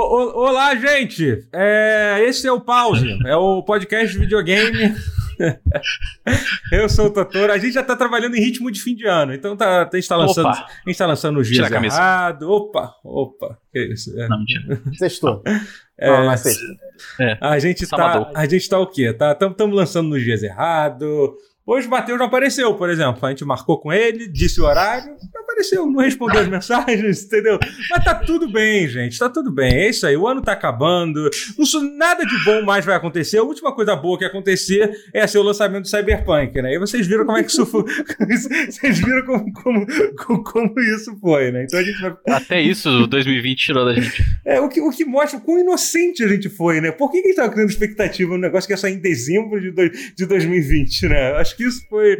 Olá, gente! É, esse é o Pause, é o podcast de videogame. Eu sou o Totoro. A gente já tá trabalhando em ritmo de fim de ano, então tá, a, gente tá lançando, Opa. a gente tá lançando os dias a camisa. errado. Opa, opa. Que isso? É. Não, mentira. Sextou. É, Não, não é sexta. A gente tá, Sabadão. a gente tá o quê? Tá, Estamos lançando nos dias errados. Hoje o Matheus não apareceu, por exemplo. A gente marcou com ele, disse o horário, não apareceu, não respondeu as mensagens, entendeu? Mas tá tudo bem, gente, tá tudo bem. É isso aí, o ano tá acabando. Não sou- nada de bom mais vai acontecer. A última coisa boa que ia acontecer é ser o lançamento do Cyberpunk, né? E vocês viram como é que isso foi. Vocês viram como, como, como, isso foi, né? Então a gente vai Até isso, o 2020 tirou da gente. é, o que, o que mostra o quão inocente a gente foi, né? Por que, que a gente tava criando expectativa no negócio que ia sair em dezembro de, dois- de 2020, né? Acho que isso foi.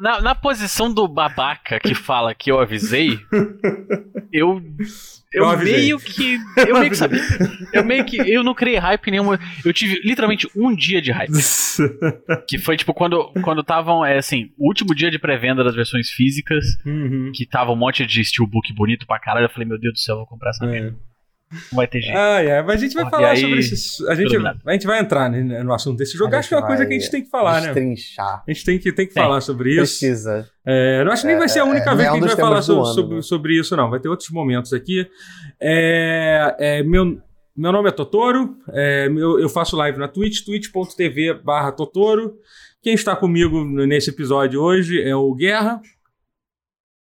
Na, na posição do babaca que fala que eu avisei, eu. Eu, Eu avisei. meio que. Eu meio que sabia. Eu meio que. Eu não criei hype nenhuma. Eu tive literalmente um dia de hype. Que foi tipo quando quando estavam. É assim, o último dia de pré-venda das versões físicas. Uhum. Que tava um monte de steelbook bonito pra caralho. Eu falei, meu Deus do céu, eu vou comprar essa merda. Não vai ter jeito. Ah, é, mas a gente vai E falar aí, sobre isso. A gente, a gente vai entrar no assunto desse jogo. Acho que é uma coisa que a gente tem que falar, né? A gente tem que, tem que Tem. falar sobre isso. Precisa. É, eu acho que nem vai ser a única é, vez é que a gente vai falar temas do so- ano, sobre, né? sobre isso, não. Vai ter outros momentos aqui. É, é, meu, meu nome é Totoro. é, eu, eu faço live na Twitch, twitch.tv barra Totoro. Quem está comigo nesse episódio hoje é o Guerra.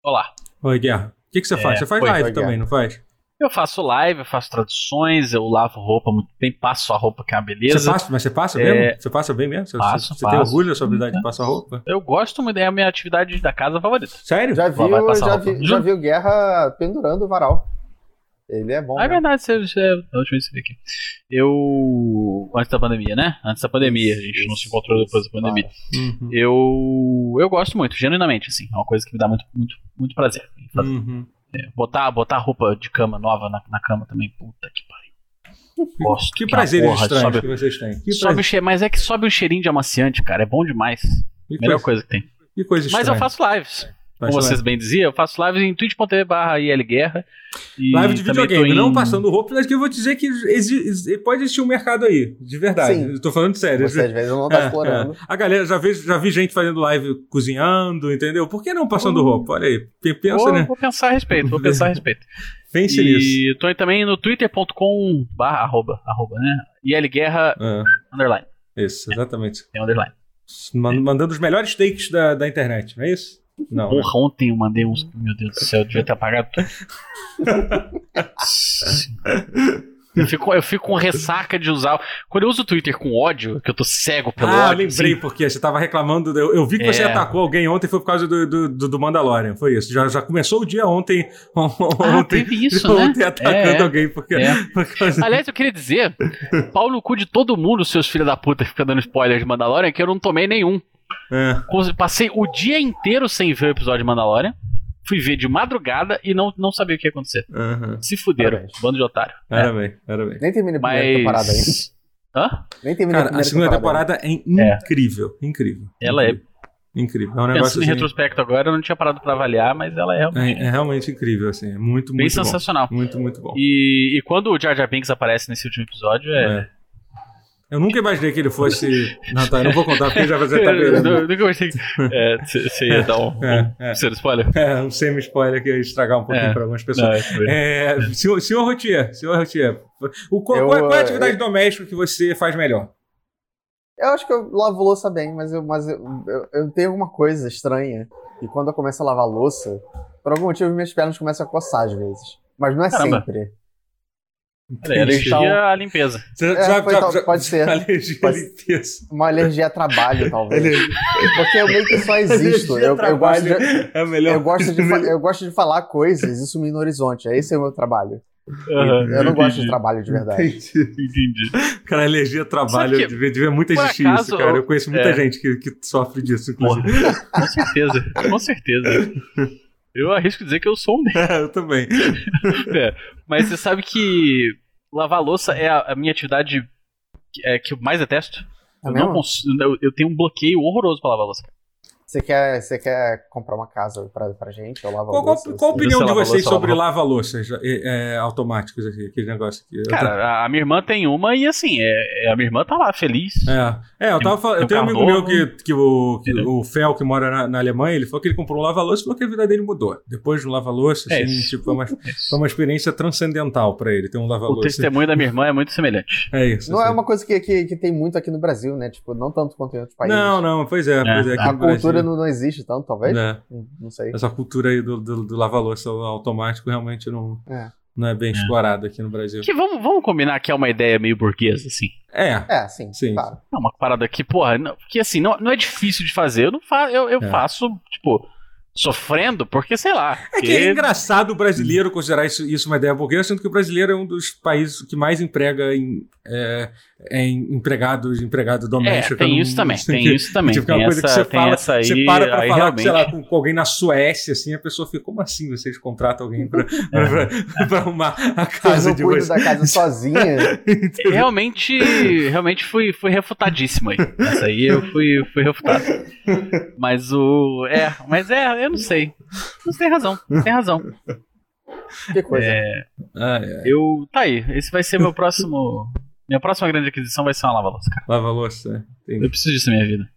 Olá. Oi, Guerra. O que, que você É, faz? Você faz live também, Guerra. não faz? Eu faço live, eu faço traduções, eu lavo roupa muito bem, passo a roupa que é uma beleza. Você passa, mas você passa É, mesmo? Você passa bem mesmo? Você, passo, você tem passo. orgulho da sua habilidade de passar roupa? Eu gosto muito, é a minha atividade da casa favorita. Sério? Já viu, já, vi, já viu Guerra pendurando o varal. Ele é bom. Ah, é né? verdade, você, você, a última vez que você veio aqui. Eu. Antes da pandemia, né? Antes da pandemia, a gente não se encontrou depois da pandemia. Uhum. Eu. Eu gosto muito, genuinamente, assim. É uma coisa que me dá muito, muito, muito prazer. Fazer. Uhum. É, Botar, botar roupa de cama nova na, na cama também, puta que pariu. Gosto. Que a prazeres porra estranhos sobe- que vocês têm. Que, sobe prazer- o che- mas é que sobe um cheirinho de amaciante, cara. É bom demais. que Melhor coisa, coisa que tem. que coisa Mas eu estranha. faço lives. Como vocês bem diziam, eu faço lives em twitch.tv barra ILGuerra. E Live de videogame, em- não passando roupa, mas que eu vou dizer que exi- pode existir um mercado aí, de verdade. Sim. Eu tô falando sério. Você às vezes não tá É, explorando. é. A galera, já vi, já vi gente fazendo live cozinhando, entendeu? Por que não passando roupa? Olha aí, pe- pensa, Vou, né? vou pensar a respeito, vou pensar a respeito. Pense nisso. E tô aí também no twitter.com barra arroba, arroba, né? ILGuerra É, underline. isso, exatamente. Tem underline. Man- Mandando os melhores takes da, da internet, não é isso? Não. né? Porra, ontem eu mandei uns. Meu Deus do céu, eu devia ter apagado tudo. Eu fico, eu fico com ressaca de usar. Quando eu uso o Twitter com ódio, que eu tô cego pelo Ah, ódio. lembrei assim, porque você tava reclamando. Eu, eu vi que você É. atacou alguém ontem, foi por causa do, do, do- Mandalorian. Foi isso. Já, já começou o dia ontem. Ah, ontem, teve isso, ontem né? atacando É, é. alguém. Porque, É. por causa- Aliás, eu queria dizer, pau no cu de todo mundo, seus filhos da puta que fica dando spoiler de Mandalorian, que eu não tomei nenhum. É. Passei o dia inteiro sem ver o episódio de Mandalorian. Fui ver de madrugada e não, não sabia o que ia acontecer. Aham. Se fuderam, Parabéns. bando de otário. Era bem, era bem. Nem terminei a primeira temporada ainda. Hã? Nem terminei Cara, a primeira segunda temporada é incrível. Incrível. Ela é. incrível. Incrível. É um negócio Pensando em assim, retrospecto agora, eu não tinha parado pra avaliar, mas ela é realmente é, é realmente incrível, assim. É muito, bem muito bom. sensacional. Muito, muito bom. E, e quando o Jar Jar Binks aparece nesse último episódio, é. É. Eu nunca imaginei que ele fosse. Não, tá, eu não vou contar porque já você tá Eu perdendo. nunca imaginei que. É, Você ia dar um. É, um é. spoiler? É, um semi-spoiler que ia estragar um pouquinho É. para algumas pessoas. Não, é. É, senhor, senhor Rotier, senhor Rotier, o, qual, Eu, qual é, qual é a eh, atividade doméstica que você faz melhor? Eu acho que eu lavo louça bem, mas eu, mas eu, eu, eu tenho alguma coisa estranha. E quando eu começo a lavar louça, por algum motivo minhas pernas começam a coçar às vezes. Mas não é Caramba. sempre. Peraí, alergia à limpeza. Você É, foi tal- pode ser. Alergia Pode- à limpeza. Uma alergia a trabalho, talvez. Porque eu meio que só existo. Eu, eu gosto de, é melhor eu, gosto de, eu gosto de falar coisas, isso me no horizonte. Esse é o meu trabalho. Aham, Eu não gosto de entendi, trabalho de verdade. Entendi. Entendi. Cara, alergia a trabalho, que, devia, devia muito existir acaso, isso, cara. Eu conheço muita é. gente que, que sofre disso, Porra, inclusive. com certeza, com certeza. Eu arrisco dizer que eu sou um deles. eu também. É, mas você sabe que lavar louça é a, a minha atividade que, é, que eu mais detesto. É eu, não cons- eu, eu tenho um bloqueio horroroso pra lavar louça. Você quer, você quer comprar uma casa pra, pra gente? Ou lava Qual, qual, qual a opinião de vocês sobre lava-louças é, automáticos aqui, aquele negócio aqui? Cara, a minha irmã tem uma e assim, é, a minha irmã tá lá feliz. É, é eu, tava, falando, eu tenho um amigo meu que, que, o, que o Fel, que mora na, na, Alemanha, ele falou que ele comprou um lava-louça e falou que a vida dele mudou. Depois do lava-louça, assim, é tipo, foi uma, foi uma experiência transcendental pra ele ter um lava-louça. O testemunho da minha irmã é muito semelhante. É isso. Não é assim. é uma coisa que, que, que, tem muito aqui no Brasil, né? Tipo, não tanto quanto em outros países. Não, não, pois é. Pois é, a cultura não, não existe tanto, talvez. É. Não sei. Essa cultura aí do, do, do lava-louça automático realmente não. É não é bem é. explorado aqui no Brasil. Que vamos, vamos combinar que é uma ideia meio burguesa, assim. É. É, sim. sim. Claro. É uma parada que, porra, não, que assim, não, não é difícil de fazer. Eu não faço, eu, eu é. faço, tipo, sofrendo, porque sei lá. É que é engraçado o brasileiro considerar isso, isso uma ideia burguesa, sendo que o brasileiro é um dos países que mais emprega em, é, em empregados, empregado doméstico. É, tem isso também, tem isso também. Tipo, é uma coisa essa, que você fala, aí, você para pra falar, realmente... sei lá, com, com, alguém na Suécia, assim, a pessoa fica, como assim vocês contratam alguém pra, é. pra, pra, pra arrumar a casa de vocês? da casa sozinha. realmente, realmente fui, fui refutadíssimo aí. Essa aí eu fui, fui refutado. Mas o... É, mas é, eu não sei. Você tem razão, tem razão. Que coisa. É, ah, é. Eu. Tá aí. Esse vai ser meu próximo. Minha próxima grande aquisição vai ser uma lava-louça, cara. Lava-louça, é. Eu preciso disso na minha vida.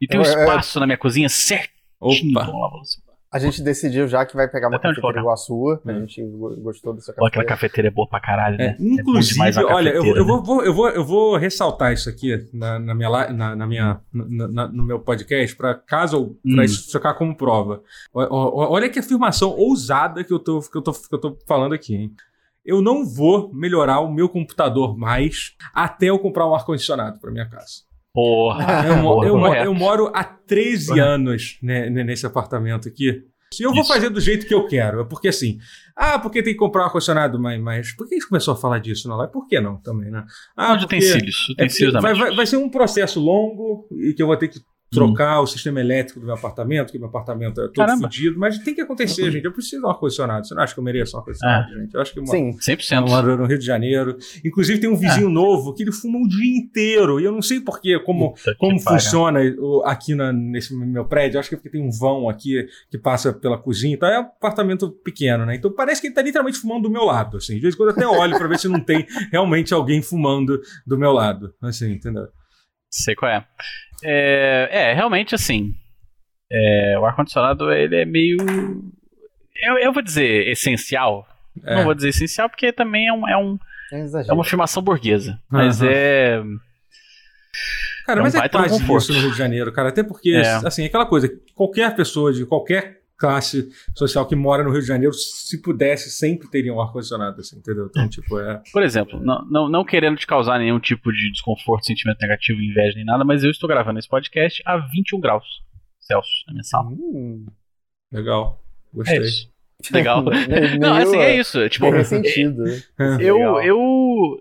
E tem um espaço na minha cozinha certinho Opa. lava-louça. A gente decidiu já que vai pegar uma cafeteira igual a sua. A gente gostou dessa cafeteira. aquela cafeteira é boa pra caralho, né? É, inclusive, é olha, eu, eu, né? vou, eu, vou, eu vou ressaltar isso aqui na, na minha, na, na minha, na, no meu podcast, para caso hum. pra isso ficar como prova. Olha que afirmação ousada que eu tô, que eu tô, que eu tô falando aqui, hein? Eu não vou melhorar o meu computador mais até eu comprar um ar-condicionado para minha casa. Porra. Eu, porra, eu, eu, moro há 13 porra. anos né, nesse apartamento aqui. Se eu vou Isso. fazer do jeito que eu quero, é porque assim, ah, porque tem que comprar um ar-condicionado, mas, mas por que a gente começou a falar disso na live? Por que não também, né? Ah, Onde cílios? Tem é vai, vai, vai ser um processo longo e que eu vou ter que trocar hum. o sistema elétrico do meu apartamento, que meu apartamento é todo Caramba. fodido, mas tem que acontecer, gente. Eu preciso de um ar-condicionado. Você não acha que eu mereço um ar-condicionado, é. gente? Eu acho que uma, Sim, 100%. Eu moro no Rio de Janeiro. Inclusive, tem um vizinho é. novo que ele fuma o dia inteiro. E eu não sei porquê, como, como funciona aqui na, nesse meu prédio. Eu acho que é porque tem um vão aqui que passa pela cozinha. Então é um apartamento pequeno, né? Então parece que ele tá literalmente fumando do meu lado. Assim. De vez em quando eu até olho pra ver se não tem realmente alguém fumando do meu lado. Assim, entendeu? Sei qual é. É, é realmente assim. É, o ar-condicionado ele é meio. Eu, eu vou dizer essencial. É. Não vou dizer essencial porque também é um. É, um, é, é uma afirmação burguesa. Mas uhum. é. Cara, é mas é quase isso no Rio de Janeiro, cara. Até porque, é. assim, aquela coisa, qualquer pessoa de qualquer classe social que mora no Rio de Janeiro, se pudesse, sempre teria um ar-condicionado, assim, entendeu? Então, tipo, é. Por exemplo, não, não, não querendo te causar nenhum tipo de desconforto, sentimento negativo, inveja nem nada, mas eu estou gravando esse podcast a 21 graus Celsius na minha sala. Hum, legal. Gostei. É. Legal. não, assim, é isso. Tipo, faz sentido. eu, eu,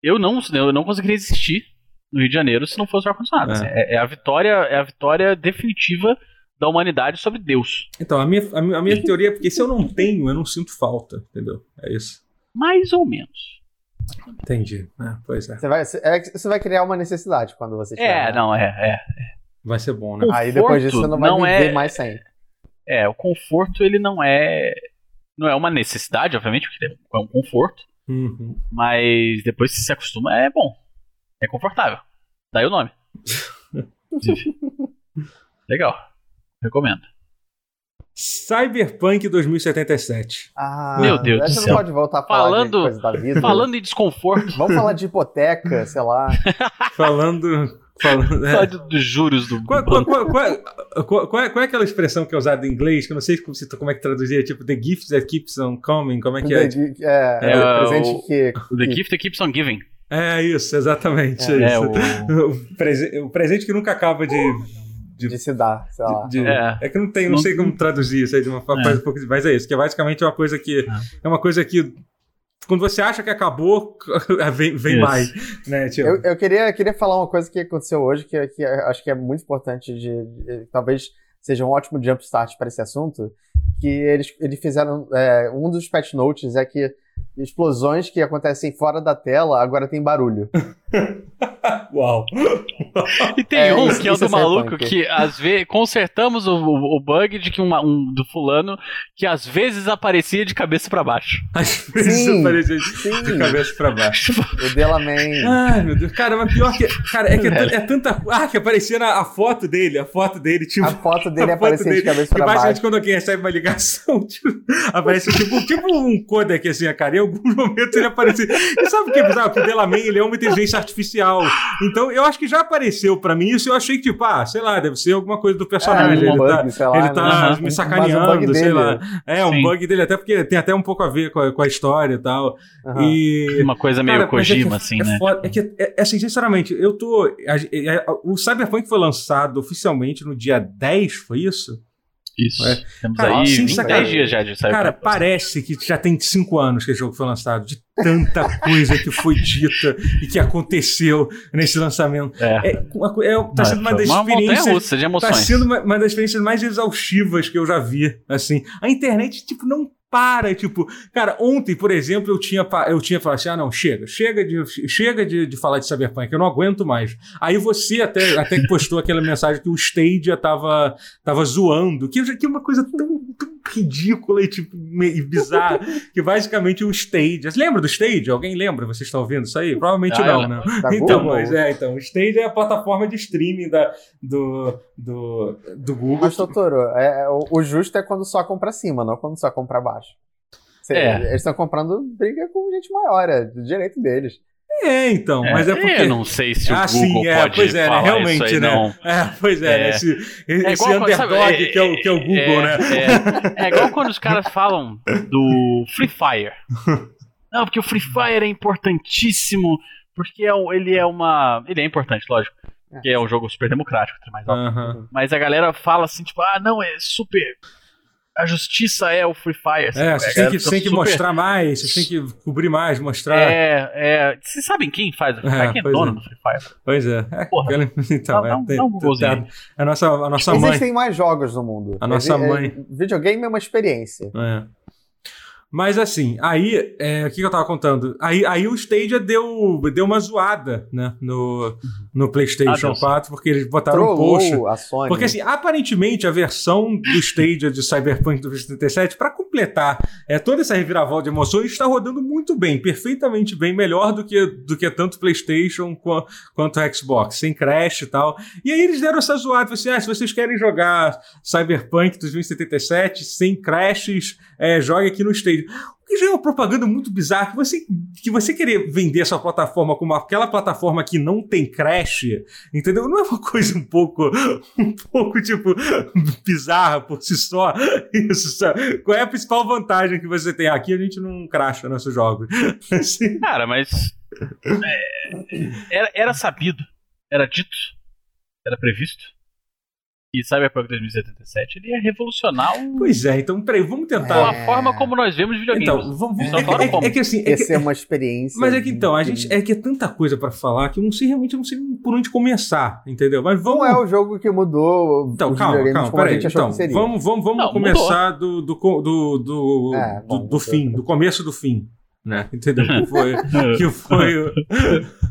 eu, não, eu não conseguiria existir no Rio de Janeiro se não fosse o ar-condicionado. É. Assim, é, é a vitória, é a vitória definitiva da humanidade sobre Deus. Então, a minha, a minha, a minha teoria é porque se eu não tenho, eu não sinto falta, entendeu? É isso. Mais ou menos. Entendi. É, pois é. Você vai, é, você vai criar uma necessidade quando você tiver. É, né? não, é, é, Vai ser bom, né? Aí depois disso você não vai não viver é, mais sem. É, o conforto ele não é. Não é uma necessidade, obviamente, porque é um conforto. Uhum. Mas depois que você se acostuma, é bom. É confortável. Daí o nome. Legal. Recomendo. Cyberpunk 2077. Ah, Meu Deus do céu. não pode voltar a falar falando, de coisa da vida. Falando em desconforto. Vamos falar de hipoteca, sei lá. falando... Falando, é. dos juros do. Qual, qual, qual, qual, é, qual, é aquela expressão que é usada em inglês? Que eu não sei como, como é que traduzia, tipo, the gift that keeps on coming, como é que é? The, é, é, é, o presente que. The gift that keeps on giving. É isso, exatamente. É, isso. O... O, prese... o presente que nunca acaba de de, de se dar, sei lá. De, é. é. que não tem, não, sei como traduzir isso aí de uma forma é. um pouco. Mas é isso, que é basicamente uma coisa que. É, é uma coisa que. Quando você acha que acabou, vem, vem mais. Né, tipo. eu, eu queria, queria falar uma coisa que aconteceu hoje, que, que acho que é muito importante de, de talvez seja um ótimo jumpstart para esse assunto, que eles, eles fizeram, é, um dos patch notes é que explosões que acontecem fora da tela agora tem barulho. Uau. E tem é, um isso, que é o do é maluco que às vezes consertamos o, o, bug de que uma, um do fulano que às vezes aparecia de cabeça para baixo. Às vezes sim, aparecia de, sim. de cabeça para baixo. O Delamain. Ai, meu Deus. Cara, mas pior que. Cara, é que é, é tanta. Ah, que aparecia na a foto dele. A foto dele, tipo. A foto dele aparecia de cabeça pra baixo. quando alguém recebe uma ligação, tipo, aparece tipo, tipo um codec assim, cara. Em algum momento ele aparecia. E sabe o que é bizarro? Que o Delamain ele é uma inteligência artificial. Então eu acho que já apareceu pra mim isso. Eu achei que, tipo, ah, sei lá, deve ser alguma coisa do personagem. É, um ele, bug, tá, lá, ele tá né? me sacaneando, um sei lá. É, um Sim. bug dele, até porque tem até um pouco a ver com a, com a história e tal. Uhum. E. Uma coisa meio cara, Kojima, é que, assim, é né? Foda, é que, é, é, assim, sinceramente, eu tô. A, a, o Cyberpunk foi lançado oficialmente no dia 10, foi isso? Isso. É. Temos cara, aí 20, 10 dias já de Cyberpunk. Cara, parece que já tem 5 anos que esse jogo foi lançado, de tanta coisa que foi dita e que aconteceu nesse lançamento. É. é, é tá sendo uma das uma experiências. de emoções. Tá sendo uma, uma das experiências mais exaustivas que eu já vi. Assim, a internet, tipo, não para, tipo, cara, ontem, por exemplo, eu tinha, eu tinha falado assim, ah, não, chega, chega de, chega de, de falar de Cyberpunk, eu não aguento mais. Aí você até, até que postou aquela mensagem que o Stadia tava, tava zoando, que, que é uma coisa tão, tão ridícula e, tipo, e bizarra, que basicamente o Stadia, lembra do Stadia? Alguém lembra? Vocês estão ouvindo isso aí? Provavelmente ah, não, né? Então, mas é, então, o Stadia é a plataforma de streaming da, do, do, do Google. Mas, Totoro, é, é, o, o justo é quando só compra cima, não quando só compra baixo. É. Eles estão comprando briga com gente maior, é do direito deles. É, então, é, mas é porque. Eu não sei se o ah, Google sim, é, pode pois é, né, realmente, aí, né? Não. É, pois é, é. Esse, é esse underdog sabe, que, é o, que é o Google, né? É, igual quando os caras falam do Free Fire. Não, porque o Free Fire é importantíssimo, porque ele é uma. Ele é importante, lógico. Porque é um jogo super democrático, mais alto. Mas a galera fala assim, tipo, ah, não, é super a justiça é o Free Fire. É, vocês têm que, tem que super... mostrar mais, vocês têm que cobrir mais, mostrar. É, é. Vocês sabem quem faz o Free Fire? É, quem é dono é. do Free Fire? Pois é. é Porra. então, não, é, não, não é, a nossa, a nossa mãe. Existem mais jogos no mundo. A nossa mãe. videogame é uma experiência. É. Mas assim, aí, é, o que eu tava contando? Aí, aí o Stadia deu, deu uma zoada, né, no, no PlayStation ah, 4, porque eles botaram Trollou um post. A Sony. Porque assim, aparentemente a versão do Stadia de Cyberpunk 2077, para completar é, toda essa reviravolta de emoções, está rodando muito bem, perfeitamente bem, melhor do que, do que tanto PlayStation quanto Xbox, sem crash e tal. E aí eles deram essa zoada, assim, ah, se vocês querem jogar Cyberpunk 2077 sem crashes, é, jogue aqui no Stadia. Que já é uma propaganda muito bizarra, que você, que você querer vender essa plataforma como aquela plataforma que não tem crash, entendeu? Não é uma coisa um pouco, um pouco, tipo, bizarra por si só? Isso, sabe? Qual é a principal vantagem que você tem? Aqui a gente não crasha nossos jogos. Assim. Cara, mas é, era, era sabido, era dito, era previsto e Cyberpunk 2077 ele ia revolucionar o... Pois é, então peraí, vamos tentar. É... A forma como nós vemos videogames. Então, vamos, é, é, é, é, que assim. É que, é uma experiência. Mas é que então, a gente. É que é tanta coisa pra falar que eu não sei realmente, eu não sei por onde começar, entendeu? Mas vamos. Não é o jogo que mudou. Então, calma, calma, peraí. Então, vamos, vamos, vamos não, começar do, do, do, do, é, do, do fim, do começo do fim né? Entendeu? Que foi. que foi.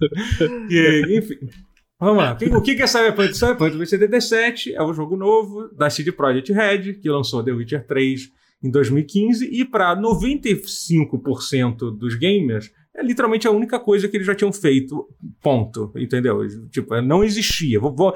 que, enfim. Vamos lá. O que é Cyberpunk? Cyberpunk 2077 é um jogo novo da CD Projekt Red, que lançou The Witcher 3 em 2015, e para 95% dos gamers, é literalmente a única coisa que eles já tinham feito, ponto, entendeu? Tipo, não existia. Vou, vou,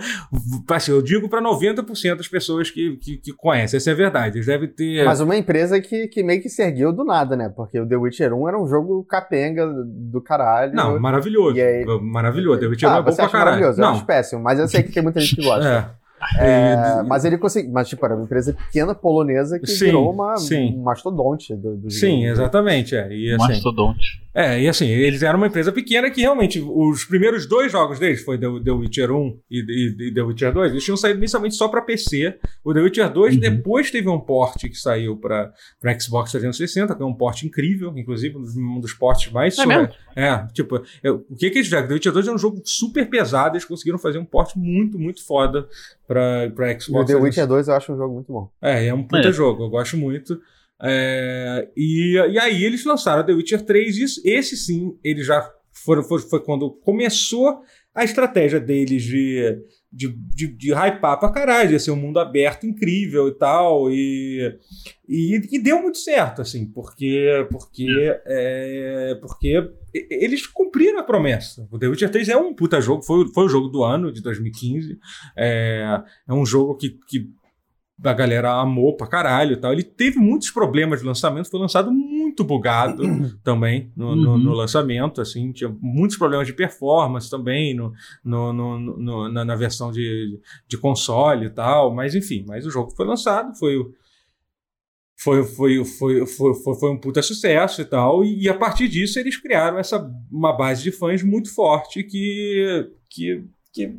assim, eu digo para 90% das pessoas que, que, que, conhecem, essa é a verdade. Eles devem ter... Mas uma empresa que, que meio que se ergueu do nada, né? Porque o The Witcher 1 era um jogo capenga do caralho. Não, maravilhoso. Aí... Maravilhoso. The Witcher ah, 1 é bom pra caralho. Maravilhoso. Não. Eu acho péssimo, mas eu sei que tem muita gente que gosta. É. É, mas ele conseguiu. Mas, tipo, era uma empresa pequena polonesa que sim, virou uma, sim. um mastodonte do, do Sim, exatamente. É. E, assim, mastodonte. É, e assim, eles eram uma empresa pequena que realmente os primeiros dois jogos deles, foi The, The Witcher 1 e, e, e, The Witcher 2, eles tinham saído inicialmente só para PC. O The Witcher 2 uhum. depois teve um port que saiu para Xbox 360, que é um port incrível, inclusive um dos portes mais. É, mesmo? é tipo, eu, o que que eles fizeram? The Witcher 2 é um jogo super pesado, eles conseguiram fazer um port muito, muito foda para Xbox. O The Witcher 2 eu acho um jogo muito bom. É, é um puta é. jogo, eu gosto muito. É, e, e aí eles lançaram The Witcher 3, e esse sim, ele já foi, foi, foi quando começou a estratégia deles de, de, de, de hypar pra caralho, de ser um mundo aberto incrível e tal, e, e, e deu muito certo, assim, porque, porque, é, porque eles cumpriram a promessa. O The Witcher 3 é um puta jogo, foi, foi o jogo do ano de 2015, é, é um jogo que, que a galera amou pra caralho tal. Ele teve muitos problemas de lançamento, foi lançado muito bugado também no, no, no, uhum. lançamento, assim, tinha muitos problemas de performance também no, no na, na, versão de, de console e tal, mas enfim, mas o jogo foi lançado, foi foi, foi, foi, foi, foi, foi um puta sucesso e tal, e, e, a partir disso eles criaram essa uma base de fãs muito forte que que, que,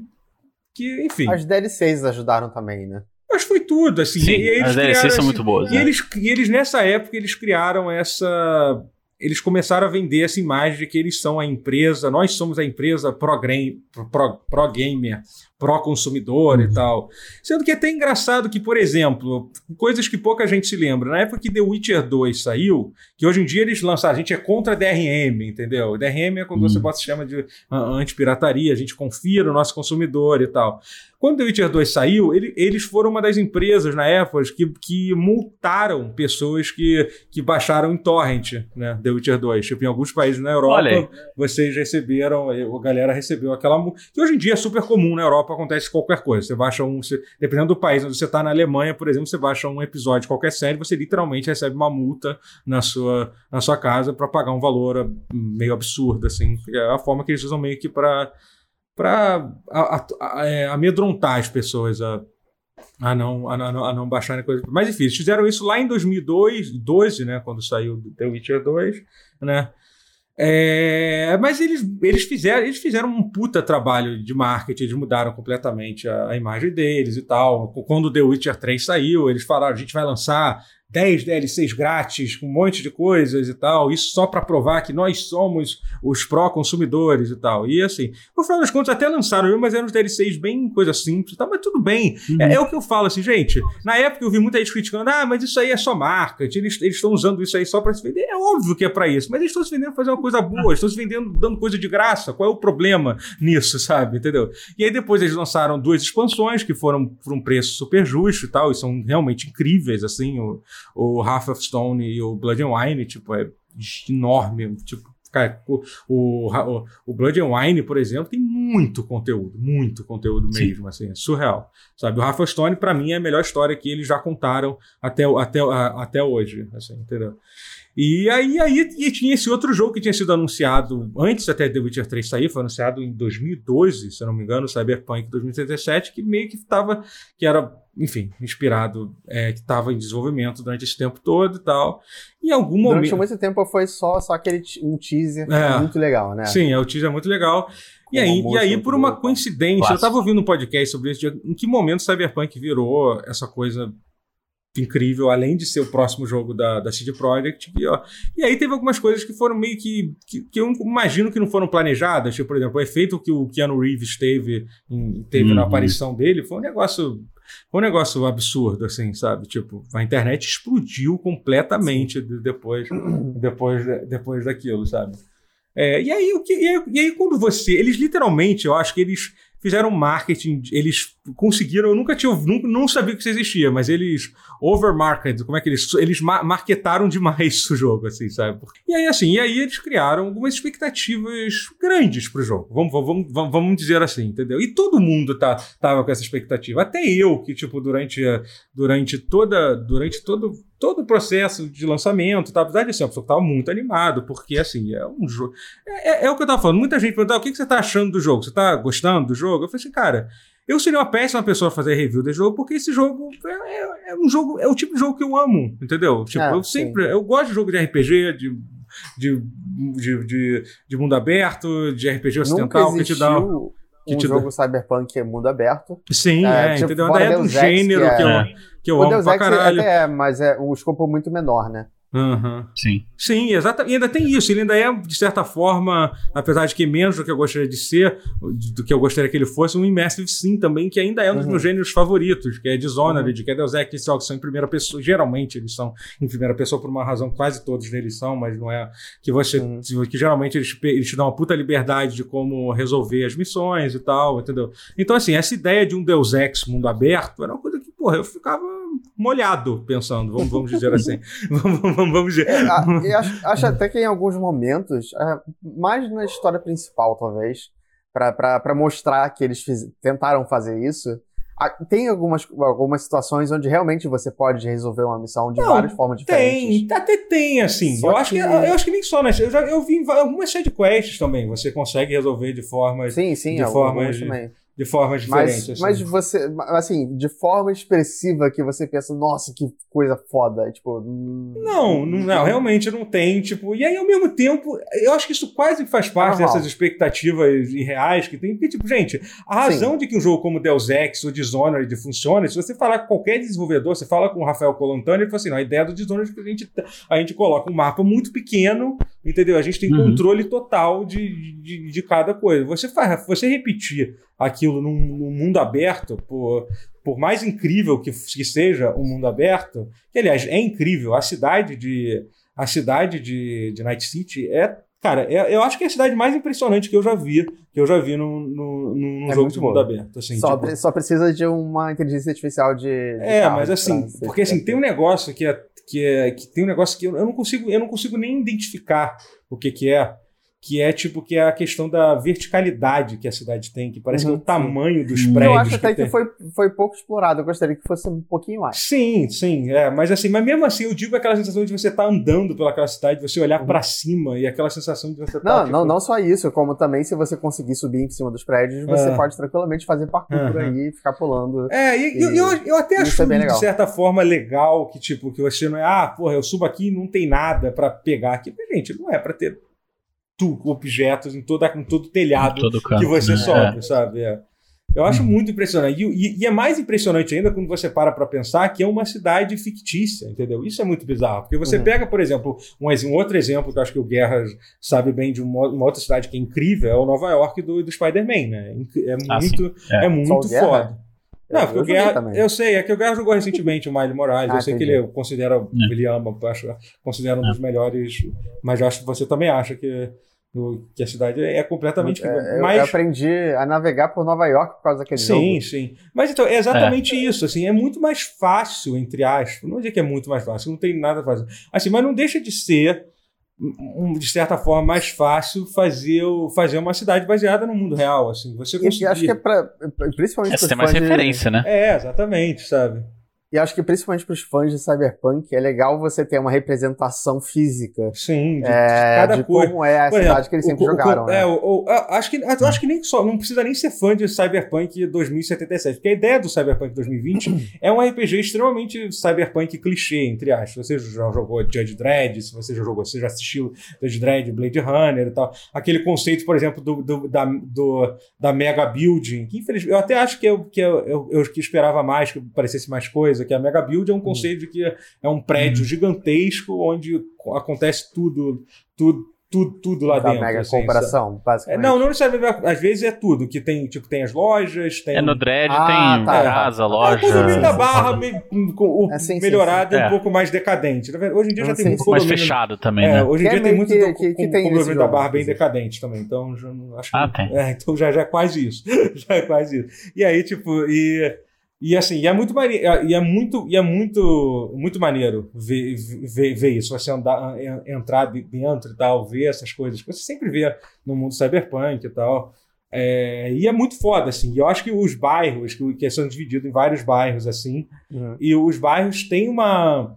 que enfim... As DLCs ajudaram também, né? Mas foi tudo, assim. Sim, e eles as DLCs são muito boas. E, né? eles, e eles, nessa época, eles criaram essa. Eles começaram a vender essa imagem de que eles são a empresa, nós somos a empresa pro-gamer, pro, pro gamer pró-consumidor uhum. e tal. Sendo que é até engraçado que, por exemplo, coisas que pouca gente se lembra, na época que The Witcher 2 saiu, que hoje em dia eles lançaram, a gente é contra DRM, entendeu? DRM é quando uhum. você bota o sistema de anti-pirataria, a gente confia no nosso consumidor e tal. Quando The Witcher 2 saiu, ele, eles foram uma das empresas na época que, que multaram pessoas que, que baixaram em torrent, né? The Witcher 2. Tipo, em alguns países na Europa, vocês receberam, a galera recebeu aquela multa, que hoje em dia é super comum na Europa acontece qualquer coisa. Você baixa um. Você, dependendo do país onde você está, na Alemanha, por exemplo, você baixa um episódio de qualquer série, você literalmente recebe uma multa na sua, na sua casa para pagar um valor meio absurdo, assim. É a forma que eles usam meio que para para é, amedrontar as pessoas a, a, não, a, não, a não baixarem coisas. Mas enfim, eles fizeram isso lá em 2012, né, quando saiu The Witcher 2, né? É, mas eles, eles, fizeram, eles fizeram um puta trabalho de marketing, eles mudaram completamente a, a imagem deles e tal. Quando o The Witcher 3 saiu, eles falaram: a gente vai lançar 10 DLCs grátis, com um monte de coisas e tal, isso só para provar que nós somos os pró-consumidores e tal. E assim, no final das contas, até lançaram, mas eram os DLCs bem coisa simples e tal, mas tudo bem. Uhum. É, é, o que eu falo assim, gente. Na época eu vi muita gente criticando, ah, mas isso aí é só marketing, eles estão usando isso aí só para se vender. É óbvio que é para isso, mas eles estão se vendendo pra fazer uma coisa boa, estão se vendendo dando coisa de graça. Qual é o problema nisso, sabe? Entendeu? E aí depois eles lançaram duas expansões que foram por um preço super justo e tal, e são realmente incríveis, assim. O, o Half of Stone e o Blood and Wine, tipo, é enorme, tipo, cara, o, o, o Blood and Wine, por exemplo, tem muito conteúdo, muito conteúdo mesmo, Sim. assim, é surreal, sabe? O of Stone, para mim, é a melhor história que eles já contaram até, até, até hoje, assim, entendeu? E aí, aí e tinha esse outro jogo que tinha sido anunciado antes até The Witcher 3 sair, foi anunciado em 2012, se eu não me engano, Cyberpunk 2077, que meio que estava, que era, enfim, inspirado, é, que estava em desenvolvimento durante esse tempo todo e tal. E em algum momento. Durante muito tempo foi só, só aquele um teaser é, muito legal, né? Sim, é, o teaser é muito legal. E aí, e aí, por uma coincidência, eu estava ouvindo um podcast sobre isso, em que momento Cyberpunk virou essa coisa incrível, além de ser o próximo jogo da, da CD Projekt. E, ó, e aí teve algumas coisas que foram meio que, que, que, eu imagino que não foram planejadas. Tipo, por exemplo, o efeito que o Keanu Reeves teve, em, teve uhum. na aparição dele foi um negócio. Um negócio absurdo, assim, sabe? Tipo, a internet explodiu completamente depois, depois, depois daquilo, sabe? É, e, aí, o que, e, aí, e aí, quando você. Eles literalmente, eu acho que eles fizeram marketing, eles conseguiram, eu nunca tinha, nunca, não sabia que isso existia, mas eles overmarketed, como é que eles, eles marketaram demais o jogo, assim, sabe? E aí, assim, e aí eles criaram algumas expectativas grandes pro jogo, vamos, vamos, vamos, vamos dizer assim, entendeu? E todo mundo tá, tava com essa expectativa, até eu, que, tipo, durante, durante toda, durante todo todo o processo de lançamento, tá? apesar de ser uma pessoa que estava muito animado, porque assim, é um jogo. É, é, é, o que eu tava falando. Muita gente perguntou: o que, que você tá achando do jogo? Você tá gostando do jogo? Eu falei assim, cara. Eu seria uma péssima pessoa a fazer review desse jogo, porque esse jogo é, é, é um jogo, é o tipo de jogo que eu amo, entendeu? Tipo, ah, eu sempre, sim. eu gosto de jogo de RPG, de, de, de, de, de mundo aberto, de RPG ocidental, que te dá que um te jogo dá... cyberpunk é mundo aberto. Sim, é, é tipo, entendeu? É do gênero que, é, que eu, que eu amo Deus pra caralho. Até é, mas é um escopo muito menor, né? Uhum. Sim. Sim, exatamente. E ainda tem isso. Ele ainda é, de certa forma, apesar de que menos do que eu gostaria de ser, do que eu gostaria que ele fosse, um Immersive Sim também, que ainda é um dos Uhum. meus gêneros favoritos, que é Dishonored, que é Deus Ex, jogos são em primeira pessoa. Geralmente eles são em primeira pessoa por uma razão, quase todos deles são, mas não é que você. Uhum. Que geralmente eles, eles te dão uma puta liberdade de como resolver as missões e tal, entendeu? Então, assim, essa ideia de um Deus Ex mundo aberto era uma coisa que, porra, eu ficava molhado pensando, vamos, vamos dizer assim. vamos, vamos, vamos dizer. É, a- eu acho, acho até que em alguns momentos, é, mais na história principal, talvez, pra mostrar que eles fiz- tentaram fazer isso, a- tem algumas, algumas situações onde realmente você pode resolver uma missão de Não, várias formas diferentes. Tem, até tem, assim. Só Eu acho que... que- eu acho que nem só, né? Eu, já, eu vi algumas sidequests também. Você consegue resolver de formas, Sim, sim, de algumas formas também. De formas diferentes. Mas, assim. mas você, assim, de forma expressiva que você pensa, nossa, que coisa foda. Tipo, hum, Não, não, não, realmente não tem, tipo, e aí ao mesmo tempo, eu acho que isso quase faz parte Normal. dessas expectativas irreais que tem, porque, tipo, gente, a razão de que um jogo como Deus Ex ou Dishonored funciona, se você falar com qualquer desenvolvedor, você fala com o Rafael Colantani, ele fala assim, não, a ideia do Dishonored é que a gente, a gente coloca um mapa muito pequeno, entendeu? A gente tem Uhum. controle total de, de, de cada coisa. Você faz, você repetir aquilo num, num mundo aberto, por, por mais incrível que, que seja um mundo aberto, que aliás é incrível, a cidade de a cidade de, de Night City é cara, é- eu acho que é a cidade mais impressionante que eu já vi, que eu já vi num, num, num É jogo de mundo aberto, assim, só, tipo, pre- só precisa de uma inteligência artificial de. de é, carro mas assim, porque assim, tem um negócio que é que é que tem um negócio que eu, eu não consigo, eu não consigo nem identificar o que que é, que é tipo que é a questão da verticalidade que a cidade tem, que parece Uhum, que é o tamanho dos prédios Eu acho até que, tem. foi, foi pouco explorado. Eu gostaria que fosse um pouquinho mais. Sim, sim, é, mas assim, mas mesmo assim eu digo aquela sensação de você estar andando pelaquela cidade, você olhar Uhum. pra cima e aquela sensação de você estar Não, tipo, não, não só isso, como também se você conseguir subir em cima dos prédios, você É. pode tranquilamente fazer parkour por aí, ficar pulando. É, e, E eu, eu, eu até isso acho é de certa forma legal que, tipo, que você não é, ah, porra, eu subo aqui e não tem nada pra pegar aqui. Mas, gente, não é pra ter tu, objetos em, toda, em todo telhado Todo canto, que você né? sobe, sabe? É. Eu acho Uhum. muito impressionante. E, e- e é mais impressionante ainda quando você para pra pensar que é uma cidade fictícia, entendeu? Isso é muito bizarro. Porque você Uhum. pega, por exemplo, um, um outro exemplo que eu acho que o Guerra sabe bem de uma, uma outra cidade que é incrível, é o Nova York do, do Spider-Man, né? É Ah, muito, É. é muito Só foda. Não, Eu- porque eu Guerra, também. eu sei, é que o Guerra jogou recentemente o Miles Morales, Ah, eu sei que ele considera, É. ele ama, acho, considera um dos melhores, mas eu acho que você também acha que, que a cidade é completamente... É, eu, mas, eu aprendi a navegar por Nova York por causa daquele Sim, jogo. sim. Mas então, é exatamente isso, assim, é muito mais fácil, entre aspas, não vou dizer que é muito mais fácil, não tem nada a fazer. Assim, mas não deixa de ser, de certa forma, mais fácil fazer, o- fazer uma cidade baseada no mundo real, assim, você conseguir... acho que é pra, principalmente É, você tem mais fãs de- referência, né? É, exatamente, sabe? E acho que principalmente para os fãs de Cyberpunk é legal você ter uma representação física Sim, de, de é, cada de coisa. como é a Por cidade exemplo, que eles sempre o- jogaram. o- né? é, o- acho que, acho que nem só, não precisa nem ser fã de Cyberpunk 2077, porque a ideia do Cyberpunk 2020 é um RPG extremamente cyberpunk clichê, entre aspas. Você já jogou Judge Dredd, se você já jogou, você já assistiu Judge Dredd, Blade Runner e tal. Aquele conceito, por exemplo, do, do- da, do- da Mega Building, que infelizmente, eu até acho que eu, que eu, eu, eu que esperava mais, que parecesse mais coisa, que a Mega Building é um conceito de que é um prédio gigantesco onde acontece tudo, tudo, tudo, tudo lá da dentro. mega assim, sabe? comparação, É, basicamente. não, não necessariamente. Às vezes é tudo. Que tem, tipo, tem as lojas, tem. É no Dread, Ah, tem tá, casa, É o loja. condomínio da sim, Barra me- com o É, sim, sim, melhorado e sim. um pouco mais decadente. Hoje em dia já Ah, tem sim, muito sim. mais fechado também, É, né? hoje em é dia tem meio muito que- do- que- que com- tem condomínio da Barra bem decadente também. Então, acho que, Ah, tem. É, então já, já é quase isso. já é quase isso. E aí, tipo, e, e assim, e é muito maneiro, e é muito, e é muito, muito maneiro ver, ver, ver isso. Você andar, en- entrar de- dentro e tal, ver essas coisas que você sempre vê no mundo cyberpunk e tal. É, e é muito foda, assim. E eu acho que os bairros, que, que são divididos em vários bairros, assim, Uhum. e os bairros têm uma.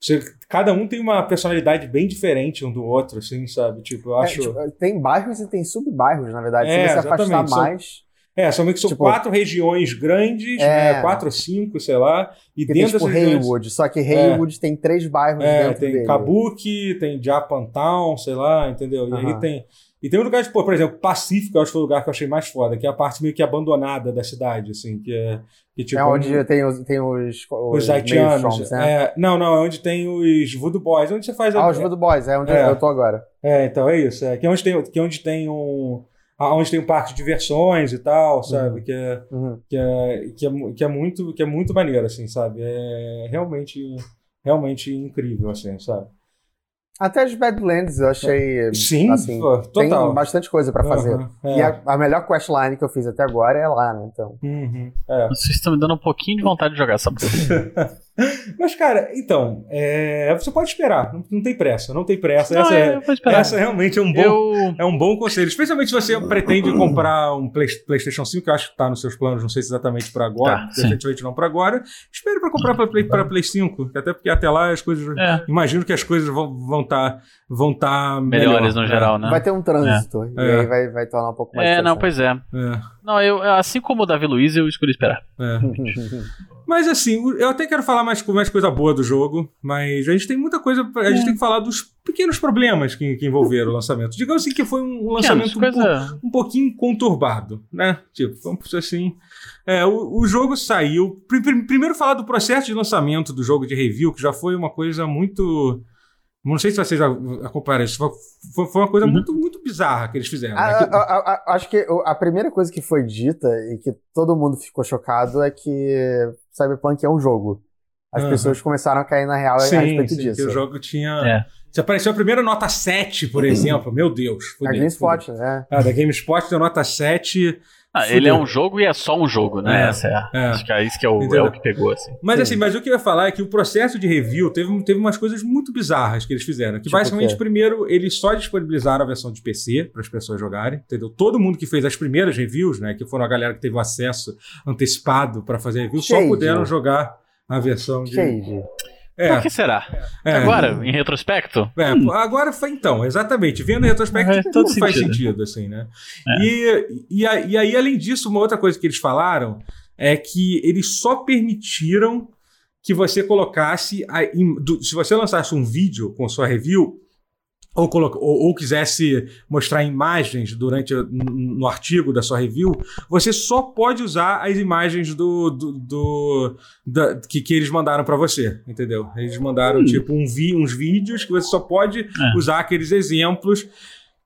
você- cada um tem uma personalidade bem diferente um do outro, assim, sabe? Tipo, eu É, acho. tipo, tem bairros e tem sub-bairros, na verdade. É, Se você afastar exatamente, são- mais. É, são meio que são tipo, quatro regiões grandes, é, né? quatro ou cinco, sei lá. E dentro tem, tipo, regiões... Haywood, só que Haywood é. tem três bairros é, dentro tem dele. Kabuki, tem Japantown, sei lá, entendeu? E aí tem... E tem um lugar, tipo, por exemplo, Pacífico, eu acho que foi o lugar que eu achei mais foda, que é a parte meio que abandonada da cidade, assim, que é... Que, tipo, é onde um... tem, os, tem os, os, os haitianos. Né? É, não, não, é onde tem os Voodoo Boys, onde você faz... Ah, a... os Voodoo Boys, é onde é. eu tô agora. É, então é isso, é, que é onde tem, que é onde tem um onde tem um parque de diversões e tal, sabe? Uhum. Que, é, uhum. que, é, que, é, que, é muito, que é muito maneiro, assim, sabe? É realmente, realmente incrível, assim, sabe? Até as Badlands eu achei. Sim, assim, total. Tem bastante coisa para fazer. Uhum, é. E a, a, melhor questline que eu fiz até agora é lá, né? Então. Uhum, é. Vocês estão me dando um pouquinho de vontade de jogar essa Mas, cara, então, é, você pode esperar, não, não, tem pressa, não tem pressa. Não, essa, é, essa realmente é um, bom, eu... é um bom conselho, especialmente se você pretende comprar um Play, PlayStation 5, que eu acho que está nos seus planos, não sei se exatamente para agora, tá, definitivamente não para agora. Espere para comprar para Play, Play 5, até porque até lá as coisas. É. Imagino que as coisas vão estar. Vão tá, vão tá melhores melhor, no geral, né? Vai ter um trânsito, é. e aí vai, vai tornar um pouco mais. É, não, pois é. é. Não, eu, assim como o Davi Luiz, eu escolhi esperar. É. Mas assim, eu até quero falar mais, mais coisa boa do jogo, mas a gente tem muita coisa. A gente é. tem que falar dos pequenos problemas que, que envolveram o lançamento. Digamos assim que foi um lançamento um, coisa... um, pouquinho conturbado, né? Tipo, vamos assim. É, o, o jogo saiu. Pr primeiro falar do processo de lançamento do jogo de review, que já foi uma coisa muito não sei se vocês acompanharam isso. Foi, foi uma coisa uhum. muito, muito bizarra que eles fizeram. Né? A, a, a, acho que a primeira coisa que foi dita e que todo mundo ficou chocado é que Cyberpunk é um jogo. As uhum. pessoas começaram a cair na real sim, a respeito sim, disso. Que o jogo tinha. É. Se apareceu a primeira nota 7, por exemplo, meu Deus. Da GameSpot, né? Ah, da GameSpot deu nota 7. Ah, ele é um jogo e é só um jogo, né? É, Essa é, é. Acho que é isso que é o, é o que pegou, assim. Mas Sim. assim, mas o que eu ia falar é que o processo de review teve, teve umas coisas muito bizarras que eles fizeram. Que tipo basicamente, primeiro, eles só disponibilizaram a versão de PC para as pessoas jogarem, entendeu? Todo mundo que fez as primeiras reviews, né? Que foram a galera que teve o acesso antecipado para fazer review, Shade. só puderam jogar a versão de. Shade. É. Por que será? É. Agora, em retrospecto? É, hum. agora foi então, exatamente. Vendo em retrospecto, é, tudo faz sentido, assim, né? É. E, e, e aí, além disso, uma outra coisa que eles falaram é que eles só permitiram que você colocasse. A, se você lançasse um vídeo com sua review, ou, ou, ou, quisesse mostrar imagens durante no artigo da sua review, você só pode usar as imagens do, do, do da, que, que eles mandaram para você, entendeu? Eles mandaram hum. tipo um vi, uns vídeos que você só pode é. usar aqueles exemplos.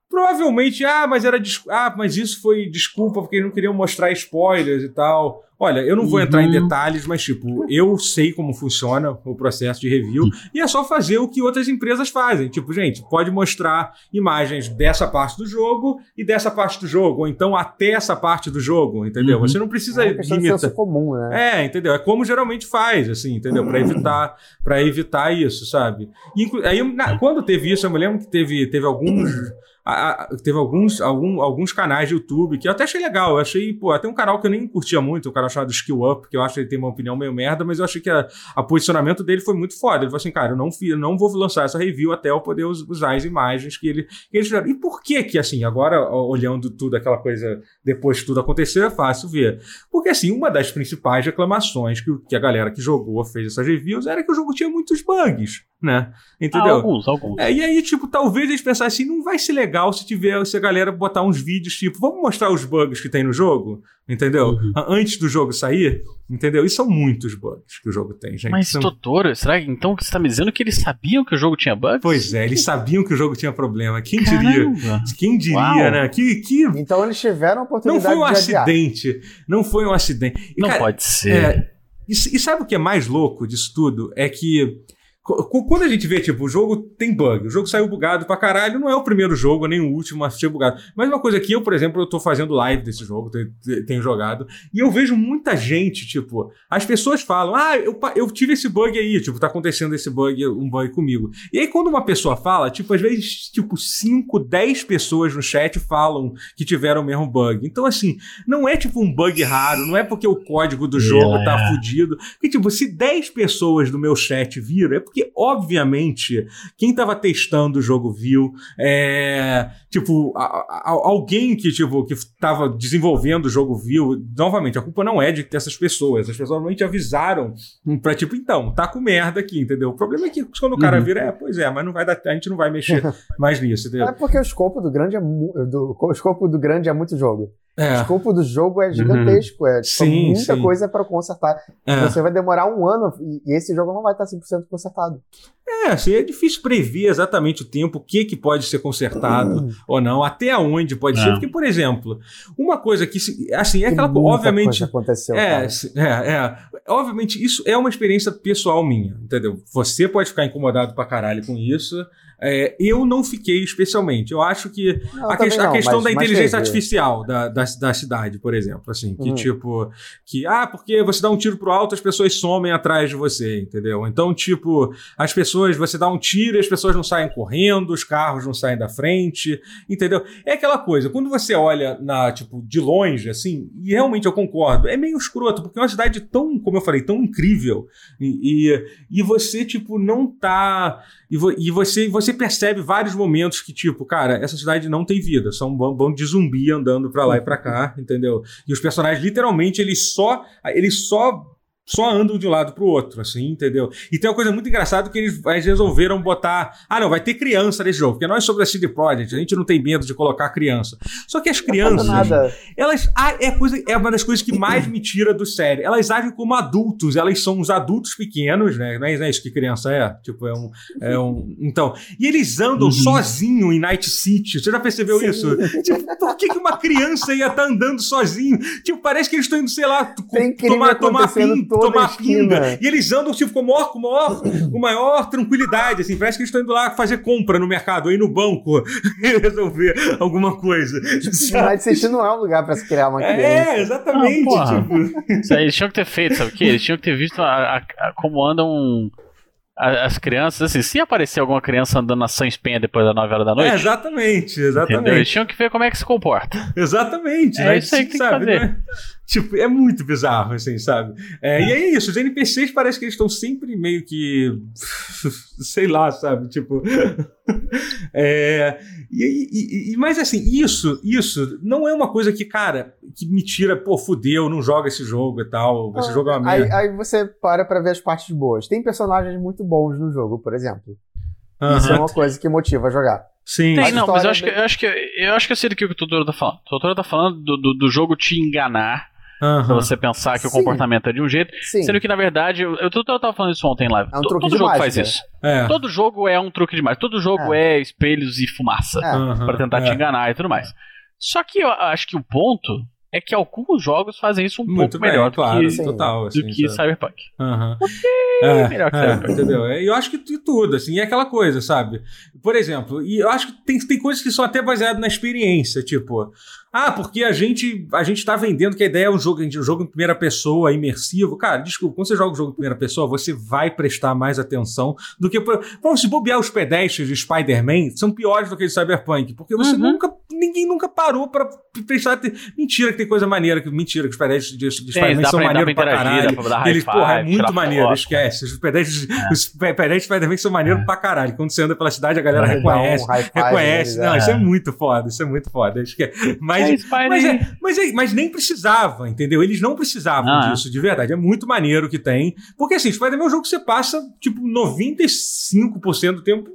Provavelmente, ah, mas era ah, mas isso foi desculpa porque eles não queriam mostrar spoilers e tal. Olha, eu não vou uhum. entrar em uhum. detalhes, mas tipo, eu sei como funciona o processo de review uhum. e é só fazer o que outras empresas fazem. Tipo, gente, pode mostrar imagens dessa parte do jogo e dessa parte do jogo, ou então até essa parte do jogo, entendeu? Uhum. Você não precisa é limitar. comum, né? É, entendeu? É como geralmente faz, assim, entendeu? Para evitar, para evitar isso, sabe? E aí, na, quando teve isso, eu me lembro que teve, teve alguns a, a, teve alguns, algum, alguns canais de YouTube que eu até achei legal. Eu achei, pô, até um canal que eu nem curtia muito, o um canal chamado Skill Up, que eu acho que ele tem uma opinião meio merda, mas eu achei que a, a posicionamento dele foi muito foda. Ele falou assim, cara, eu não, eu não vou lançar essa review até eu poder usar as imagens que, ele, que eles fizeram. E por que que, assim, agora, olhando tudo, aquela coisa, depois que tudo aconteceu, é fácil ver. Porque, assim, uma das principais reclamações que, que a galera que jogou fez essas reviews era que o jogo tinha muitos bugs né? Entendeu? Ah, alguns, alguns. É, e aí, tipo, talvez eles pensassem assim, não vai ser legal se tiver, se a galera botar uns vídeos, tipo, vamos mostrar os bugs que tem no jogo, entendeu? Uhum. Antes do jogo sair, entendeu? E são muitos bugs que o jogo tem, gente. Mas, são... doutor, será que então que você tá me dizendo que eles sabiam que o jogo tinha bugs? Pois é, eles sabiam que o jogo tinha problema. Quem Caramba. diria? Quem diria, Uau. né? Que, que... Então eles tiveram a oportunidade Não foi um acidente. Adiar. Não foi um acidente. E, não cara, pode ser. É, e, e sabe o que é mais louco disso tudo? É que quando a gente vê, tipo, o jogo tem bug, o jogo saiu bugado pra caralho, não é o primeiro jogo, nem o último a ser bugado. Mas uma coisa que eu, por exemplo, eu tô fazendo live desse jogo, tenho, jogado, e eu vejo muita gente, tipo, as pessoas falam, ah, eu, eu tive esse bug aí, tipo, tá acontecendo esse bug, um bug comigo. E aí quando uma pessoa fala, tipo, às vezes, tipo, 5, 10 pessoas no chat falam que tiveram o mesmo bug. Então, assim, não é tipo um bug raro, não é porque o código do jogo yeah. tá fudido. Porque, tipo, se 10 pessoas do meu chat viram, é Porque, obviamente, quem tava testando o jogo viu, é, tipo, a, a, alguém que, tipo, que tava desenvolvendo o jogo viu, novamente, a culpa não é de essas pessoas, as pessoas normalmente avisaram pra, tipo, então, tá com merda aqui, entendeu? O problema é que quando o cara uhum. vira, é, pois é, mas não vai dar, a gente não vai mexer mais nisso, entendeu? É porque o escopo do grande é, do, o escopo do grande é muito jogo. É. O escopo do jogo é gigantesco, uhum. é tipo, sim, muita sim. coisa para consertar. É. Você vai demorar um ano e esse jogo não vai estar 100% consertado. É, assim, é difícil prever exatamente o tempo, o que, que pode ser consertado uhum. ou não, até onde pode é. ser. Porque, por exemplo, uma coisa que, assim, é aquela coisa, obviamente. Coisa aconteceu, é, é, é, obviamente, isso é uma experiência pessoal minha, entendeu? Você pode ficar incomodado pra caralho com isso. É, eu não fiquei especialmente. Eu acho que não, a, que, não, a, questão mas, da inteligência artificial da, da, da, cidade, por exemplo, assim, que uhum. tipo, que, ah, porque você dá um tiro pro alto, as pessoas somem atrás de você, entendeu? Então, tipo, as pessoas, você dá um tiro e as pessoas não saem correndo, os carros não saem da frente, entendeu? É aquela coisa, quando você olha na, tipo, de longe, assim, e realmente eu concordo, é meio escroto, porque é uma cidade tão, como eu falei, tão incrível, e, e, e você, tipo, não tá e, vo e, você, você percebe vários momentos que, tipo, cara, essa cidade não tem vida. São um bando de zumbi andando pra lá e pra cá, entendeu? E os personagens, literalmente, eles só. Eles só só andam de um lado pro outro, assim, entendeu? E tem uma coisa muito engraçada que eles, eles resolveram botar. Ah, não, vai ter criança nesse jogo, porque nós somos a CD Projekt, a gente não tem medo de colocar criança. Só que as crianças. Elas. Ah, é, coisa, é uma das coisas que mais me tira do sério. Elas agem como adultos, elas são uns adultos pequenos, né? É, não é isso que criança é? Tipo, é um. É um então. E eles andam uhum. sozinho em Night City. Você já percebeu Sim. isso? Tipo, por que, que uma criança ia estar tá andando sozinho? Tipo, parece que eles estão indo, sei lá, tomar, tomar pinto tomar pinga. E eles andam tipo, com, maior, com, maior, com maior tranquilidade, assim. Parece que eles estão indo lá fazer compra no mercado, aí no banco, resolver alguma coisa. Mas City não é um lugar pra se criar uma criança. É, exatamente. Ah, tipo... Isso aí, eles tinham que ter feito, sabe o quê? Eles tinham que ter visto a, a, a, como andam as crianças, assim, se aparecer alguma criança andando na São Espenha depois das 9 horas da noite. É, exatamente, exatamente. Entendeu? Eles tinham que ver como é que se comporta. Exatamente, é né? isso aí que sabe, tem que fazer. Né? Tipo, é muito bizarro, assim, sabe? É, e é isso, os NPCs parece que eles estão sempre meio que. sei lá, sabe? Tipo. é, e, e, e, mas assim, isso, isso não é uma coisa que, cara, que me tira, pô, fudeu, não joga esse jogo e tal. Esse ah, jogo é uma merda. Aí, aí, você para pra ver as partes boas. Tem personagens muito bons no jogo, por exemplo. Uh -huh. Isso é uma coisa que motiva a jogar. Sim. Tem, não, mas eu acho, que, eu, acho que, eu acho que eu sei do que o Totoro tá falando. O Totoro tá falando do, do, do jogo te enganar Uhum. Pra você pensar que Sim. o comportamento é de um jeito. Sim. Sendo que, na verdade, eu, eu, eu tava falando isso ontem em live. É um todo jogo mágica. faz isso. É. Todo jogo é um truque demais. Todo jogo é, é espelhos e fumaça. É. Uhum. para tentar te é. enganar e tudo mais. Só que eu acho que o ponto é que alguns jogos fazem isso um Muito pouco bem, melhor claro, do que, total, assim, do que Cyberpunk. Uhum. É, melhor que é, Cyberpunk. Entendeu? Eu acho que tudo, assim, é aquela coisa, sabe? Por exemplo, e eu acho que tem, tem coisas que são até baseadas na experiência, tipo, ah, porque a gente a gente tá vendendo que a ideia é um jogo, um jogo em primeira pessoa, imersivo. Cara, desculpa, quando você joga um jogo em primeira pessoa, você vai prestar mais atenção do que. Bom, se bobear os pedestres de Spider-Man, são piores do que de Cyberpunk, porque você uhum. nunca. Ninguém nunca parou pra prestar. Mentira que tem coisa maneira, que mentira que os pedestres de, de Spider-Man são maneiros pra, pra caralho. Pra Eles, porra, é muito maneiro, foto. esquece. Os pedestres, é. os pedestres de Spider-Man são maneiros é. pra caralho. Quando você anda pela cidade, a galera reconhece. Um reconhece. Não, é. isso é muito foda, isso é muito foda. Esquece. Mas mas, é, mas, é, mas, é, mas, nem precisava, entendeu? Eles não precisavam ah, disso, de verdade. É muito maneiro que tem. Porque assim, Spider-Man é um jogo que você passa, tipo, 95% do tempo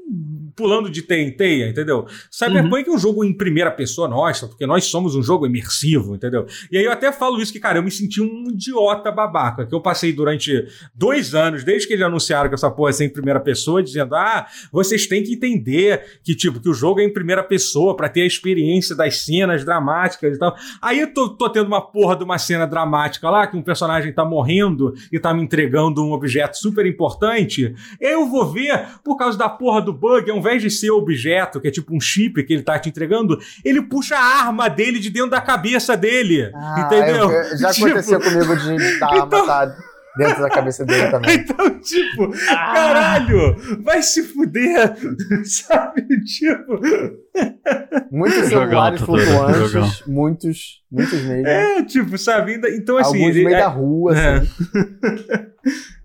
pulando de teia em teia, entendeu? Cyberpunk uhum. é um jogo em primeira pessoa nossa, porque nós somos um jogo imersivo, entendeu? E aí eu até falo isso que, cara, eu me senti um idiota babaca, que eu passei durante dois anos, desde que eles anunciaram que essa porra é sem primeira pessoa, dizendo, ah, vocês têm que entender que, tipo, que o jogo é em primeira pessoa para ter a experiência das cenas dramáticas e tal. Aí eu tô, tô tendo uma porra de uma cena dramática lá, que um personagem tá morrendo e tá me entregando um objeto super importante, eu vou ver, por causa da porra do bug, é um invés de ser objeto, que é tipo um chip que ele tá te entregando, ele puxa a arma dele de dentro da cabeça dele. Ah, entendeu? Eu, já tipo... aconteceu comigo de dar então... matar dentro da cabeça dele também. Então, tipo, ah. caralho, vai se fuder, sabe? Tipo. Muitos celulares flutuantes, muitos, muitos mesmo. É, tipo, sabe? Então, assim. Alguns no meio é... da rua, é. assim.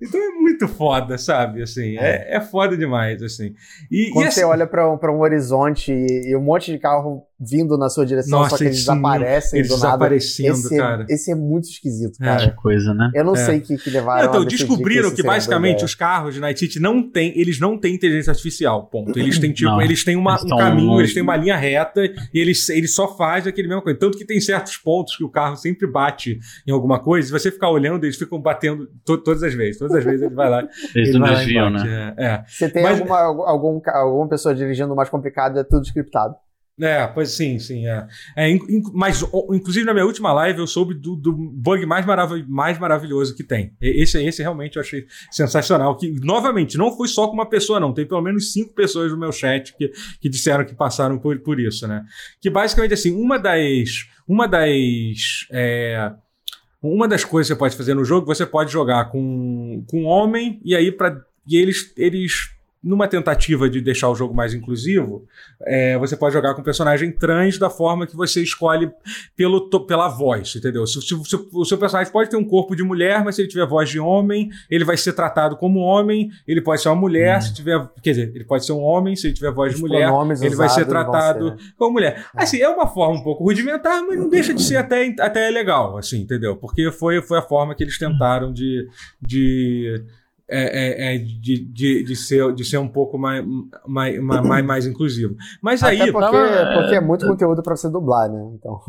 Então é muito foda, sabe? Assim, é, é foda demais, assim. E, Quando e você assim, olha pra um, pra um horizonte e, e um monte de carro vindo na sua direção, Nossa, só que eles eles desaparecem eles do nada. desaparecendo, Esse, cara. É, esse é muito esquisito, É. cara. Coisa, né? Eu não É. sei o que, que levaram então, descobriram que, boa basicamente os carros de Night City não tem, eles não têm inteligência artificial, ponto. Eles têm tipo, Não. eles têm uma, Eles um caminho, no- eles têm uma linha reta e eles, eles só fazem aquele mesmo coisa. Tanto que tem certos pontos que o carro sempre bate em alguma coisa, se você ficar olhando, eles ficam batendo to- todas as vezes. Todas as vezes ele vai lá. Eles ele não desviam, né? É, é. Você tem Mas- alguma, algum, alguma pessoa dirigindo mais complicado, é tudo scriptado. É, pois sim, sim. É. É, in- in- mas, o- inclusive, na minha última live, eu soube do, do bug mais, marav mais maravilhoso que tem. Esse, esse realmente eu achei sensacional. Que, novamente, não foi só com uma pessoa, não. Tem pelo menos cinco pessoas no meu chat que, que disseram que passaram por, por isso, né? Que basicamente, assim, uma das. Uma das. é, uma das coisas que você pode fazer no jogo, você pode jogar com, com um homem, e aí para e eles, eles, numa tentativa de deixar o jogo mais inclusivo, é, você pode jogar com um personagem trans da forma que você escolhe pelo, pela voz, entendeu? Se, se- se- o seu personagem pode ter um corpo de mulher, mas se ele tiver voz de homem, ele vai ser tratado como homem, ele pode ser uma mulher, se tiver. Quer dizer, ele pode ser um homem, se ele tiver voz Os de mulher, ele vai ser tratado ser- como mulher. Assim, é uma forma um pouco rudimentar, mas não deixa de ser até, até legal, assim, entendeu? Porque foi, foi a forma que eles tentaram de. de é, é, é, de, de, de, ser, de ser um pouco mais, mais, mais, mais inclusivo. Mas aí. Até porque, tava- porque é muito conteúdo pra você dublar, né? Então.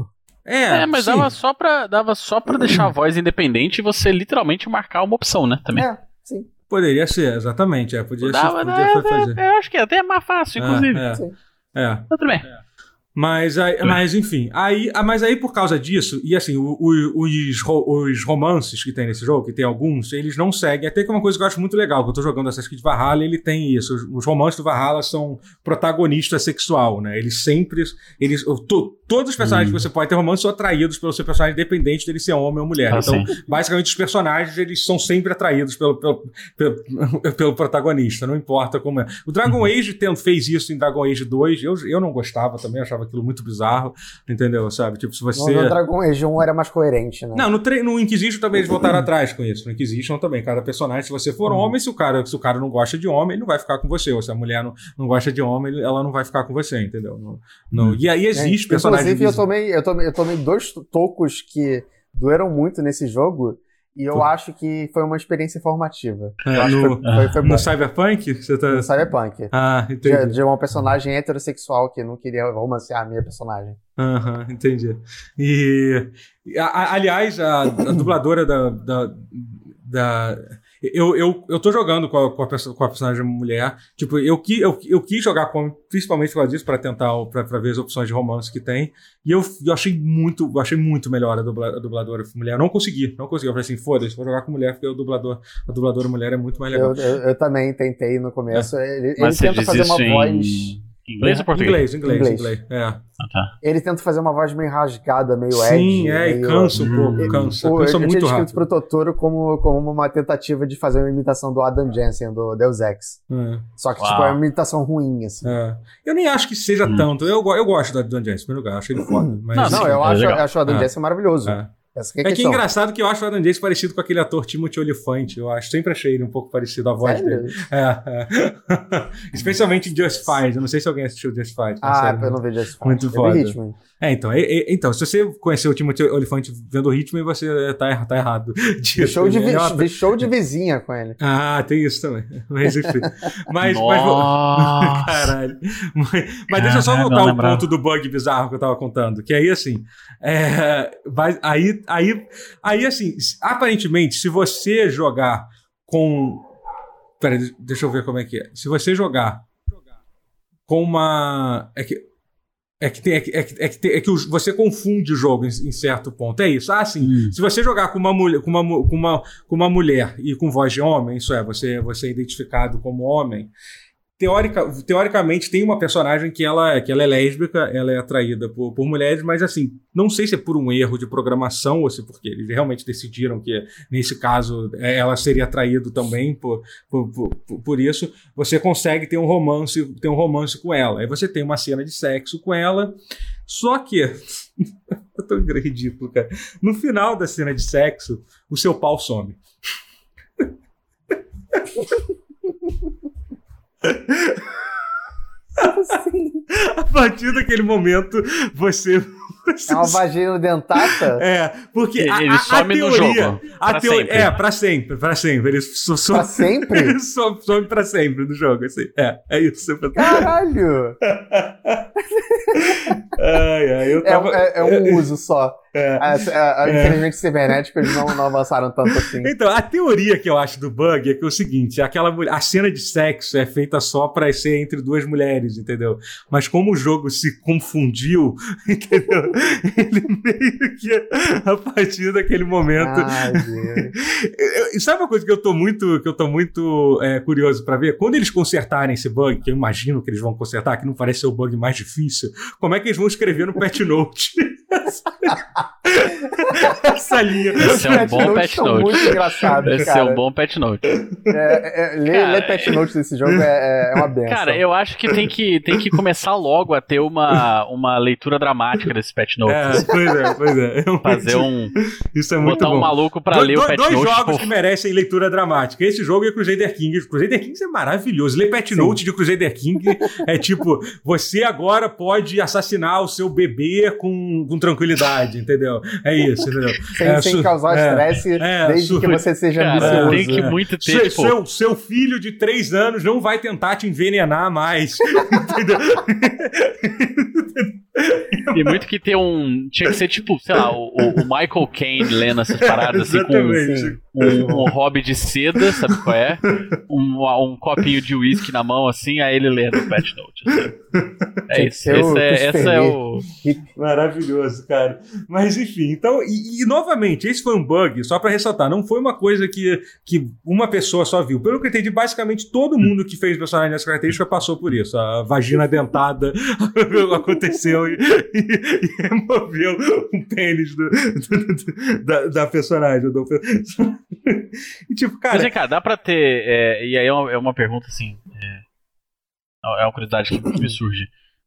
É, É, mas sim. dava só, pra, dava só pra deixar a voz independente e você literalmente marcar uma opção, né? Também. É, sim. Poderia ser, exatamente. É, podia, Dava, ser, podia né? fazer. Eu acho que até é mais fácil, inclusive. É, Sim. é, é. Mas tudo bem. Mas, aí, mas enfim, aí, ah, mas aí por causa disso, e assim, o- o- os, os romances que tem nesse jogo, que tem alguns, eles não seguem. Até que é uma coisa que eu acho muito legal, que eu tô jogando Assassin's Creed Valhalla, ele tem isso. Os, os romances do Valhalla são protagonista sexual, né? Eles sempre. Eles, to- todos os personagens Hum. que você pode ter romance são atraídos pelo seu personagem, independente dele ser homem ou mulher. Ah, então, sim. basicamente, os personagens, eles são sempre atraídos pelo, pelo, pelo, pelo protagonista, não importa como é. O Dragon Uhum. Age tem- fez isso em Dragon Age 2, eu, eu não gostava também, achava aquilo muito bizarro, entendeu? Sabe? Tipo, se você... no Dragon Age 1 era mais coerente, né? Não, no, tre- no Inquisition também eles voltaram atrás com isso. No Inquisition também, cada personagem, se você for Uhum. homem, se o, cara, se o cara não gosta de homem, ele não vai ficar com você. Ou se a mulher não, não gosta de homem, ela não vai ficar com você, entendeu? Não, não- E aí É, existe personagem. Inclusive, eu tomei, eu, tomei, eu tomei dois tocos que doeram muito nesse jogo. E eu Pô. acho que foi uma experiência formativa. É, no- foi, foi, foi. No Cyberpunk? Você tá... No Cyberpunk. Ah, De, entendi. de uma personagem heterossexual que não queria romancear a minha personagem. Aham, entendi. E, e, a- a- aliás, a, a dubladora da. da, da- eu, eu, eu tô jogando com a, com a, com a personagem mulher. Tipo, eu, qui- eu, eu quis jogar com homem, principalmente por causa disso, pra tentar, pra, pra ver as opções de romance que tem. E eu, eu achei muito, eu achei muito melhor a, dubla, a dubladora mulher. Eu não consegui, não consegui. Eu falei assim, foda-se, vou jogar com mulher, porque o dublador, a dubladora mulher é muito mais legal. Eu, eu, eu também tentei no começo. Ele, ele Mas você tenta fazer uma voz. em inglês ou português? Inglês, inglês, Inglês. inglês. É. Ah, tá. Ele tenta fazer uma voz meio rasgada, meio Sim, edgy. é, e meio- cansa um pouco, Hum. cansa. Pô, cansa eu, eu muito tinha rápido. escrito pro Totoro como, como uma tentativa de fazer uma imitação do Adam Jensen, do Deus Ex. É. Só que, Uau. tipo, é uma imitação ruim, assim. É. Eu nem acho que seja Hum. tanto. Eu, eu gosto do Adam Jensen, em primeiro lugar. Acho ele foda. Mas, Não, Não, sim, eu é acho, eu acho o Adam É. Jensen maravilhoso. É. Essa que é a É que é engraçado que eu acho o Adam Jensen parecido com aquele ator Timothy Olyphant. Eu acho, sempre achei ele um pouco parecido, a voz Sério? dele. É, é. Especialmente em Justified. Eu não sei se alguém assistiu Justified. Ah, série eu não vejo esse Muito foda. É, então, é- é- então, se você conheceu o Timothy Olyphant vendo o ritmo, você tá, tá errado. Disso. show, de, Ele é vi, show de vizinha com ele. Ah, tem isso também. Mas enfim. Mas, mas. Caralho. Mas, mas deixa eu só voltar ao lembrava. ponto do bug bizarro que eu tava contando. Que aí, assim. é, vai, aí, aí, aí, assim, aparentemente, se você jogar com. Peraí, deixa eu ver como é que é. Se você jogar com uma. É que. É que, tem, é, que, é, que, é, que tem- é que você confunde o jogo em, em certo ponto. É isso. Ah, sim. Hum. Se você jogar com uma, mulher, com, uma, com, uma, com uma mulher e com voz de homem, isso é, você, você é identificado como homem, teórica, teoricamente tem uma personagem que ela, que ela é lésbica, ela é atraída por, por mulheres, mas assim, não sei se é por um erro de programação ou se porque eles realmente decidiram que nesse caso é, ela seria atraída também por, por, por, por- isso, você consegue ter um romance, ter um romance com ela. Aí você tem uma cena de sexo com ela, só que é tão ridículo, cara. No final da cena de sexo, o seu pau some. assim? A partir daquele momento, você. você É uma vagina dentata? É, porque Ele a, a, a some no teoria. jogo, A pra teo- sempre. É, pra sempre, pra sempre. Ele so, so, Pra sempre? ele some, some pra sempre no jogo, assim. É, é isso. Caralho! Ai, ai, É, tava. é- é um uso só. É. Ah, ah, É. Infelizmente, cibernéticos não, não avançaram tanto assim. Então, a teoria que eu acho do bug é que é o seguinte: aquela a cena de sexo é feita só pra ser entre duas mulheres, entendeu? Mas como o jogo se confundiu, entendeu? Ele meio que a partir daquele momento. Ai, Deus. Sabe uma coisa que eu tô muito, que eu tô muito é, curioso pra ver? Quando eles consertarem esse bug, que eu imagino que eles vão consertar, que não parece ser o bug mais difícil, como é que eles vão escrever no patch note? Essa linha. Esse é um bom são note. muito engraçados, Esse cara. é um bom patch note. É, é, ler, Cara, ler patch notes desse jogo é, é uma benção. Cara, eu acho que tem que, tem que começar logo a ter uma, uma leitura dramática desse patch note. É, pois é, pois é. Fazer um. Isso é muito botar bom. um maluco pra Do- ler do- o patch dois note. jogos pô, que merecem leitura dramática. Esse jogo e Crusader Kings. Crusader Kings é maravilhoso. Ler patch Sim. note de Crusader King é tipo, você agora pode assassinar o seu bebê com, com tranquilidade, entendeu? É isso, entendeu? sem, é, sem causar é, estresse, é, desde su- que você seja Cara, ambicioso. tem que é. muito ter, Seu, tipo, seu, seu filho de três anos não vai tentar te envenenar mais. entendeu? Tem muito que ter um. Tinha que ser tipo, sei lá, o, o- Michael Caine lendo essas paradas assim com. Sim. um, um hobby de seda, sabe qual é? Um, um copinho de uísque na mão, assim, aí ele lendo o patch note. assim. É isso. o Esse é, esse é o. Maravilhoso, cara. Mas enfim, então, e, e, novamente, esse foi um bug, só pra ressaltar, não foi uma coisa que, que uma pessoa só viu. Pelo que eu entendi, basicamente todo mundo que fez personagem nessa característica passou por isso. A vagina dentada aconteceu e, e- e removeu o pênis do- do- do- da, da personagem. do- E tipo, Mas cara. vem cá, dá pra ter. é, e aí é uma, é uma pergunta assim. É, é uma curiosidade que, me surge.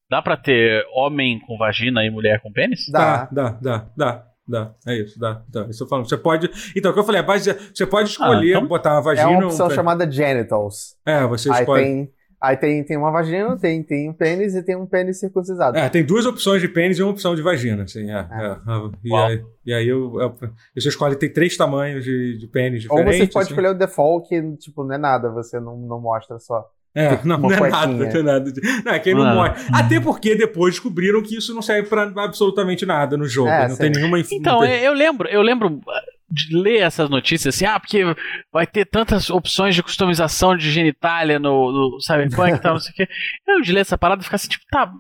Dá pra ter homem com vagina e mulher com pênis? Dá. Dá, dá, dá, dá. Dá, é isso, dá, dá. Isso eu falo. Você pode. Então, o que eu falei, a base, você pode escolher então botar uma É vagina. uma um opção pé- chamada genitals. É, você Aí escolhe. tem, aí tem, tem uma vagina, tem, tem um pênis e tem um pênis circuncisado. É, tem duas opções de pênis e uma opção de vagina, assim, é. É. é. E, Uau. aí, e aí eu, eu- você escolhe, tem três tamanhos de, de pênis Ou diferentes. você pode assim. escolher o default, que tipo, não é nada, você não, não mostra só. É, não, não é nada, não é nada. de- Não, é quem não Ah. morre. Até porque depois descobriram que isso não serve pra absolutamente nada no jogo. É, não sim. tem nenhuma. Então, não tem- é, eu lembro, eu lembro de ler essas notícias assim, ah, porque vai ter tantas opções de customização de genitália no, no Cyberpunk e tal, não sei o quê. Eu de ler essa parada e ficar assim, tipo, tá,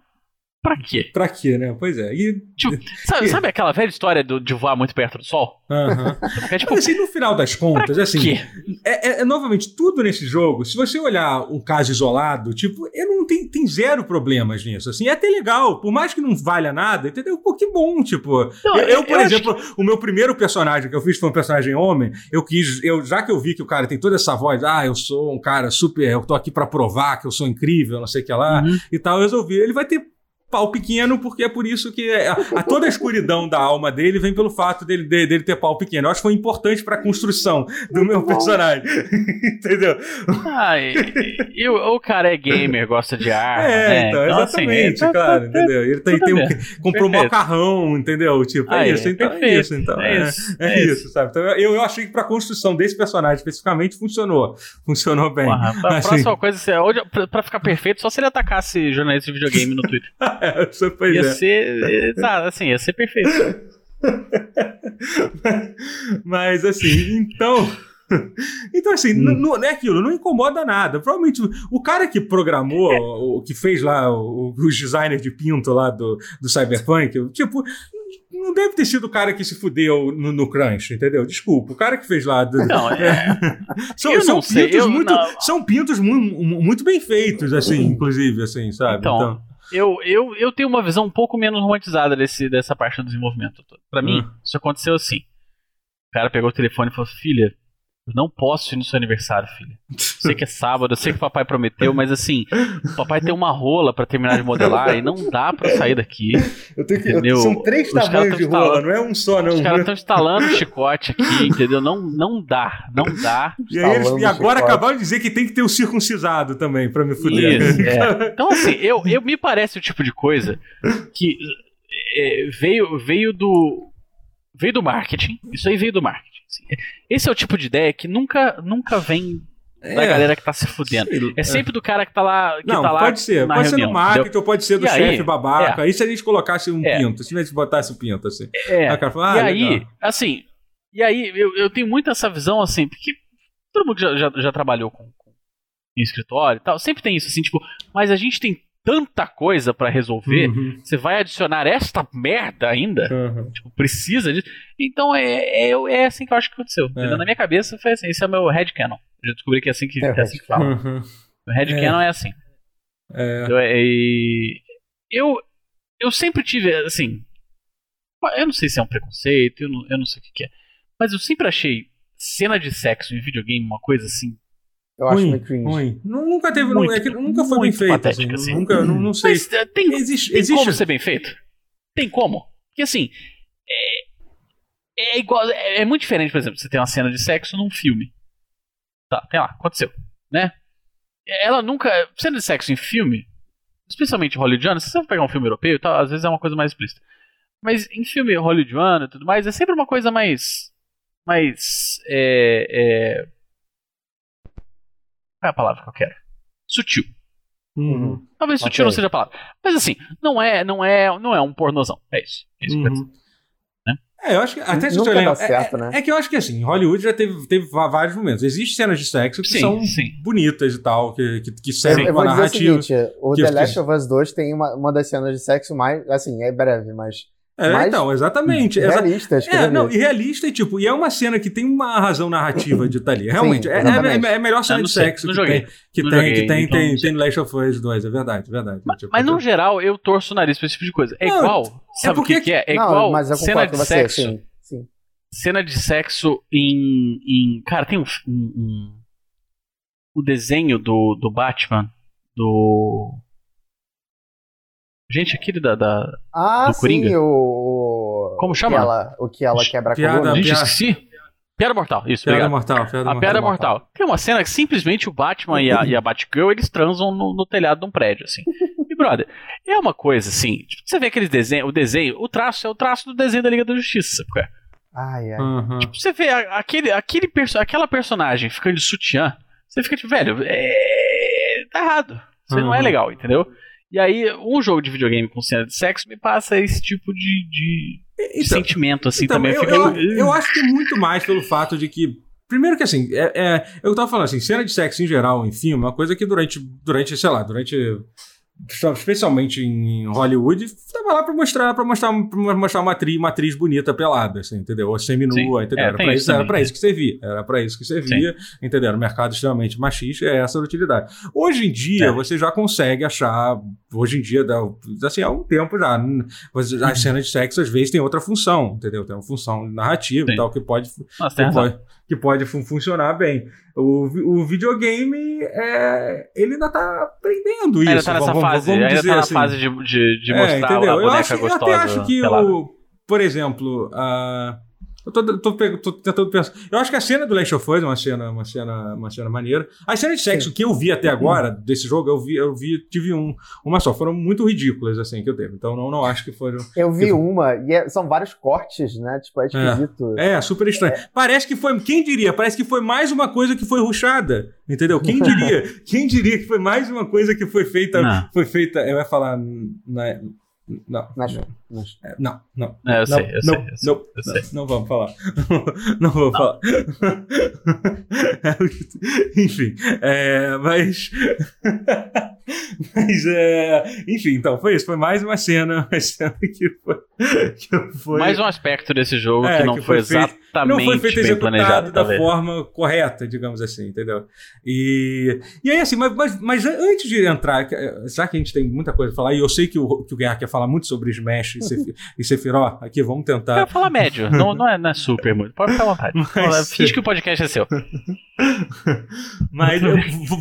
pra quê? Pra quê, né? Pois é. E. Tipo, sabe, sabe aquela velha história do, de voar muito perto do sol? Porque é tipo, Mas assim, no final das contas, assim. É, é- é, novamente, tudo nesse jogo, se você olhar um caso isolado, tipo, eu não tem, tem zero problemas nisso. Assim, é até legal, por mais que não valha nada, entendeu? Pô, que bom, tipo. Não, eu, eu, por eu exemplo, o meu primeiro personagem que eu fiz foi um personagem homem, eu quis, eu, já que eu vi que o cara tem toda essa voz, ah, eu sou um cara super, eu tô aqui pra provar que eu sou incrível, não sei o que lá, Uhum. e tal, eu resolvi, ele vai ter pau pequeno, porque é por isso que a, a- toda a escuridão da alma dele vem pelo fato dele, de- dele ter pau pequeno. Eu acho que foi importante pra construção do meu personagem. Entendeu? Ah, e, e- o, o cara é gamer, gosta de arte. É, né? então, assim, exatamente, tá- claro, tá- entendeu? Ele tem, tem um, comprou um Perfeito. macarrão, entendeu? Tipo, é isso, então é isso, então. É É, isso, é é isso, sabe? Então eu, eu achei que pra construção desse personagem especificamente funcionou. Funcionou bem. A Assim. próxima coisa, pra, pra ficar perfeito, só se ele atacasse jornalista de videogame no Twitter. É, isso, pois Ia é. ser, exato, assim, ia ser perfeito. Mas assim, então. Então, assim, Hum. não, não é aquilo, não incomoda nada. Provavelmente o cara que programou, o que fez lá o- os designers de pinto lá do, do Cyberpunk, tipo, não deve ter sido o cara que se fudeu no, no Crunch, entendeu? Desculpa, o cara que fez lá. do- Não, é, são, eu são sei, pintos eu muito, não- são pintos mu- mu- muito bem feitos, assim, inclusive, assim, sabe? Então, eu, eu, eu tenho uma visão um pouco menos romantizada desse, dessa parte do desenvolvimento. Pra mim, Hum. isso aconteceu assim. O cara pegou o telefone e falou: Filha, não posso ir no seu aniversário, filha. Sei que é sábado, eu sei que o papai prometeu, mas assim, o papai tem uma rola para terminar de modelar e não dá para sair daqui. Eu tenho que, eu, são três tamanhos de rola, não é um só, não. Os caras estão instalando chicote aqui, entendeu? Não, não dá, não dá. E, aí eles, e agora acabaram de dizer que tem que ter o circuncisado também para me fuder. Isso, é. Então, assim, eu, eu me parece o tipo de coisa que é, veio, veio do. Veio do marketing. Isso aí veio do marketing. Assim. Esse é o tipo de ideia que nunca, nunca vem da é, galera que tá se fudendo. É sempre do cara que tá lá. Que não, tá lá pode ser. Pode reunião, ser do marketing, entendeu? ou pode ser do chefe babaca. É, aí se a gente colocasse um é, pinto, se a gente botasse um pinto assim. É. Aí fala, ah, e aí, legal. assim. E aí, eu, eu tenho muito essa visão assim, porque todo mundo já, já, já trabalhou com, com em escritório e tal, sempre tem isso assim, tipo, mas a gente tem tanta coisa para resolver, uhum. você vai adicionar esta merda ainda? Uhum. Tipo, precisa disso? Então é, é, é, assim que eu acho que aconteceu. É. Na minha cabeça foi assim, esse é o meu headcanon. Eu já descobri que é assim que, é, é assim que fala. Uhum. O headcanon é. é assim. É. Então, é, eu, eu sempre tive, assim, eu não sei se é um preconceito, eu não, eu não sei o que, que é, mas eu sempre achei cena de sexo em videogame uma coisa assim eu acho meio cringe. Ruim. Nunca teve, muito, é que nunca foi bem feito. Patética, assim. assim. Nunca, não, não sei. Mas eh, tem, existe, tem existe... como ser bem feito? Tem como? Porque assim, é, é igual, é, é, muito diferente, por exemplo, você tem uma cena de sexo num filme. Tá, tem lá, aconteceu, né? Ela nunca, cena de sexo em filme, especialmente hollywoodiano, se você for pegar um filme europeu, tá, às vezes é uma coisa mais explícita. Mas em filme hollywoodiano e tudo mais, é sempre uma coisa mais mais é, é, é a palavra que eu quero? Sutil. Uhum. Talvez sutil okay. não seja a palavra. Mas assim, não é, não é, não é um pornozão. É isso. É isso uhum. que né? É, eu acho que até se você certo, é, né? é, que eu acho que assim, Hollywood já teve, teve vários momentos. Existem cenas de sexo que sim, são sim. bonitas e tal, que, que, que servem para narrativa. O, seguinte, o que, The Last of Us 2 tem uma, uma das cenas de sexo mais, assim, é breve, mas é, então, exatamente. Realista, acho que É, não, e realista, e tipo, e é uma cena que tem uma razão narrativa de estar tá ali. Realmente, Sim, é, é, é, a melhor cena de sexo que tem, que, tem, joguei, que tem, então, tem, tem no Last of Us 2, é verdade, é verdade. Mas, tipo, mas no geral, eu torço o nariz pra esse tipo de coisa. É não, igual, sabe o que, que, é? É não, igual cena de sexo. Sim, sim. Cena de sexo em, em. Cara, tem um, um, um. O desenho do, do Batman, do. Gente, aquele da, da ah, do Coringa. Sim, o, Como chama? Que ela, o que ela quebra piada, a coluna. Gente, esqueci. Piada Mortal, isso, Piada obrigado. Mortal, piada a mortal, Piada Mortal. mortal. Tem uma cena que simplesmente o Batman e a, e a Batgirl, eles transam no, no, telhado de um prédio, assim. E, brother, é uma coisa, assim, tipo, você vê aqueles desenhos, o desenho, o traço é o traço do desenho da Liga da Justiça, sabe? É? Ai, ai. Uhum. Tipo, você vê aquele, aquele perso aquela personagem ficando de sutiã, você fica tipo, velho, é... tá errado. Isso uhum. não é legal, entendeu? E aí, um jogo de videogame com cena de sexo me passa esse tipo de, de, então, de sentimento, assim, então, também. Eu, eu, eu, acho que muito mais pelo fato de que. Primeiro que assim, é, é, eu tava falando assim, cena de sexo em geral em filme, é uma coisa que durante, durante sei lá, durante especialmente em Hollywood, tava lá pra mostrar, pra mostrar, pra mostrar uma, atriz, uma atriz bonita pelada, assim, entendeu? Ou seminua, entendeu? É, era, pra isso, era pra isso que servia. Era pra isso que servia, Sim. entendeu? Era um mercado extremamente machista, é essa a utilidade. Hoje em dia, é. você já consegue achar, hoje em dia, assim, há um tempo já, as cenas de sexo às vezes tem outra função, entendeu? Tem uma função narrativa Sim. e tal, que pode, Nossa, que pode, que pode funcionar bem. O, o videogame, é, ele ainda tá aprendendo isso. Ainda tá nessa vamos, fase, vamos ainda tá na assim. fase de, de, de é, mostrar entendeu? a boneca eu acho, gostosa. Eu até acho que, o, por exemplo, a eu tô, tô, tô, tentando pensar. Eu acho que a cena do Last of Us é uma cena, uma cena, uma cena maneira. As cenas de sexo Sim. que eu vi até agora desse jogo, eu vi, eu vi, tive um, uma só. Foram muito ridículas, assim, que eu teve. Então não, não acho que foram. Eu vi uma, e é, são vários cortes, né? Tipo, é esquisito. É, é super estranho. É. Parece que foi. Quem diria? Parece que foi mais uma coisa que foi ruxada. Entendeu? Quem diria? quem diria que foi mais uma coisa que foi feita. Não. Foi feita. Eu ia falar. Na, não. É, não, não. É, eu sei, eu não, sei. Eu sei, não, eu sei. Não, não vamos falar. não vou falar. Enfim, é, mas. Mas, é, enfim, então foi isso. Foi mais uma cena, uma cena que foi. Que foi mais um aspecto desse jogo é, que não que foi, foi feito, exatamente não foi feito bem planejado. da forma correta, digamos assim, entendeu? E, e aí, assim, mas, mas, mas, antes de entrar, já que a gente tem muita coisa a falar, e eu sei que o, que o Guerra quer falar muito sobre Smash e, Sef, e Sephiroth, aqui vamos tentar. Eu falar médio, não, não, é, não é super muito. Pode ficar à vontade. Mas... Finge que o podcast é seu. mas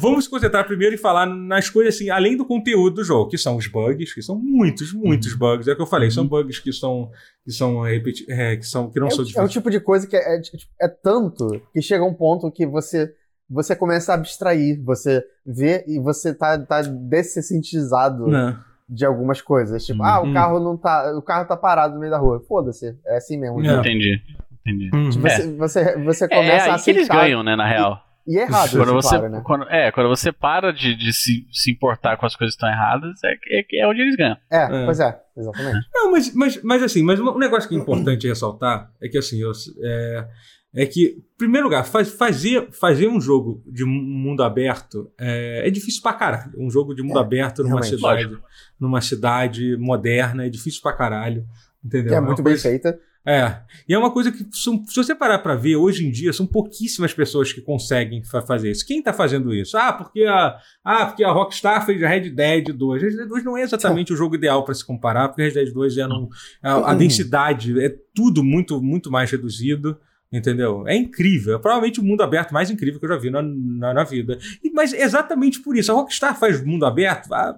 vamos se concentrar primeiro e falar nas coisas assim, além do conteúdo do jogo, que são os bugs, que são muitos, muitos uhum. bugs. É o que eu falei, uhum. são bugs que são que são repeti é, que são que não é, são difíceis. É o tipo de coisa que é, é, tipo, é, tanto que chega um ponto que você você começa a abstrair, você vê e você tá, tá dessentizado é. de algumas coisas. Tipo, uhum. ah, o carro não tá. O carro tá parado no meio da rua. Foda-se. É assim mesmo. Entendi. Entendi. Uhum. Tipo, você, você, você começa é, a aceitar. que eles ganham, né, na real. E é errado, quando você, claro, né? quando, é, quando você para de, de se, se, importar com as coisas que estão erradas, é, é, é onde eles ganham. É, é, pois é, exatamente. Não, mas, mas, mas assim, mas um negócio que é importante ressaltar é que assim, eu, é, é que, em primeiro lugar, faz, fazer, fazer um jogo de mundo aberto é, é difícil pra caralho. Um jogo de mundo é, aberto numa cidade, numa cidade moderna é difícil pra caralho. Entendeu? Que é muito bem feita. É. E é uma coisa que, se você parar para ver, hoje em dia, são pouquíssimas pessoas que conseguem fa fazer isso. Quem tá fazendo isso? Ah, porque a, ah, porque a Rockstar fez a Red Dead 2. Red Dead 2 não é exatamente o jogo ideal para se comparar, porque Red Dead 2 é num, a, a densidade é tudo muito, muito mais reduzido. Entendeu? É incrível. É provavelmente o mundo aberto mais incrível que eu já vi na, na, na vida. E, mas exatamente por isso. A Rockstar faz mundo aberto há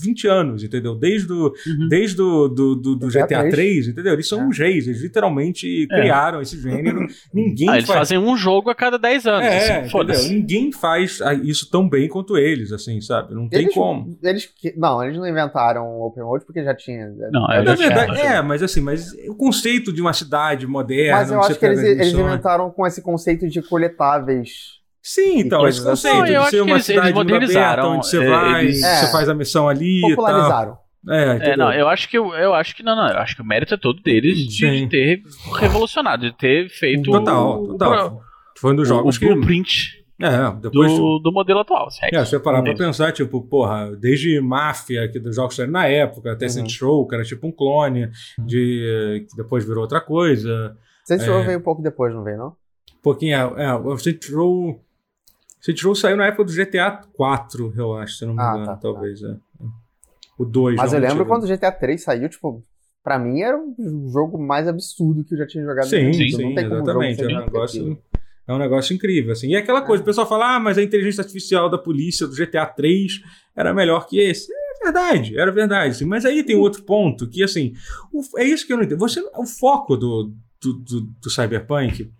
20 anos, entendeu? Desde o, uhum. desde do, do, do, do GTA, GTA 3, entendeu? Eles são é. os reis, eles literalmente é. criaram esse gênero. Ninguém ah, eles faz... fazem um jogo a cada 10 anos. É, assim, Ninguém faz isso tão bem quanto eles, assim, sabe? Não tem eles, como. Eles, não, eles não inventaram o Open World porque já tinha. Não, é, na verdade, é, mas assim, mas o conceito de uma cidade moderna. Mas eu acho que eles, eles inventaram com esse conceito de coletáveis Sim, então, esse conceito não, de ser uma cidade eles aberta, onde você é, vai, eles... você é. faz a missão ali Popularizaram. e tal. É, é, não, eu acho que eu acho que não, não, eu acho que o mérito é todo deles de, de ter revolucionado, de ter feito total, total. O, Foi um dos jogos o, o blueprint é, depois do, do modelo atual. É, se você parar pra pensar, tipo, porra, desde Máfia, que dos jogos na época, até uhum. Saints Row, que era tipo um clone, de, que depois virou outra coisa. Saints Row é, veio um pouco depois, não veio, não? Um pouquinho, é, é o Saints Row Saints Row saiu na época do GTA 4, eu acho, se não me ah, engano, tá, tá. talvez. Tá. É. O 2. Mas eu lembro quando o GTA 3 saiu, tipo, pra mim era o jogo mais absurdo que eu já tinha jogado. Sim, sim, sim exatamente. É um, negócio, é um negócio incrível, assim. E é aquela coisa, o pessoal fala, ah, mas a inteligência artificial da polícia do GTA 3 era melhor que esse. É verdade, era verdade. Assim. Mas aí tem outro ponto que, assim, o, é isso que eu não entendo. Você, o foco do, do, do, do Cyberpunk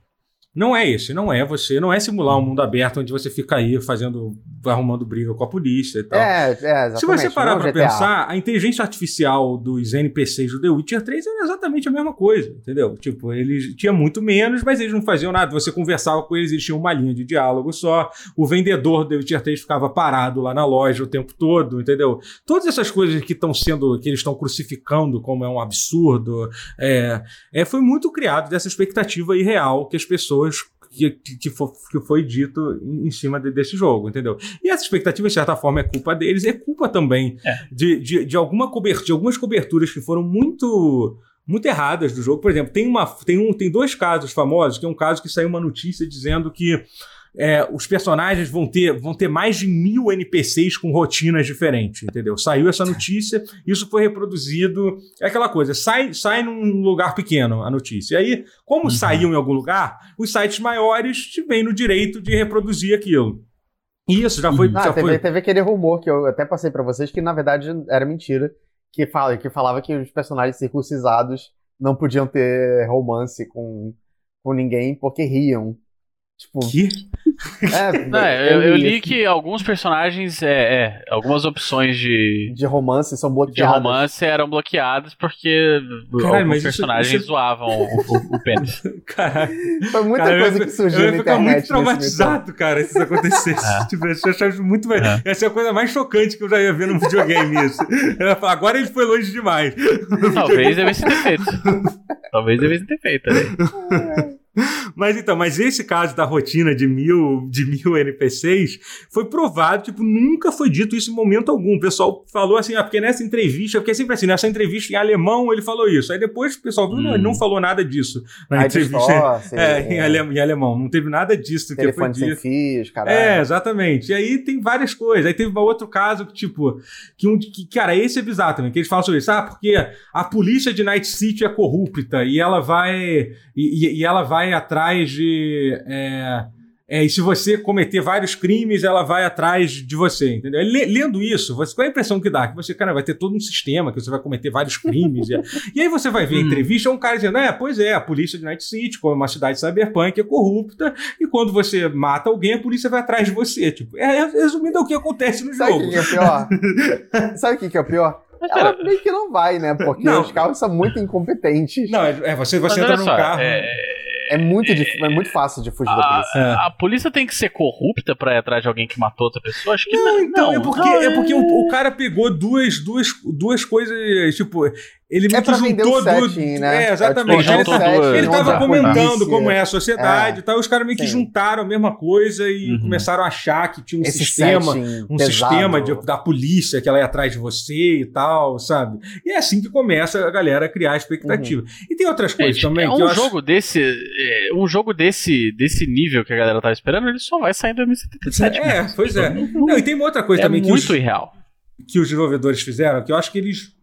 não é esse, não é você, não é simular um mundo aberto onde você fica aí fazendo, arrumando briga com a polícia e tal. É, é exatamente. Se você parar pra GTA. pensar, a inteligência artificial dos NPCs do The Witcher 3 era exatamente a mesma coisa, entendeu? Tipo, eles tinham muito menos, mas eles não faziam nada. Você conversava com eles, eles tinham uma linha de diálogo só. O vendedor do The Witcher 3 ficava parado lá na loja o tempo todo, entendeu? Todas essas coisas que estão sendo, que eles estão crucificando como é um absurdo, é, é, foi muito criado dessa expectativa irreal que as pessoas que, que, foi, que foi dito em cima de, desse jogo, entendeu? E essa expectativa, de certa forma, é culpa deles, é culpa também é. De, de, de, alguma cobertura, de algumas coberturas que foram muito muito erradas do jogo. Por exemplo, tem, uma, tem, um, tem dois casos famosos, que é um caso que saiu uma notícia dizendo que é, os personagens vão ter, vão ter mais de mil NPCs com rotinas diferentes, entendeu? Saiu essa notícia, isso foi reproduzido. É aquela coisa, sai, sai num lugar pequeno a notícia. E aí, como uhum. saiu em algum lugar, os sites maiores vêm no direito de reproduzir aquilo. Isso, já foi. Ah, já teve, foi... teve aquele rumor que eu até passei para vocês que na verdade era mentira. Que, fala, que falava que os personagens circuncisados não podiam ter romance com, com ninguém porque riam. Tipo. Que? É, não, é, eu, eu, li que alguns personagens, é, é, algumas opções de. De romance são bloqueadas. De romance eram bloqueadas porque Caralho, alguns personagens isso... zoavam o, o, o pênis. Caralho. Foi muita cara, coisa eu, que surgiu eu na internet. Eu ia muito traumatizado, cara, se isso acontecesse. É. Tipo, eu achava muito. É. Essa é a coisa mais chocante que eu já ia ver num videogame, isso. Falar, agora ele foi longe demais. Talvez devesse ter feito. Talvez devesse ter feito, né? Mas então, mas esse caso da rotina de mil, de mil NPCs foi provado, tipo, nunca foi dito isso em momento algum. O pessoal falou assim, ah, porque nessa entrevista, porque é sempre assim, nessa entrevista em alemão ele falou isso. Aí depois o pessoal viu, hum. não, ele não falou nada disso na entrevista. é, em, ale, em, alemão, não teve nada disso que foi dito. Sem fios, caralho. É, exatamente. E aí tem várias coisas. Aí teve um outro caso que, tipo, que, um, que, cara, esse é bizarro também, que eles falam sobre isso. Ah, porque a polícia de Night City é corrupta e ela vai. E, e ela vai atrás de. É, é, e se você cometer vários crimes, ela vai atrás de você, entendeu? Lendo isso, você, qual é a impressão que dá? Que você, cara, vai ter todo um sistema que você vai cometer vários crimes. e, e, aí você vai ver a hum. entrevista, um cara dizendo, é, pois é, a polícia de Night City, como é uma cidade cyberpunk, é corrupta, e quando você mata alguém, a polícia vai atrás de você. Tipo, é, resumindo, é o que acontece no Sabe jogo. Que é pior? Sabe o que, que é o pior? Ela meio que não vai, né? Porque não. os carros são muito incompetentes. Não, é, você, você entra num só, carro. É é muito, é, é muito fácil de fugir a, da polícia. É. A polícia tem que ser corrupta pra ir atrás de alguém que matou outra pessoa? Acho que não. não então, é porque, não, é porque o, o, cara pegou duas, duas, duas coisas. Tipo, ele é juntou duas. Né? É, exatamente. É, tipo, ele, tá, ele tava comentando como é a sociedade é. e tal. Os caras meio que Sim. juntaram a mesma coisa e uhum. começaram a achar que tinha um Esse sistema, um pesado. sistema de, da polícia que ela ia atrás de você e tal, sabe? E é assim que começa a galera a criar expectativa. Uhum. E tem outras coisas Gente, também. É um jogo acho... desse. É, um jogo desse, desse nível que a galera tava esperando, ele só vai sair em 2077. É, pois é. Não, e tem uma outra coisa é também que. Muito irreal que os desenvolvedores fizeram, que eu acho que eles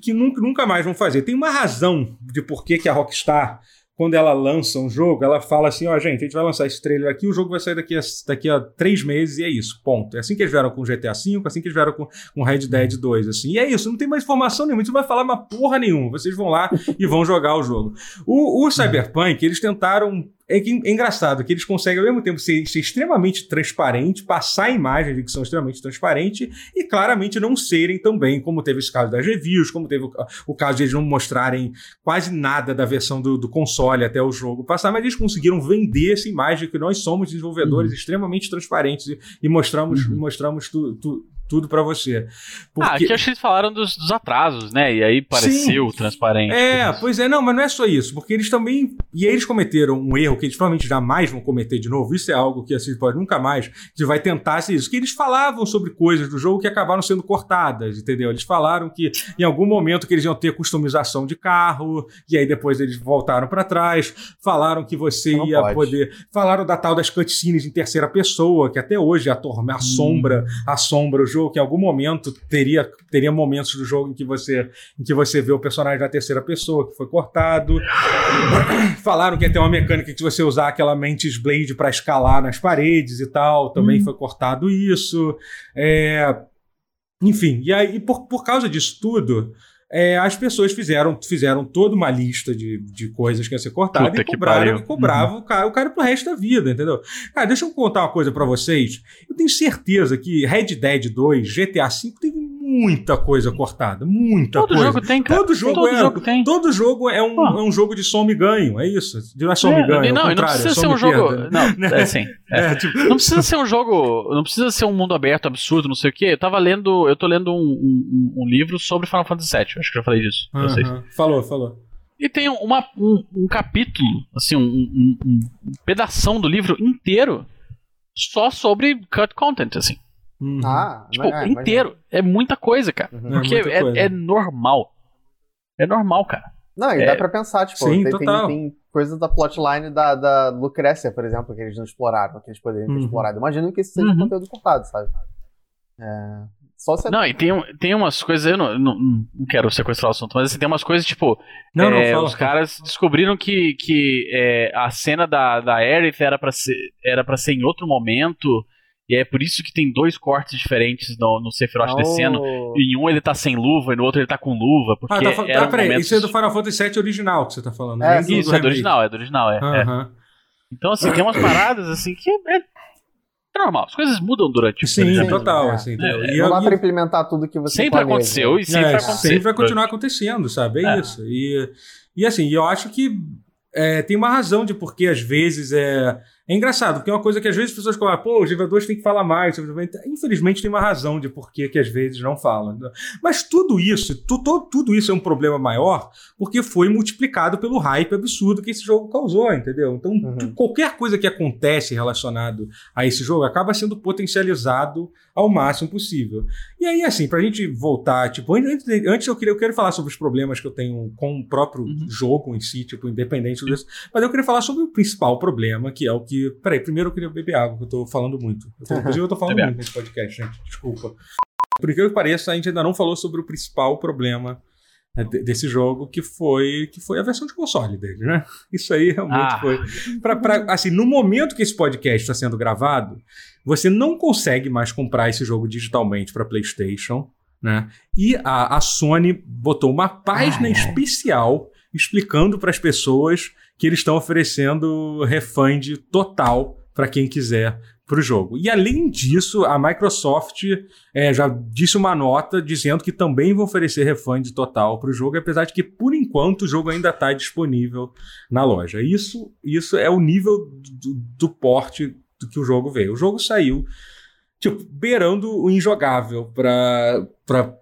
que nunca, nunca mais vão fazer. Tem uma razão de por que, a Rockstar, quando ela lança um jogo, ela fala assim: ó, oh, gente, a gente vai lançar esse trailer aqui, o jogo vai sair daqui a, daqui a três meses e é isso, ponto. É assim que eles vieram com GTA V, assim que eles vieram com, com Red Dead 2, assim. E é isso, não tem mais informação nenhuma, gente não vai falar uma porra nenhuma. Vocês vão lá e vão jogar o jogo. O, o Cyberpunk, eles tentaram é, que, é engraçado que eles conseguem ao mesmo tempo ser, ser, extremamente transparente, passar a imagem de que são extremamente transparentes e claramente não serem também, como teve esse caso das reviews, como teve o, o caso de eles não mostrarem quase nada da versão do, do, console até o jogo passar, mas eles conseguiram vender essa imagem de que nós somos desenvolvedores uhum. extremamente transparentes e, e mostramos, uhum. mostramos tudo. Tu, tudo para você. Porque... Ah, aqui acho que eles falaram dos, dos atrasos, né? E aí pareceu Sim. transparente. É, pois é, não, mas não é só isso, porque eles também. E eles cometeram um erro que eles provavelmente jamais vão cometer de novo. Isso é algo que assim pode nunca mais. Que vai tentar ser isso. Que eles falavam sobre coisas do jogo que acabaram sendo cortadas, entendeu? Eles falaram que em algum momento que eles iam ter customização de carro, e aí depois eles voltaram para trás. Falaram que você não ia pode. poder. Falaram da tal das cutscenes em terceira pessoa, que até hoje a, hum. assombra, assombra o jogo jogo que em algum momento teria, teria momentos do jogo em que você em que você vê o personagem na terceira pessoa que foi cortado. Falaram que ia ter uma mecânica que você usar aquela Mantis Blade para escalar nas paredes e tal, também hum. foi cortado isso. É... Enfim, e aí por, por causa disso tudo, é, as pessoas fizeram, fizeram toda uma lista de, de coisas que ia ser cortada e cobraram, e cobravam uhum. o, cara, o cara pro resto da vida, entendeu? Cara, deixa eu contar uma coisa para vocês. Eu tenho certeza que Red Dead 2, GTA V teve muita coisa cortada, muita todo coisa. Jogo tem, cara. Todo jogo todo é, jogo tem. Todo jogo é um, é um jogo de soma e ganho, é isso. Não é soma e ganho, é, não, não precisa ser um jogo, não, é assim. É, tipo... Não precisa ser um jogo, não precisa ser um mundo aberto absurdo, não sei o quê. Eu tava lendo, eu tô lendo um, um, um livro sobre Final Fantasy VII, acho que já falei disso uh -huh. Falou, falou. E tem uma, um, um capítulo, assim, um, um, um pedação do livro inteiro só sobre cut content, assim. Uhum. Ah, tipo, é, inteiro. É muita coisa, cara. Uhum. Porque é, é, é, normal. É normal, cara. Não, e é... dá pra pensar, tipo, Sim, tem, tem, tem, coisas da plotline da, da Lucrécia, por exemplo, que eles não exploraram, que eles poderiam ter uhum. explorado. Imagino que isso seja uhum. conteúdo cortado, sabe? É... Só se... Não, e tem, tem umas coisas, eu não, não, não quero sequestrar o assunto, mas assim, tem umas coisas tipo. Não, é, não, fala, os caras descobriram que, que é, a cena da, da Aerith era pra ser, era pra ser em outro momento. E é por isso que tem dois cortes diferentes no, no Sephiroth oh. descendo. E em um ele tá sem luva e no outro ele tá com luva. Porque ah, tá, tá, peraí, momentos... isso é do Final Fantasy VII original que você tá falando. É, isso, do é do original, é do original, é. é. Então, assim, tem umas paradas assim que é, é normal. As coisas mudam durante o Sim, sim total. É. Assim, é, e não dá pra implementar tudo que você Sempre planeja. aconteceu e sempre é, vai acontecer. Sempre vai continuar acontecendo, sabe? É, isso. E, e assim, eu acho que é, tem uma razão de porque às vezes é, É engraçado, porque é uma coisa que às vezes as pessoas falam, pô, os jogadores têm que falar mais. Infelizmente tem uma razão de por que às vezes não falam. Mas tudo isso, tudo, tudo isso é um problema maior porque foi multiplicado pelo hype absurdo que esse jogo causou, entendeu? Então, uhum. qualquer coisa que acontece relacionado a esse jogo acaba sendo potencializado ao máximo possível. E aí, assim, pra gente voltar, tipo, antes, antes eu, queria, eu quero falar sobre os problemas que eu tenho com o próprio uhum. jogo em si, tipo, independente disso, mas eu queria falar sobre o principal problema, que é o que Peraí, primeiro eu queria beber água, que eu tô falando muito. Eu tô, inclusive, eu tô falando muito nesse podcast, gente. Desculpa. Por que pareça, a gente ainda não falou sobre o principal problema né, desse jogo, que foi que foi a versão de console dele, né? Isso aí realmente ah. foi. Pra, pra, assim, no momento que esse podcast está sendo gravado, você não consegue mais comprar esse jogo digitalmente para PlayStation, né? E a, a Sony botou uma página ah, é. especial explicando para as pessoas que eles estão oferecendo refund total para quem quiser para o jogo. E além disso, a Microsoft é, já disse uma nota dizendo que também vai oferecer refund total para o jogo, apesar de que por enquanto o jogo ainda está disponível na loja. Isso, isso é o nível do, do porte do que o jogo veio. O jogo saiu tipo, beirando o injogável para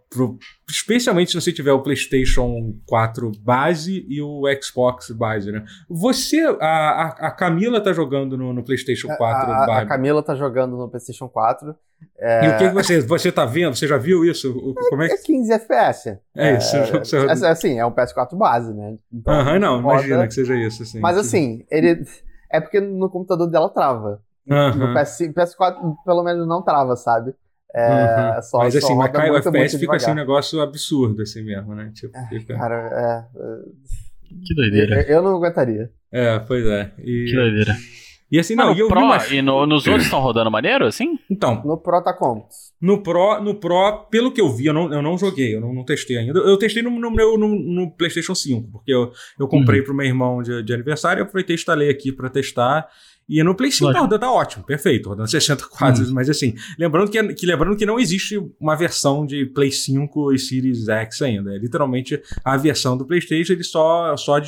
pro, especialmente se você tiver o PlayStation 4 base e o Xbox base, né? Você, a, a, a Camila tá jogando no, no PlayStation 4 a, a, a, Camila tá jogando no PlayStation 4. É... E o que, que você, você tá vendo? Você já viu isso? Como é, que... é 15 FPS. É, isso. É, é, assim, é um PS4 base, né? Então, Aham, então, não, roda... imagina que seja isso. Assim, Mas assim, ele... É porque no computador dela trava. No PS, PS4, pelo menos, não trava, sabe? É, uhum. só, Mas assim, mas cai o FPS fica assim um negócio absurdo, assim mesmo, né? Tipo, é, fica... Cara, é, é. Que doideira. Eu, eu, não aguentaria. É, pois é. E... Que doideira. E assim, não, e eu Pro, uma... e no, nos outros estão rodando maneiro, assim? Então. No Pro tá como? No Pro, no Pro, pelo que eu vi, eu não, eu não joguei, eu não, não testei ainda. Eu testei no, no, no, no PlayStation 5, porque eu, eu comprei uhum. pro meu irmão de, de aniversário, eu aproveitei e instalei aqui para testar. E no Play 5 tá rodando tá ótimo, perfeito, rodando 60 quadros, hum. mas assim, lembrando que, que, lembrando que não existe uma versão de Play 5 e Series X ainda. É literalmente a versão do PlayStation, eles só, só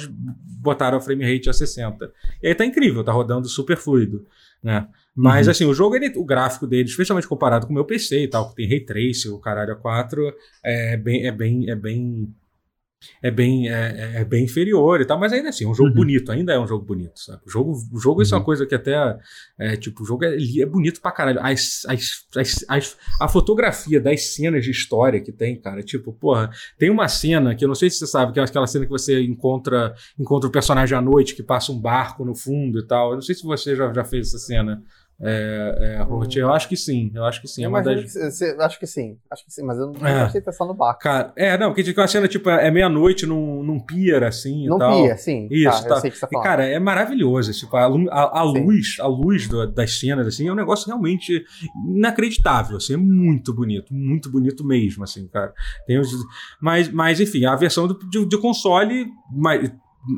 botaram a frame rate a 60. E aí tá incrível, tá rodando super fluido, né? Mas uhum. assim, o jogo, ele, o gráfico dele, especialmente comparado com o meu PC e tal, que tem Ray Tracing, o caralho a 4, é bem, é bem, é bem é bem, é, é, bem inferior e tal, mas ainda assim, é um jogo uhum. bonito, ainda é um jogo bonito, sabe? O jogo, o jogo uhum. isso é uma coisa que até, é, tipo, o jogo é, é bonito pra caralho. As, as, as, as, a fotografia das cenas de história que tem, cara, tipo, porra, tem uma cena que eu não sei se você sabe, que é aquela cena que você encontra, encontra o personagem à noite, que passa um barco no fundo e tal. Eu não sei se você já, já fez essa cena. É, é, Robert, eu acho que sim, eu acho que sim. É uma das... que, acho que sim, acho que sim, mas eu não é. achei pensar no barco. Cara, é, não, porque tipo, a cena tipo, é meia-noite num, num pier, assim num e tal. pier, sim. Isso, tá. tá. Eu sei que você tá e, cara, é maravilhoso. Tipo, a, a, a luz, a luz do, das cenas, assim, é um negócio realmente inacreditável, assim, é muito bonito, muito bonito mesmo, assim, cara. Tem os, mas, mas, enfim, a versão do, de, de console. Mas,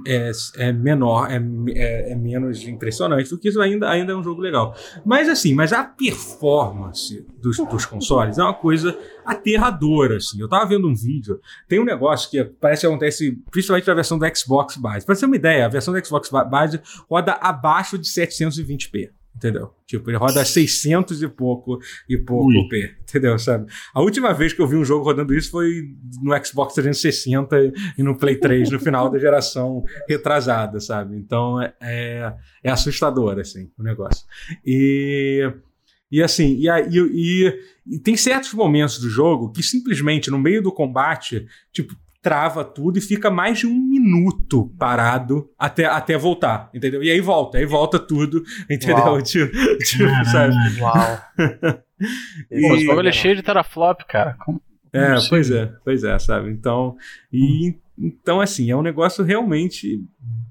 é, é menor, é, é, é, menos impressionante do que isso, ainda, ainda é um jogo legal. Mas assim, mas a performance dos, dos consoles é uma coisa aterradora, assim. Eu tava vendo um vídeo, tem um negócio que parece que acontece principalmente na versão do Xbox base. Pra você ter uma ideia, a versão do Xbox base roda abaixo de 720p. Entendeu? Tipo, ele roda 600 e pouco e pouco Ui. P, entendeu? Sabe? A última vez que eu vi um jogo rodando isso foi no Xbox 360 e no Play 3 no final da geração retrasada, sabe? Então é, é assustador, assim, o negócio. E. E assim, e, e, e, e, tem certos momentos do jogo que simplesmente no meio do combate, tipo, trava tudo e fica mais de um minuto parado até, até voltar, entendeu? E aí volta, aí volta tudo, entendeu? Uau. Tipo, tipo sabe? Uau. e... Pô, esse bagulho é cheio de teraflop, cara. Como... É, pois é, pois é, sabe? Então, e então, assim, é um negócio realmente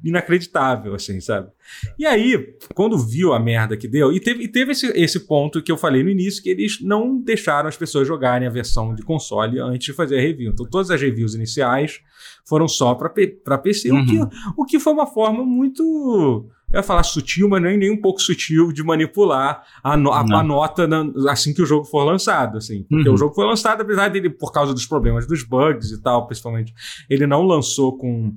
inacreditável, assim, sabe? E aí, quando viu a merda que deu, e teve, e teve esse, esse ponto que eu falei no início, que eles não deixaram as pessoas jogarem a versão de console antes de fazer a review. Então, todas as reviews iniciais foram só para PC, uhum. o, que, o que foi uma forma muito eu ia falar sutil, mas nem, nem um pouco sutil de manipular a, no, a, a nota na, assim que o jogo for lançado, assim. Porque uhum. o jogo foi lançado, apesar dele, por causa dos problemas dos bugs e tal, principalmente, ele não lançou com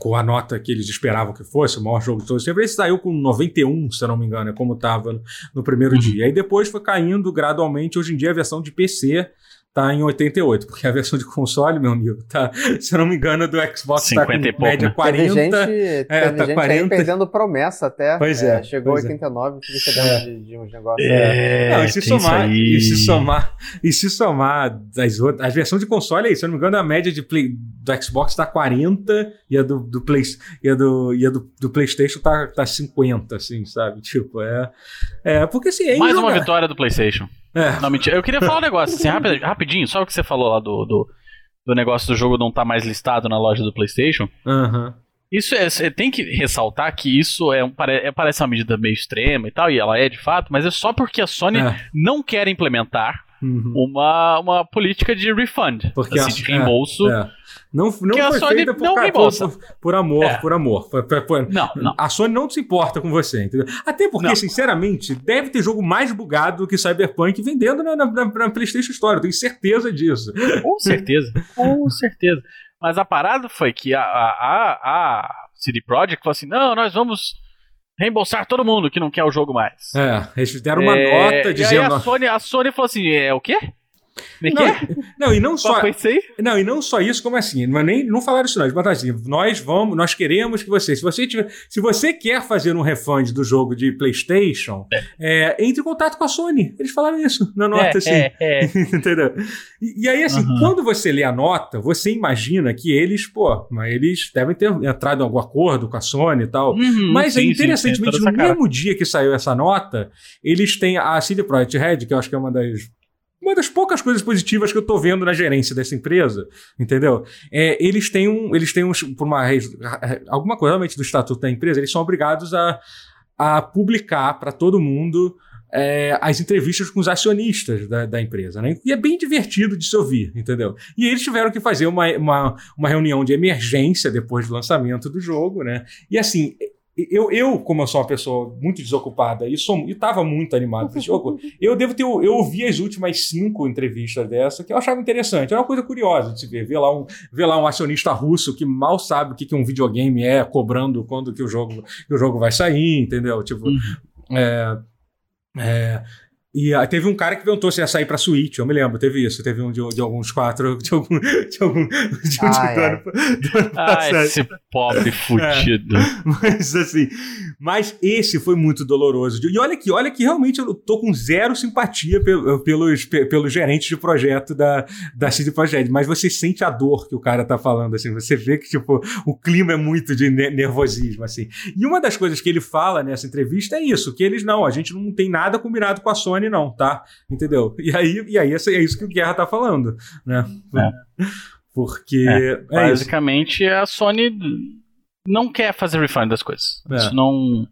com a nota que eles esperavam que fosse, o maior jogo de todos os tempos. Ele saiu com 91, se eu não me engano, é como estava no, no, primeiro uhum. dia. Aí depois foi caindo gradualmente. Hoje em dia a versão de PC tá em 88, porque a versão de console, meu amigo, tá, se eu não me engano, do Xbox tá com pouco, média né? 40. Teve gente, é, teve tá gente 40. perdendo promessa até. Pois é. é chegou pois a 89, é. fiquei é. de, de uns negócios. É, não, e se somar, e se somar, e se somar as outras, a versão de console aí, se eu não me engano, a média de play, do Xbox tá 40 e a do, do Play, e a do, e a do, do PlayStation tá, tá 50, assim, sabe? Tipo, é, é porque assim, é Mais uma vitória do PlayStation. É. Não, mentira. Eu queria falar um negócio, assim, rapidinho, rapidinho, só o que você falou lá do, do, do negócio do jogo não estar tá mais listado na loja do PlayStation. Uhum. Isso é, tem que ressaltar que isso é, um, é, parece uma medida meio extrema e tal, e ela é de fato, mas é só porque a Sony é. não quer implementar uhum. uma, uma política de refund, porque assim, de reembolso. É, Não, não foi feita por, não por, por, amor, é. por amor. Por, não, não. A Sony não se importa com você, entendeu? Até porque, não. sinceramente, deve ter jogo mais bugado do que Cyberpunk vendendo na, na, na PlayStation Store. Eu tenho certeza disso. Com certeza, com certeza. Mas a parada foi que a, a, a CD Projekt falou assim: não, nós vamos reembolsar todo mundo que não quer o jogo mais. É, eles deram uma é, nota dizendo. E aí a Sony, a Sony falou assim: é o quê? É não, é? não, e não só. Não, e não só isso, como assim? Não, é nem, não falaram isso, não. Eles botaram assim: nós vamos, nós queremos que você. Se você tiver, se você quer fazer um refund do jogo de PlayStation, é. É, entre em contato com a Sony. Eles falaram isso na nota, é, assim. É, Entendeu? E, e, aí, assim, uhum. quando você lê a nota, você imagina que eles, pô, mas eles devem ter entrado em algum acordo com a Sony e tal. Uhum, mas sim, interessantemente, sim, no mesmo dia que saiu essa nota, eles têm a CD Projekt Red, que eu acho que é uma das uma das poucas coisas positivas que eu tô vendo na gerência dessa empresa, entendeu? É, eles têm um, eles têm um, por uma alguma coisa realmente do estatuto da empresa, eles são obrigados a, a publicar para todo mundo é, as entrevistas com os acionistas da, da, empresa, né? E é bem divertido de se ouvir, entendeu? E eles tiveram que fazer uma, uma, uma reunião de emergência depois do lançamento do jogo, né? E assim, eu, eu, como eu sou uma pessoa muito desocupada e estava muito animado para esse jogo, eu devo ter. Eu ouvi as últimas cinco entrevistas dessa que eu achava interessante. É uma coisa curiosa de se ver. Ver lá um, ver lá um acionista russo que mal sabe o que, que um videogame é, cobrando quando que o jogo, que o jogo vai sair, entendeu? Tipo. Uhum. É, é, e uh, teve um cara que perguntou se ia sair pra Switch, eu me lembro, teve isso. Teve um de, de alguns quatro, de algum. De algum. De um ah, é. do, ano, ah, esse pobre fudido. É, mas assim. Mas esse foi muito doloroso. E olha aqui, olha que realmente eu tô com zero simpatia pelos, pelos gerentes de projeto da, da CD Projekt. Mas você sente a dor que o cara tá falando, assim. Você vê que, tipo, o clima é muito de nervosismo, assim. E uma das coisas que ele fala nessa entrevista é isso: que eles não, a gente não tem nada combinado com a Sony Sony, não, tá? Entendeu? E aí, e aí é isso que o Guerra tá falando, né? É. Porque. É, é basicamente, isso. a Sony não quer fazer refund das coisas. É. Isso não.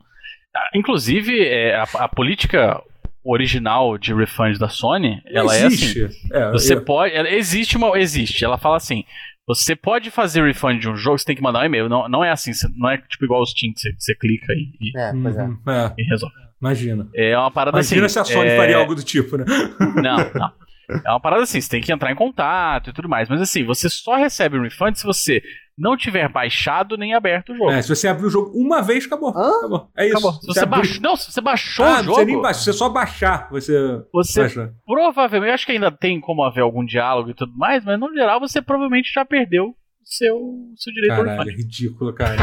Ah, inclusive, é, a, a, política original de refund da Sony, não ela existe. é assim. É, você eu... pode. existe uma. Existe. Ela fala assim. Você pode fazer refund de um jogo, você tem que mandar um e-mail. Não, não é assim, não é tipo igual o Steam, que você, você clica e, e, é, pois é. Uhum. e resolve. Imagina. É uma parada Imagina assim. Imagina se a Sony é... faria algo do tipo, né? Não, não. É uma parada assim, você tem que entrar em contato e tudo mais. Mas assim, você só recebe um refund se você não tiver baixado nem aberto o jogo. É, se você abrir o jogo uma vez, acabou. Hã? acabou. É isso. Acabou. Se você, você baixou. Não, se você baixou ah, o jogo. Você nem baixou, você só baixar, você. Você baixa. provavelmente. Acho que ainda tem como haver algum diálogo e tudo mais, mas no geral você provavelmente já perdeu seu, seu direito Caralho, refund. É ridículo, cara.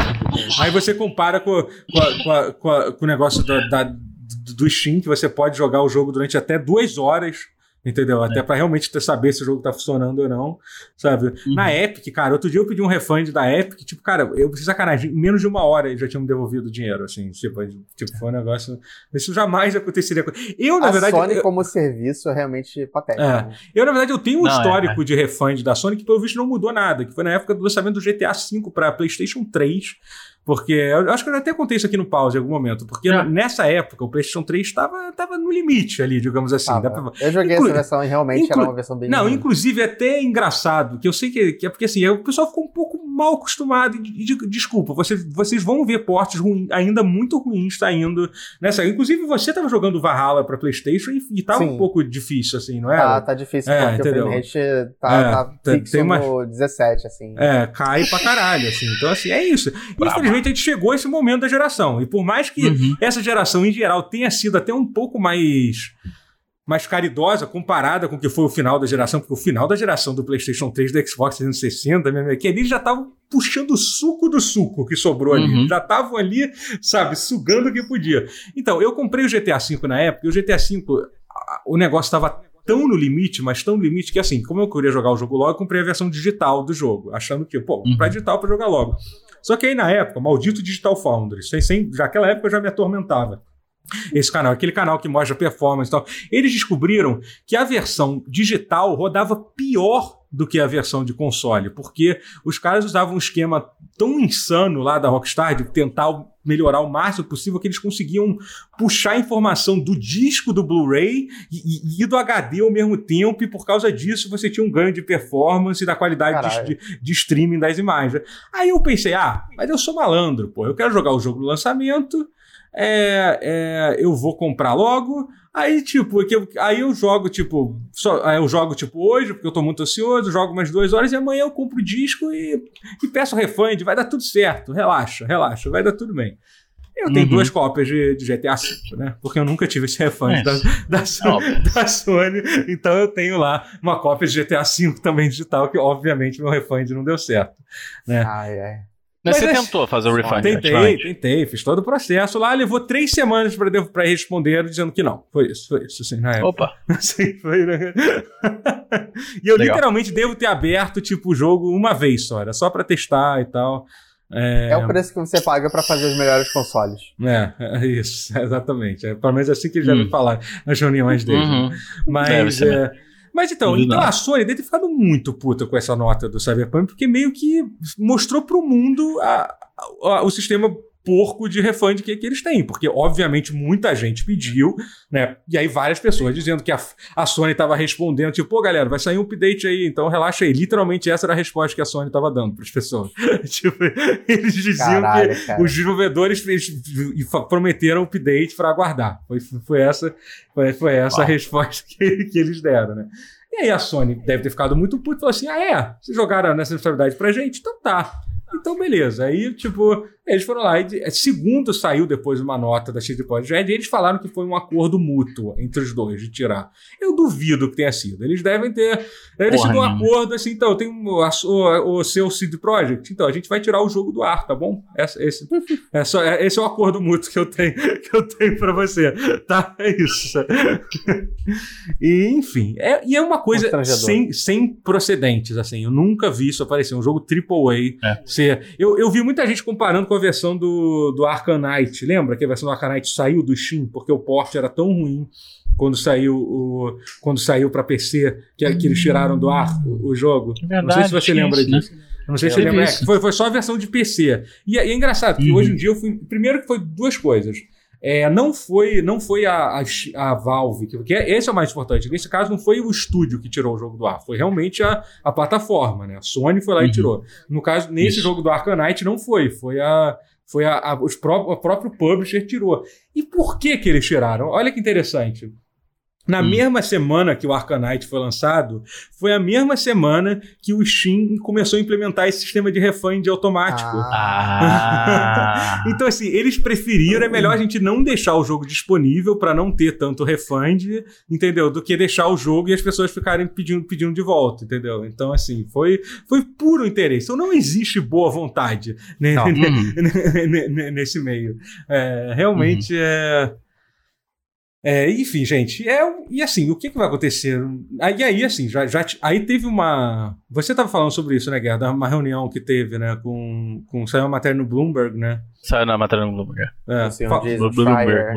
Aí você compara com, com, a, com, a, com, o negócio da, da do Steam, que você pode jogar o jogo durante até duas horas entendeu? Até é. para realmente ter, saber se o jogo tá funcionando ou não, sabe? Uhum. Na Epic, cara, outro dia eu pedi um refund da Epic, tipo, cara, eu preciso sacanagem, em menos de uma hora eles já tinham me devolvido o dinheiro, assim, tipo, tipo, foi um negócio, isso jamais aconteceria. Eu, na a verdade... Sony eu, como serviço é realmente patético. É. Né? Eu, na verdade, eu tenho um não, é, histórico é, de refund da Sony que, pelo visto, não mudou nada, que foi na época do lançamento do GTA V para PlayStation 3, porque eu acho que eu até contei isso aqui no pause em algum momento. Porque é. nessa época o PlayStation 3 estava no limite ali, digamos assim. Pra... Eu joguei Inclu... essa versão e realmente Inclu... era uma versão bem. Não, inclusive é até engraçado, que eu sei que, que é porque assim, o pessoal ficou um pouco mal acostumado. E, de, desculpa, você, vocês vão ver portes ruim, ainda muito ruins saindo nessa. Inclusive, você estava jogando Valhalla para PlayStation e, e tava Sim. um pouco difícil, assim, não é? Tá, tá difícil, é, porque entendeu? o frame rate tá, é, tá fixo tem uma... no 17, assim. É, cai pra caralho, assim. Então, assim, é isso. Infelizmente, a gente chegou a esse momento da geração. E por mais que uhum. essa geração, em geral, tenha sido até um pouco mais mais caridosa comparada com o que foi o final da geração, porque o final da geração do PlayStation 3 do Xbox 360, mesmo, que ali já estavam puxando o suco do suco que sobrou ali. Uhum. Já estavam ali, sabe, sugando o que podia. Então, eu comprei o GTA V na época, e o GTA V, o negócio estava tão no limite, mas tão no limite que assim, como eu queria jogar o jogo logo, eu comprei a versão digital do jogo, achando que, pô, comprar uhum. digital para jogar logo. Só que aí na época, maldito Digital Foundry, sem, sem, já naquela época eu já me atormentava esse canal, aquele canal que mostra performance e tal. Eles descobriram que a versão digital rodava pior do que a versão de console, porque os caras usavam um esquema tão insano lá da Rockstar de tentar melhorar o máximo possível que eles conseguiam puxar a informação do disco do Blu-ray e, e, do HD ao mesmo tempo, e por causa disso você tinha um ganho de performance e da qualidade de, de, streaming das imagens. Aí eu pensei, ah, mas eu sou malandro, pô, eu quero jogar o jogo no lançamento, é, é, eu vou comprar logo. Aí, tipo, aí eu jogo, tipo, só, aí eu jogo, tipo, hoje, porque eu tô muito ansioso, jogo umas duas horas e amanhã eu compro o disco e, e peço refund, vai dar tudo certo, relaxa, relaxa, vai dar tudo bem. Eu tenho uhum. duas cópias de, de, GTA V, né? Porque eu nunca tive esse refund é. da, da, da, Sony, então eu tenho lá uma cópia de GTA V também digital, que obviamente meu refund não deu certo, né? Ai, ai. Mas, você tentou fazer o refund? Tentei, tentei, fiz todo o processo lá, levou três semanas para responder dizendo que não. Foi isso, foi isso, assim, na época. Opa! Assim, foi, né? e eu Legal. literalmente devo ter aberto, tipo, o jogo uma vez só, era só para testar e tal. É... é... o preço que você paga para fazer os melhores consoles. É, é isso, exatamente. É, pelo menos é assim que ele já hum. me falar nas reuniões dele. Uhum. Mas. É, mas então, então a Sony deve ter ficado muito puta com essa nota do Cyberpunk, porque meio que mostrou pro mundo a, a, o sistema porco de refund que, que eles têm, porque obviamente muita gente pediu, né? E aí várias pessoas dizendo que a, a Sony estava respondendo, tipo, pô, galera, vai sair um update aí, então relaxa aí. Literalmente essa era a resposta que a Sony estava dando para as pessoas. tipo, eles diziam Caralho, que cara. os desenvolvedores prometeram update para aguardar. Foi, foi essa, foi, foi essa a resposta que, que eles deram, né? E aí a Sony deve ter ficado muito puta e falou assim: ah, é? Vocês jogaram nessa responsabilidade pra gente? Então tá. Então, beleza. Aí, tipo, eles foram lá e, é, segundo saiu depois uma nota da CD Projekt, eles falaram que foi um acordo mútuo entre os dois de tirar. Eu duvido que tenha sido. Eles devem ter. Eles tiveram um acordo assim, então, tem o, o, o, seu CD Projekt, então a gente vai tirar o jogo do ar, tá bom? Esse, esse, é só, é, esse é o acordo mútuo que eu tenho, que eu tenho pra você. Tá? É isso. e, enfim. É, e é uma coisa sem, sem procedentes, assim. Eu nunca vi isso aparecer. Um jogo AAA. É. Ser, eu, eu vi muita gente comparando com a versão do, do Arcanite. Lembra que a versão do Arcanite saiu do Steam porque o port era tão ruim quando saiu o quando saiu para PC que, que eles tiraram do ar o, o jogo. É verdade, não sei se você lembra isso, disso. Né? não sei se você lembra. É, foi, foi só a versão de PC. E, e é engraçado, porque uhum. hoje em dia eu fui. Primeiro que foi duas coisas. É, não foi não foi a, a, a, Valve, que esse é o mais importante. Nesse caso, não foi o estúdio que tirou o jogo do ar, foi realmente a, a plataforma, né? A Sony foi lá uhum. e tirou. No caso, nesse Isso. jogo do Arcanite não foi, foi a. Foi a, a, os pró o próprio publisher tirou. E por que que eles tiraram? Olha que interessante. Na hum. mesma semana que o Arcanite foi lançado, foi a mesma semana que o Steam começou a implementar esse sistema de refund automático. Ah. então, assim, eles preferiram, é melhor a gente não deixar o jogo disponível para não ter tanto refund, entendeu? Do que deixar o jogo e as pessoas ficarem pedindo, pedindo de volta, entendeu? Então, assim, foi, foi puro interesse. Então, não existe boa vontade nesse meio. É, realmente uhum. é. É, enfim, gente, é, e assim, o que, que vai acontecer? Aí, aí assim, já, já, aí teve uma. Você estava falando sobre isso, né, Guerra? Uma reunião que teve, né, com. com saiu uma matéria no Bloomberg, né? Saiu na matéria no Bloomberg. É, assim, um Bloomberg. É,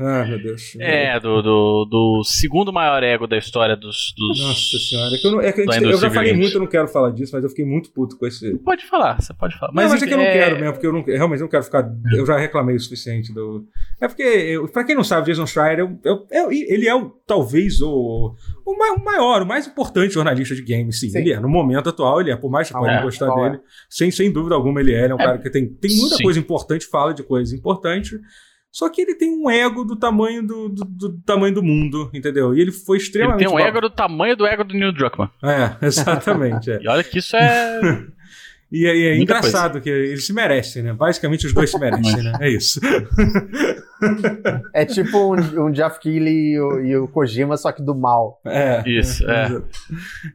ah, meu Deus. É, do, do, do, segundo maior ego da história dos. dos Nossa senhora, é que eu, não, é que gente, eu já falei muito, eu não quero falar disso, mas eu fiquei muito puto com esse. Pode falar, você pode falar. Mas, não, mas é que eu não é- quero mesmo, porque eu não, realmente não quero ficar. Eu já reclamei o suficiente do. É porque, eu, pra quem não sabe, Jason Schreier Schreier é, é, é, ele é talvez o, o, maior, o mais importante jornalista de games, sim. sim. Ele é. No momento atual, ele é. Por mais que você ah, pode gostar dele, sem, sem dúvida alguma, ele é. Ele é um cara que tem, tem muita sim. coisa importante, fala de coisas importantes. Só que ele tem um ego do tamanho do, do, do, tamanho do mundo, entendeu? E ele foi extremamente. Ele tem um ego do tamanho do ego do Neil Druckmann. É, exatamente. É. e olha que isso é. e é, é engraçado coisa. que eles se merecem, né? Basicamente os dois se merecem, né? É isso. é tipo um, um Jeff Keighley e o, e o, Kojima, só que do mal. É. Isso, é.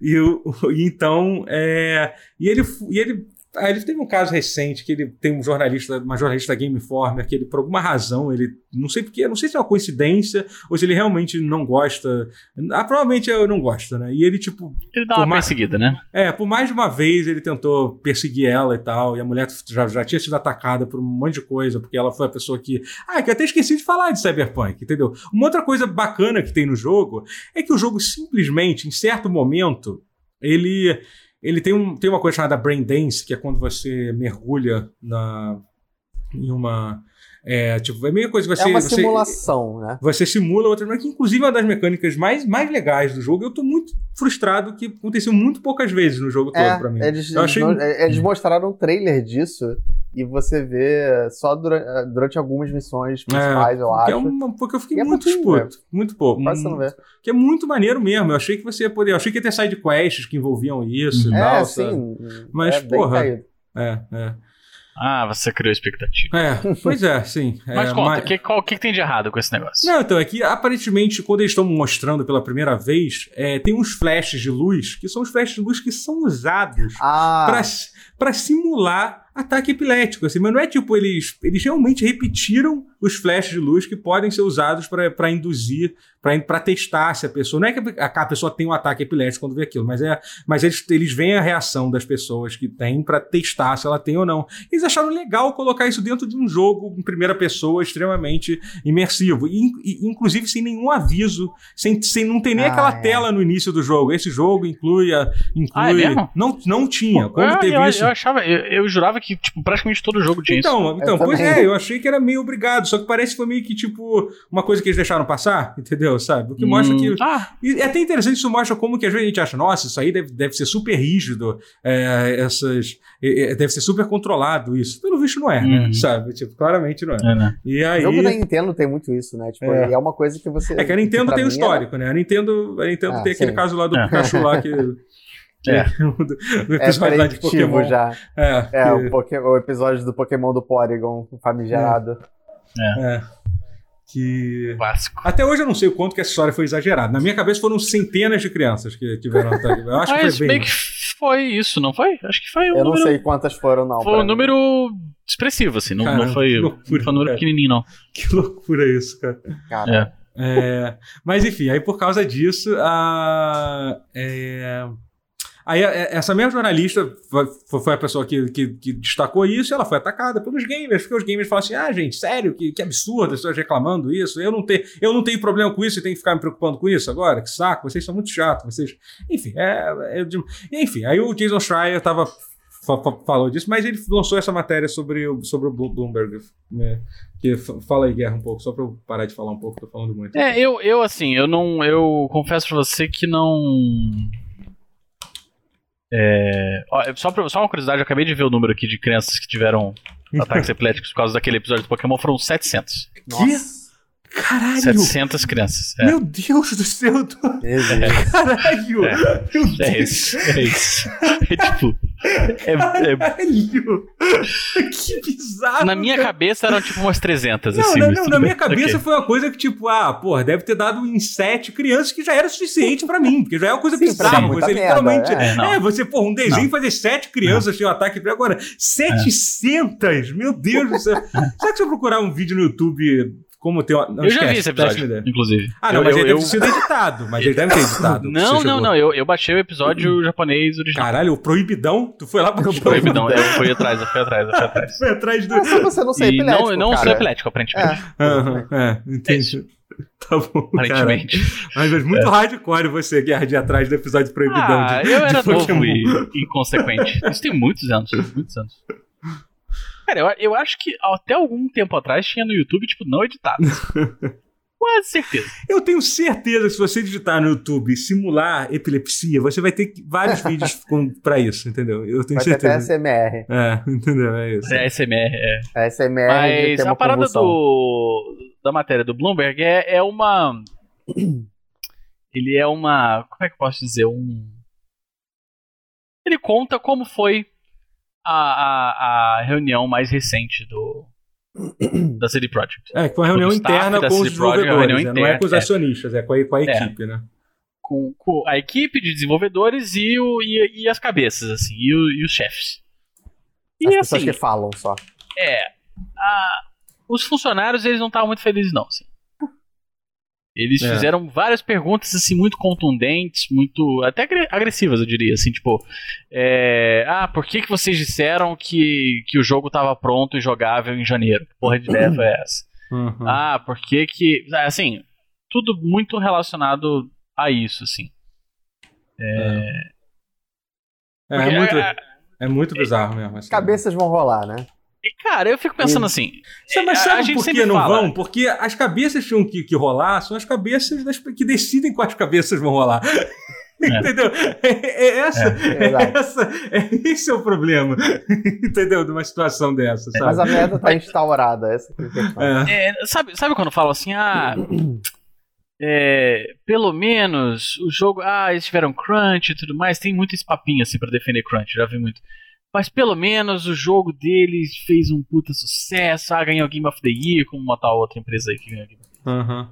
E, o, então, é, e ele, e ele ah, ele teve um caso recente que ele tem um jornalista, uma jornalista da Game Informer, que ele, por alguma razão, ele. Não sei porque, não sei se é uma coincidência ou se ele realmente não gosta. Ah, provavelmente eu não gosto, né? E ele, tipo. Ele dá uma mais, perseguida, né? É, por mais de uma vez ele tentou perseguir ela e tal, e a mulher já, já tinha sido atacada por um monte de coisa, porque ela foi a pessoa que. Ah, que eu até esqueci de falar de Cyberpunk, entendeu? Uma outra coisa bacana que tem no jogo é que o jogo simplesmente, em certo momento, ele ele tem, um, tem uma coisa chamada Brain Dance, que é quando você mergulha na, em uma. É, tipo, é a mesma coisa que você. É uma você, simulação, né? Você simula outra que inclusive é uma das mecânicas mais, mais legais do jogo. Eu tô muito frustrado que aconteceu muito poucas vezes no jogo é, todo pra mim. Eles, achei... eles mostraram um trailer disso e você vê só durante, durante algumas missões principais, é, eu acho. É uma, porque eu fiquei muito disputo. Muito pouco. Quase você não vê. Que é muito maneiro mesmo. Eu achei que você ia poder. Eu achei que ia ter side quests que envolviam isso e é, tal. Sim, Mas, é porra. É, é. Ah, você criou expectativa. É, pois é, sim. Mas é, conta, o mas... que, que, que tem de errado com esse negócio? Não, então, é que aparentemente, quando eles estão mostrando pela primeira vez, é, tem uns flashes de luz, que são os flashes de luz que são usados ah. para simular ataque epilético, assim, mas não é tipo, eles, eles realmente repetiram os flashes de luz que podem ser usados para induzir, para testar se a pessoa. Não é que a, a, pessoa tem um ataque epilético quando vê aquilo, mas, é, mas eles, eles veem a reação das pessoas que têm para testar se ela tem ou não. Eles acharam legal colocar isso dentro de um jogo em primeira pessoa extremamente imersivo, e, e inclusive sem nenhum aviso, sem, sem não ter nem ah, aquela é. tela no início do jogo. Esse jogo inclui. A, inclui ah, é não, não tinha. Quando eu, teve eu, isso. Eu achava, eu, eu jurava que tipo, praticamente todo jogo tinha então, isso. Então, pois é, eu achei que era meio obrigado, só que parece que foi meio que tipo uma coisa que eles deixaram passar, entendeu? Sabe? O que hum, mostra que. Ah. E é até interessante isso mostra como que às vezes a gente acha, nossa, isso aí deve, deve ser super rígido, é, essas. É, deve ser super controlado isso. Pelo visto não é, né? Uhum. Sabe? Tipo, claramente não é. é né? E aí... O jogo da Nintendo tem muito isso, né? Tipo, é, é uma coisa que você. É que a Nintendo tem o histórico, né? A Nintendo, a Nintendo ah, tem sim. aquele caso lá do é. Pikachu lá que. É. o episódio é lá de Pokémon. já. É, é que... o, Poké... o, episódio do Pokémon do Porygon, famigerado. É. é. Que. Clássico. Até hoje eu não sei o quanto que essa história foi exagerada. Na minha cabeça foram centenas de crianças que tiveram ataque. Eu acho Mas que foi bem. que foi isso, não foi? Acho que foi um Eu número... não sei quantas foram, não. Foi um número expressivo, assim. Não, cara, não foi, loucura, foi um número cara. pequenininho, não. Que loucura isso, cara. Cara. É. É, mas enfim, aí por causa disso, a. É, Aí é, essa mesma jornalista foi a pessoa que, que, que, destacou isso e ela foi atacada pelos gamers, porque os gamers falam assim: ah, gente, sério, que, que absurdo, as pessoas reclamando isso. Eu não, tenho, eu não tenho problema com isso e tenho que ficar me preocupando com isso agora. Que saco, vocês são muito chatos. Vocês... Enfim, é, é, enfim, aí o Jason Schreier tava falou disso, mas ele lançou essa matéria sobre o, sobre o Bloomberg. Né? Que fala aí, Guerra, um pouco, só pra eu parar de falar um pouco, tô falando muito. É, eu, eu assim, eu não. Eu confesso pra você que não. É, só, pra, só uma curiosidade, eu acabei de ver o número aqui de crianças que tiveram ataques epiléticos por causa daquele episódio do Pokémon, foram 700. Nossa. Caralho! 700 crianças. É. Meu Deus do céu! Tô... É. Caralho! É. Meu Deus. é isso. É isso. É tipo. É, é... Caralho! Que bizarro! Na minha cara. cabeça eram tipo umas 300, não, assim. Não, não, na minha cabeça okay. foi uma coisa que, tipo, ah, porra, deve ter dado em 7 crianças que já era suficiente pra mim, porque já é uma coisa Sim, bizarra. Você literalmente. É, é, você, porra, um desenho não. fazer 7 crianças ter um ataque. Agora, 700? Meu Deus do céu! Será que se eu procurar um vídeo no YouTube como tem uma. Não, eu esquece, já vi esse episódio, inclusive. Ah, não, eu, mas eu, ele eu... deve ter sido editado. Mas ele deve ter editado. Não, não, não. Eu, eu baixei o episódio japonês original. Caralho, o Proibidão? Tu foi lá pro o Proibidão? Eu fui atrás, eu fui atrás, eu fui atrás. foi atrás do. Mas você não sei epilético. Não, não cara. sou epilético, aparentemente. É, uhum, é entendi. Tá bom. Aparentemente. Cara. Mas muito é. hardcore você, Guerra, de atrás do episódio Proibidão. Ah, de, eu era novo e inconsequente. Isso tem muitos anos, muitos anos. Cara, eu, eu acho que até algum tempo atrás tinha no YouTube, tipo, não editado. quase certeza. Eu tenho certeza que se você digitar no YouTube simular epilepsia, você vai ter vários vídeos com, pra isso, entendeu? Eu tenho Vai ter certeza. até SMR. É, entendeu? É isso. É SMR, é. A SMR Mas a parada do, da matéria do Bloomberg é, é uma. Ele é uma. Como é que eu posso dizer? Um. Ele conta como foi a, a, a reunião mais recente do. Da CD Projekt. É, que foi uma reunião interna da com os CD Projekt, uma desenvolvedores, né? não é com os interna, é. acionistas, é com a, com a É. equipe, né? Com, com a equipe de desenvolvedores e, o, e, e as cabeças, assim, e, o- e os chefes. E As pessoas assim, que falam só. É. a- os funcionários, eles não estavam muito felizes, não. assim. Eles É. fizeram várias perguntas, assim, muito contundentes, muito. até agre- agressivas, eu diria. Assim, tipo. é, ah, por que, que vocês disseram que, que o jogo estava pronto e jogável em janeiro? Que porra de ideia foi essa? Uhum. Ah, por que que. Assim, tudo muito relacionado a isso, assim. É, é Porque, muito, é, é muito bizarro mesmo. Assim. Cabeças vão rolar, né? E, cara, eu fico pensando assim. Sabe, mas a- sabe a gente por que sempre não fala. vão? Porque as cabeças que tinham que, que rolar são as cabeças das, que decidem quais cabeças vão rolar. Entendeu? É, é essa, É, é, essa, é, esse é o problema. Entendeu? De uma situação dessa, sabe? Mas a meta tá instaurada, essa é a. É. É, sabe, sabe quando falam assim, ah, é, pelo menos o jogo, ah, eles tiveram crunch e tudo mais, tem muito esse papinho assim pra defender crunch, já vi muito. Mas pelo menos o jogo deles fez um puta sucesso, ah, ganhou Game of the Year, como uma tal outra empresa aí que ganhou Game of the Uhum.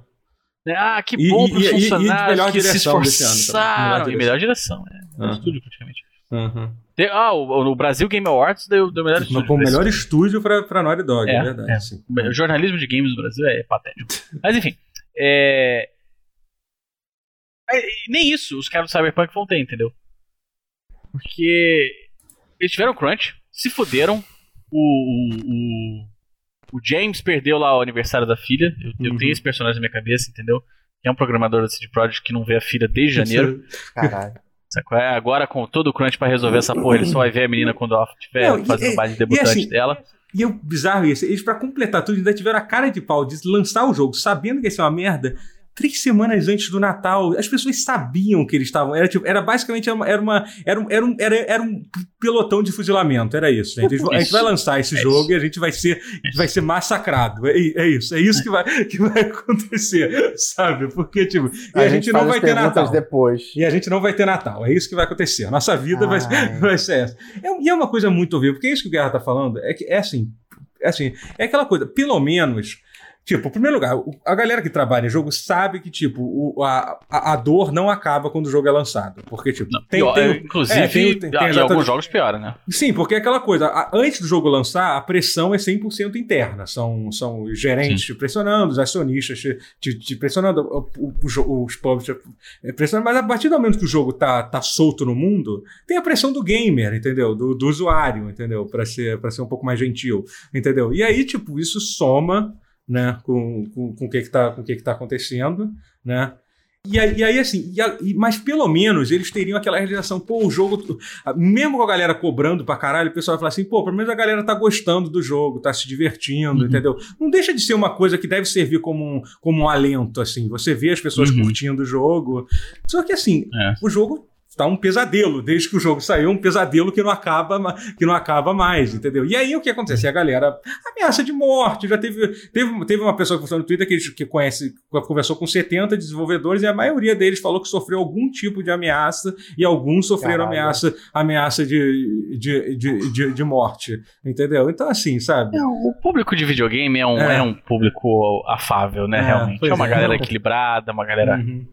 Year. Ah, que E- bom e- pros e- e funcionários melhor que se esforçaram. Melhor E melhor direção, é. Uhum. estúdio praticamente. Uhum. Tem- ah, o, o Brasil Game Awards deu, deu melhor estúdio. melhor estúdio pra, pra Naughty Dog, é, É, verdade. é. sim. O jornalismo de games no Brasil é patético. Mas enfim. É... é, Nem isso os caras do Cyberpunk vão ter, entendeu? Porque eles tiveram crunch, se fuderam. O, o, o, o James perdeu lá o aniversário da filha. Eu, eu Uhum. tenho esse personagem na minha cabeça, entendeu? Que é um programador da CD Projekt que não vê a filha desde janeiro. Caralho. É, agora com todo o crunch pra resolver essa porra, ele só vai ver a menina quando ela estiver fazendo o baile de e debutante assim, dela. E é bizarro isso. Eles, pra completar tudo, ainda tiveram a cara de pau de lançar o jogo, sabendo que ia ser uma merda, três semanas antes do Natal. As pessoas sabiam que eles estavam. Era, tipo, era basicamente uma, era, uma, era, um, era, um, era, era um pelotão de fuzilamento. Era isso. gente. A gente Isso. vai lançar esse É jogo e a gente vai ser, vai ser massacrado. É, é isso. É isso que vai, que vai acontecer. Sabe? Porque, tipo, e a, gente, não faz vai ter Natal. depois. E a gente não vai ter Natal. É isso que vai acontecer. A nossa vida vai, Ai. vai ser essa. É, e é uma coisa muito horrível, porque é isso que o Guerra tá falando. É que é assim. É assim, é aquela coisa, pelo menos. Tipo, em primeiro lugar, a galera que trabalha em jogo sabe que, tipo, o- a, a, dor não acaba quando o jogo é lançado. Porque, tipo, Não, tem, pior- tem- inclusive, é, tem- tem- tem alguns jogos piora, né? Sim, porque é aquela coisa, a- antes do jogo lançar, a pressão é 100% interna. São, são os gerentes te pressionando, os acionistas te, te- te pressionando, o- o- os publishers eh, pressionando. Mas a partir do momento que o jogo tá, tá solto no mundo, tem a pressão do gamer, entendeu? Do, do usuário, entendeu? Para ser, pra ser um pouco mais gentil, entendeu? E aí, tipo, isso soma né, com, com, com o que que tá, com o que que tá acontecendo, né? E aí, e aí, assim, e a- e- mas pelo menos eles teriam aquela realização, pô, o jogo, mesmo com a galera cobrando pra caralho, o pessoal vai falar assim, pô, pelo menos a galera tá gostando do jogo, tá se divertindo, Uhum. entendeu? Não deixa de ser uma coisa que deve servir como um, como um alento, assim, você vê as pessoas Uhum. curtindo o jogo. Só que, assim, É. o jogo tá um pesadelo, desde que o jogo saiu, um pesadelo que não acaba, que não acaba mais, entendeu? E aí o que acontece? A galera ameaça de morte, já teve, teve, teve uma pessoa que postou no Twitter que, que conhece, conversou com 70 desenvolvedores e a maioria deles falou que sofreu algum tipo de ameaça e alguns sofreram Caralho. ameaça, ameaça de, de, de, de, de morte, entendeu? Então assim, sabe? O público de videogame é um, É. é. um público afável, né? É, realmente. É uma é. galera equilibrada, uma galera. Uhum.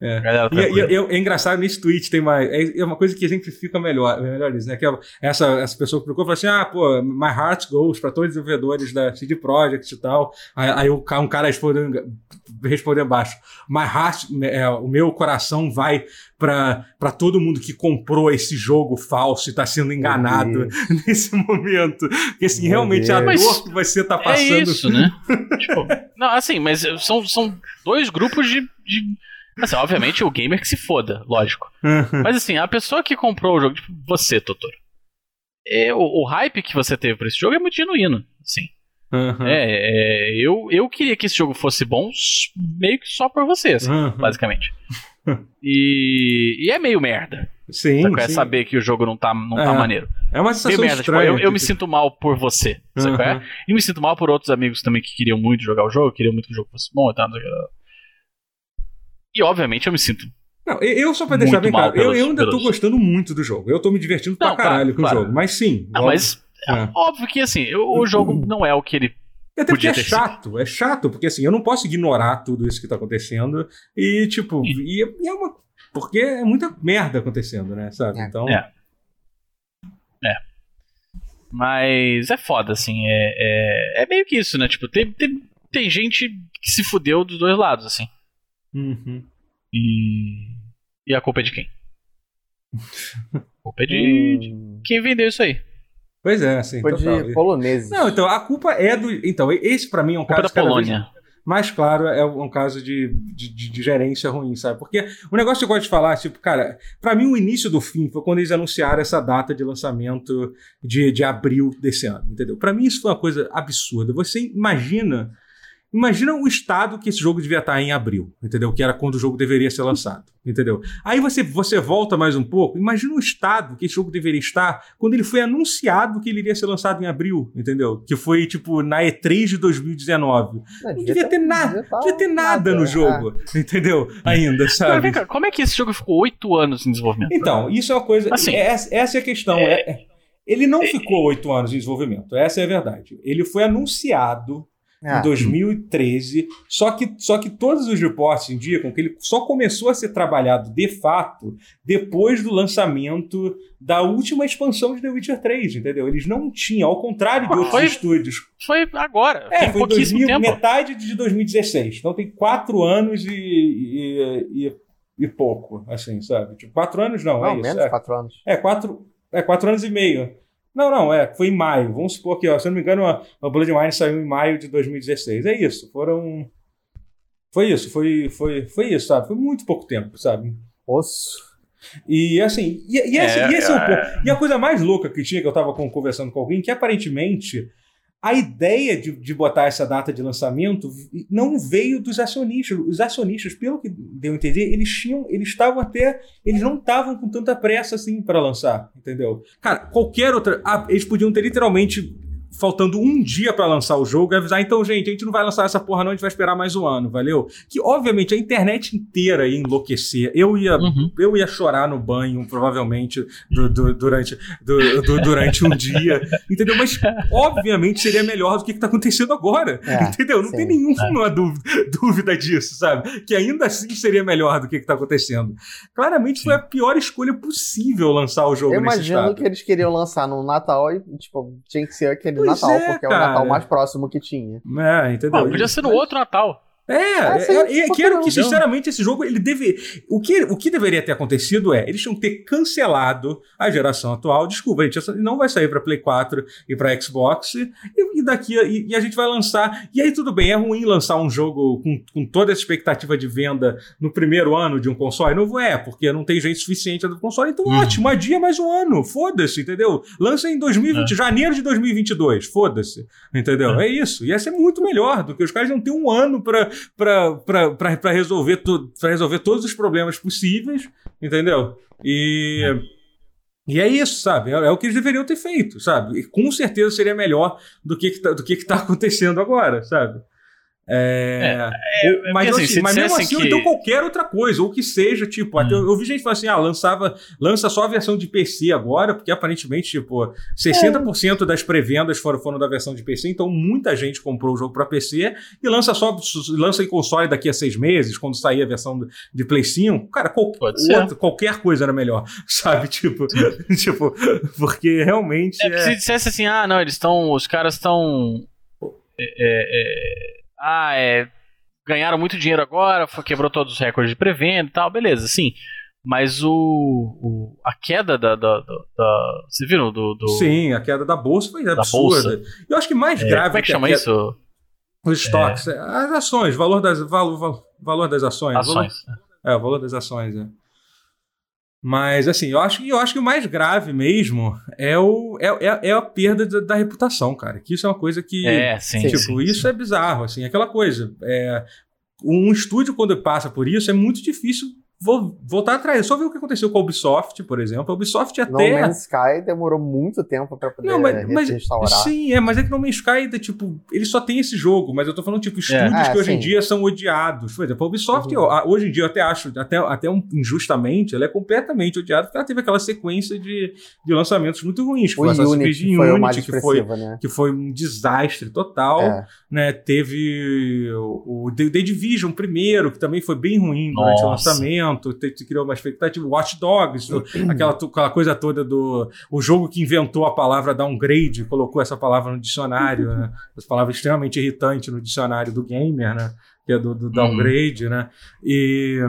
Uma galera E, é- tranquila. e- é- é engraçado nesse tweet, tem uma. É, é uma coisa que exemplifica melhor, melhor isso, né? Que é essa, essa pessoa que procurou falou assim: ah, pô, my heart goes para todos os desenvolvedores da CD Projekt e tal. Aí, aí um cara respondeu, respondeu embaixo: my heart, é, o meu coração vai para todo mundo que comprou esse jogo falso e tá sendo enganado Meu nesse momento. Porque assim, Meu realmente a Deus. dor que você tá É passando. isso, né? tipo, não, assim, mas são, são dois grupos de, de. Assim, obviamente o gamer que se foda, lógico. Mas assim, a pessoa que comprou o jogo, tipo, você, Totoro. É, o, o hype que você teve pra esse jogo é muito genuíno, assim. Uhum. É, é, eu, eu queria que esse jogo fosse bom meio que só por você, assim, uhum. basicamente. e, e é meio merda. Sim. Você quer saber que o jogo não tá, não tá é. tá maneiro. É uma sensação merda, tipo, eu, eu, me sinto mal por você, uhum. sabe? E me sinto mal por outros amigos também que queriam muito jogar o jogo, queriam muito que o jogo fosse bom e tal. E obviamente eu me sinto não, eu só pra deixar bem claro, pelos, eu, eu, ainda pelos... tô gostando muito do jogo. Eu tô me divertindo não, pra caralho com claro. o jogo. Mas sim. Não, mas é. óbvio que assim, o, o jogo não é o que ele até porque é chato, sido. é chato, porque assim, eu não posso ignorar tudo isso que tá acontecendo e, tipo, e, e é uma. Porque é muita merda acontecendo, né, sabe? É. Então. É. É. Mas é foda, assim, é, é, é meio que isso, né? Tipo, tem, tem, tem gente que se fudeu dos dois lados, assim. Uhum. E. E a culpa é de quem? a culpa é de, de hum. quem vendeu isso aí. Pois é, sim. Foi total. de poloneses. Não, então a culpa é do. Então, esse para mim é um culpa caso. da Polônia. Mais claro, é um caso de, de, de, gerência ruim, sabe? Porque o negócio que eu gosto de falar, tipo, cara, para mim o início do fim foi quando eles anunciaram essa data de lançamento de, de abril desse ano, entendeu? Para mim isso foi uma coisa absurda. Você imagina Imagina o estado que esse jogo devia estar em abril, entendeu? Que era quando o jogo deveria ser lançado, entendeu? Aí você, você volta mais um pouco, imagina o estado que esse jogo deveria estar quando ele foi anunciado que ele iria ser lançado em abril, entendeu? Que foi, tipo, na E3 de 2019. Não, não devia, ter, nada, tá devia ter nada, no jogo, é. entendeu? Ainda, sabe? Mas, cá, como é que esse jogo ficou oito anos em desenvolvimento? Então, isso é uma coisa... Assim, essa, essa é a questão. É... É, ele não ficou oito anos em desenvolvimento, essa é a verdade. Ele foi anunciado em 2013. Ah. Só que, só que todos os reportes indicam que ele só começou a ser trabalhado de fato depois do lançamento da última expansão de The Witcher 3, entendeu? Eles não tinham, ao contrário de outros foi, estúdios. Foi agora. É, foi 2000, tempo. metade de 2016. Então tem quatro anos e, e, e, e pouco, assim, sabe? Tipo, quatro anos não, não é isso. menos é, quatro anos. É, quatro, é, quatro anos e meio. Não, não, é, foi em maio. Vamos supor que, ó, se eu não me engano, a, a Bloodwine saiu em maio de 2016. É isso, foram. Foi isso, foi, foi, foi isso, sabe? Foi muito pouco tempo, sabe? Osso. E assim, e, e, esse, é, e esse é, o ponto. E a coisa mais louca que tinha, que eu tava conversando com alguém, que aparentemente a ideia de, de botar essa data de lançamento não veio dos acionistas. Os acionistas, pelo que deu a entender, eles tinham, eles estavam até, eles não estavam com tanta pressa assim para lançar, entendeu? Cara, qualquer outra, ah, eles podiam ter literalmente faltando um dia para lançar o jogo, e avisar, então, gente, a gente não vai lançar essa porra não, a gente vai esperar mais um ano, valeu? Que, obviamente, a internet inteira ia enlouquecer. Eu ia, uhum. eu ia chorar no banho, provavelmente, do, do, durante, do, durante um dia, entendeu? Mas, obviamente, seria melhor do que, que tá acontecendo agora, é, entendeu? Não sim. tem nenhuma é. dúvida, dúvida disso, sabe? Que ainda assim seria melhor do que, que tá acontecendo. Claramente, sim. foi a pior escolha possível lançar o jogo eu nesse imagino que eles queriam lançar no Natal e, tipo, tinha que ser aquele Natal, é, porque cara. é o Natal mais próximo que tinha. É, entendeu? Não, podia ser no outro Natal. É, é, é, é, quero que, sinceramente, esse jogo, ele deve. O que, o que deveria ter acontecido é, eles tinham que ter cancelado a geração atual. Desculpa, gente, não vai sair para Play 4 e para Xbox. E, e daqui e, e, a gente vai lançar. E aí, tudo bem, é ruim lançar um jogo com, com toda essa expectativa de venda no primeiro ano de um console novo? É, porque não tem gente suficiente do console. Então, uhum. ótimo, adia mais um ano. Foda-se, entendeu? Lança em 2020, é. janeiro de 2022. Foda-se, entendeu? É. é isso. Ia ser muito melhor do que os caras não ter um ano para para resolver, tu, resolver todos os problemas possíveis, entendeu? E. E é isso, sabe? É, é, o que eles deveriam ter feito, sabe? E com certeza seria melhor do que, que tá, do que, que tá acontecendo agora, sabe? É, é, é, mas, assim, assim, mas mesmo assim, que... então qualquer outra coisa, ou que seja, tipo, hum. até, eu vi gente falar assim, ah, lançava, lança só a versão de PC agora, porque aparentemente, tipo, 60% é. das pré-vendas foram, foram da versão de PC, então muita gente comprou o jogo para PC e lança só, lança em console daqui a seis meses, quando sair a versão de Play 5. Cara, qual, outro, qualquer coisa era melhor, sabe? Tipo, tipo porque realmente. É, Se dissesse assim, ah, não, eles estão. Os caras estão. é, é ah, é, ganharam muito dinheiro agora, quebrou todos os recordes de pré-venda e tal, beleza, sim. Mas o, o, a queda da, da, da, da Você viu? Do, do, Sim, a queda da bolsa foi absurda. Bolsa. Eu acho que mais é, grave. Como é que chama isso? Os estoques. É. As ações, valor das, valor, valor das ações. Ações. Valor, é, o valor das ações. É. Mas, assim, eu acho, eu acho que o mais grave mesmo é, o, é, é, é a perda da, da, reputação, cara. Que isso é uma coisa que. É, sim. Tipo, sim, isso sim. é bizarro, assim. Aquela coisa. É, um estúdio, quando passa por isso, é muito difícil Vou voltar atrás, só ver o que aconteceu com a Ubisoft, por exemplo. A Ubisoft até. No Man's Sky demorou muito tempo para poder não, mas, mas, restaurar. Sim, é, mas é que No Man's Sky, tipo, ele só tem esse jogo, mas eu tô falando, tipo, é. estúdios é. que hoje sim. em dia são odiados. Por exemplo, a Ubisoft, uhum. hoje em dia, eu até acho, até, até um, injustamente, ela é completamente odiada, porque ela teve aquela sequência de, de lançamentos muito ruins. O foi Unity, foi Unity que, foi, né? que foi um desastre total. É. Né? Teve o, o The Division primeiro, que também foi bem ruim durante Nossa. o lançamento. Te, te criou uma expectativa. Watch Dogs, aquela, aquela coisa toda do. O jogo que inventou a palavra downgrade, colocou essa palavra no dicionário, né? Essa palavra extremamente irritante no dicionário do gamer, né? Que é do, do downgrade, uhum. né? E.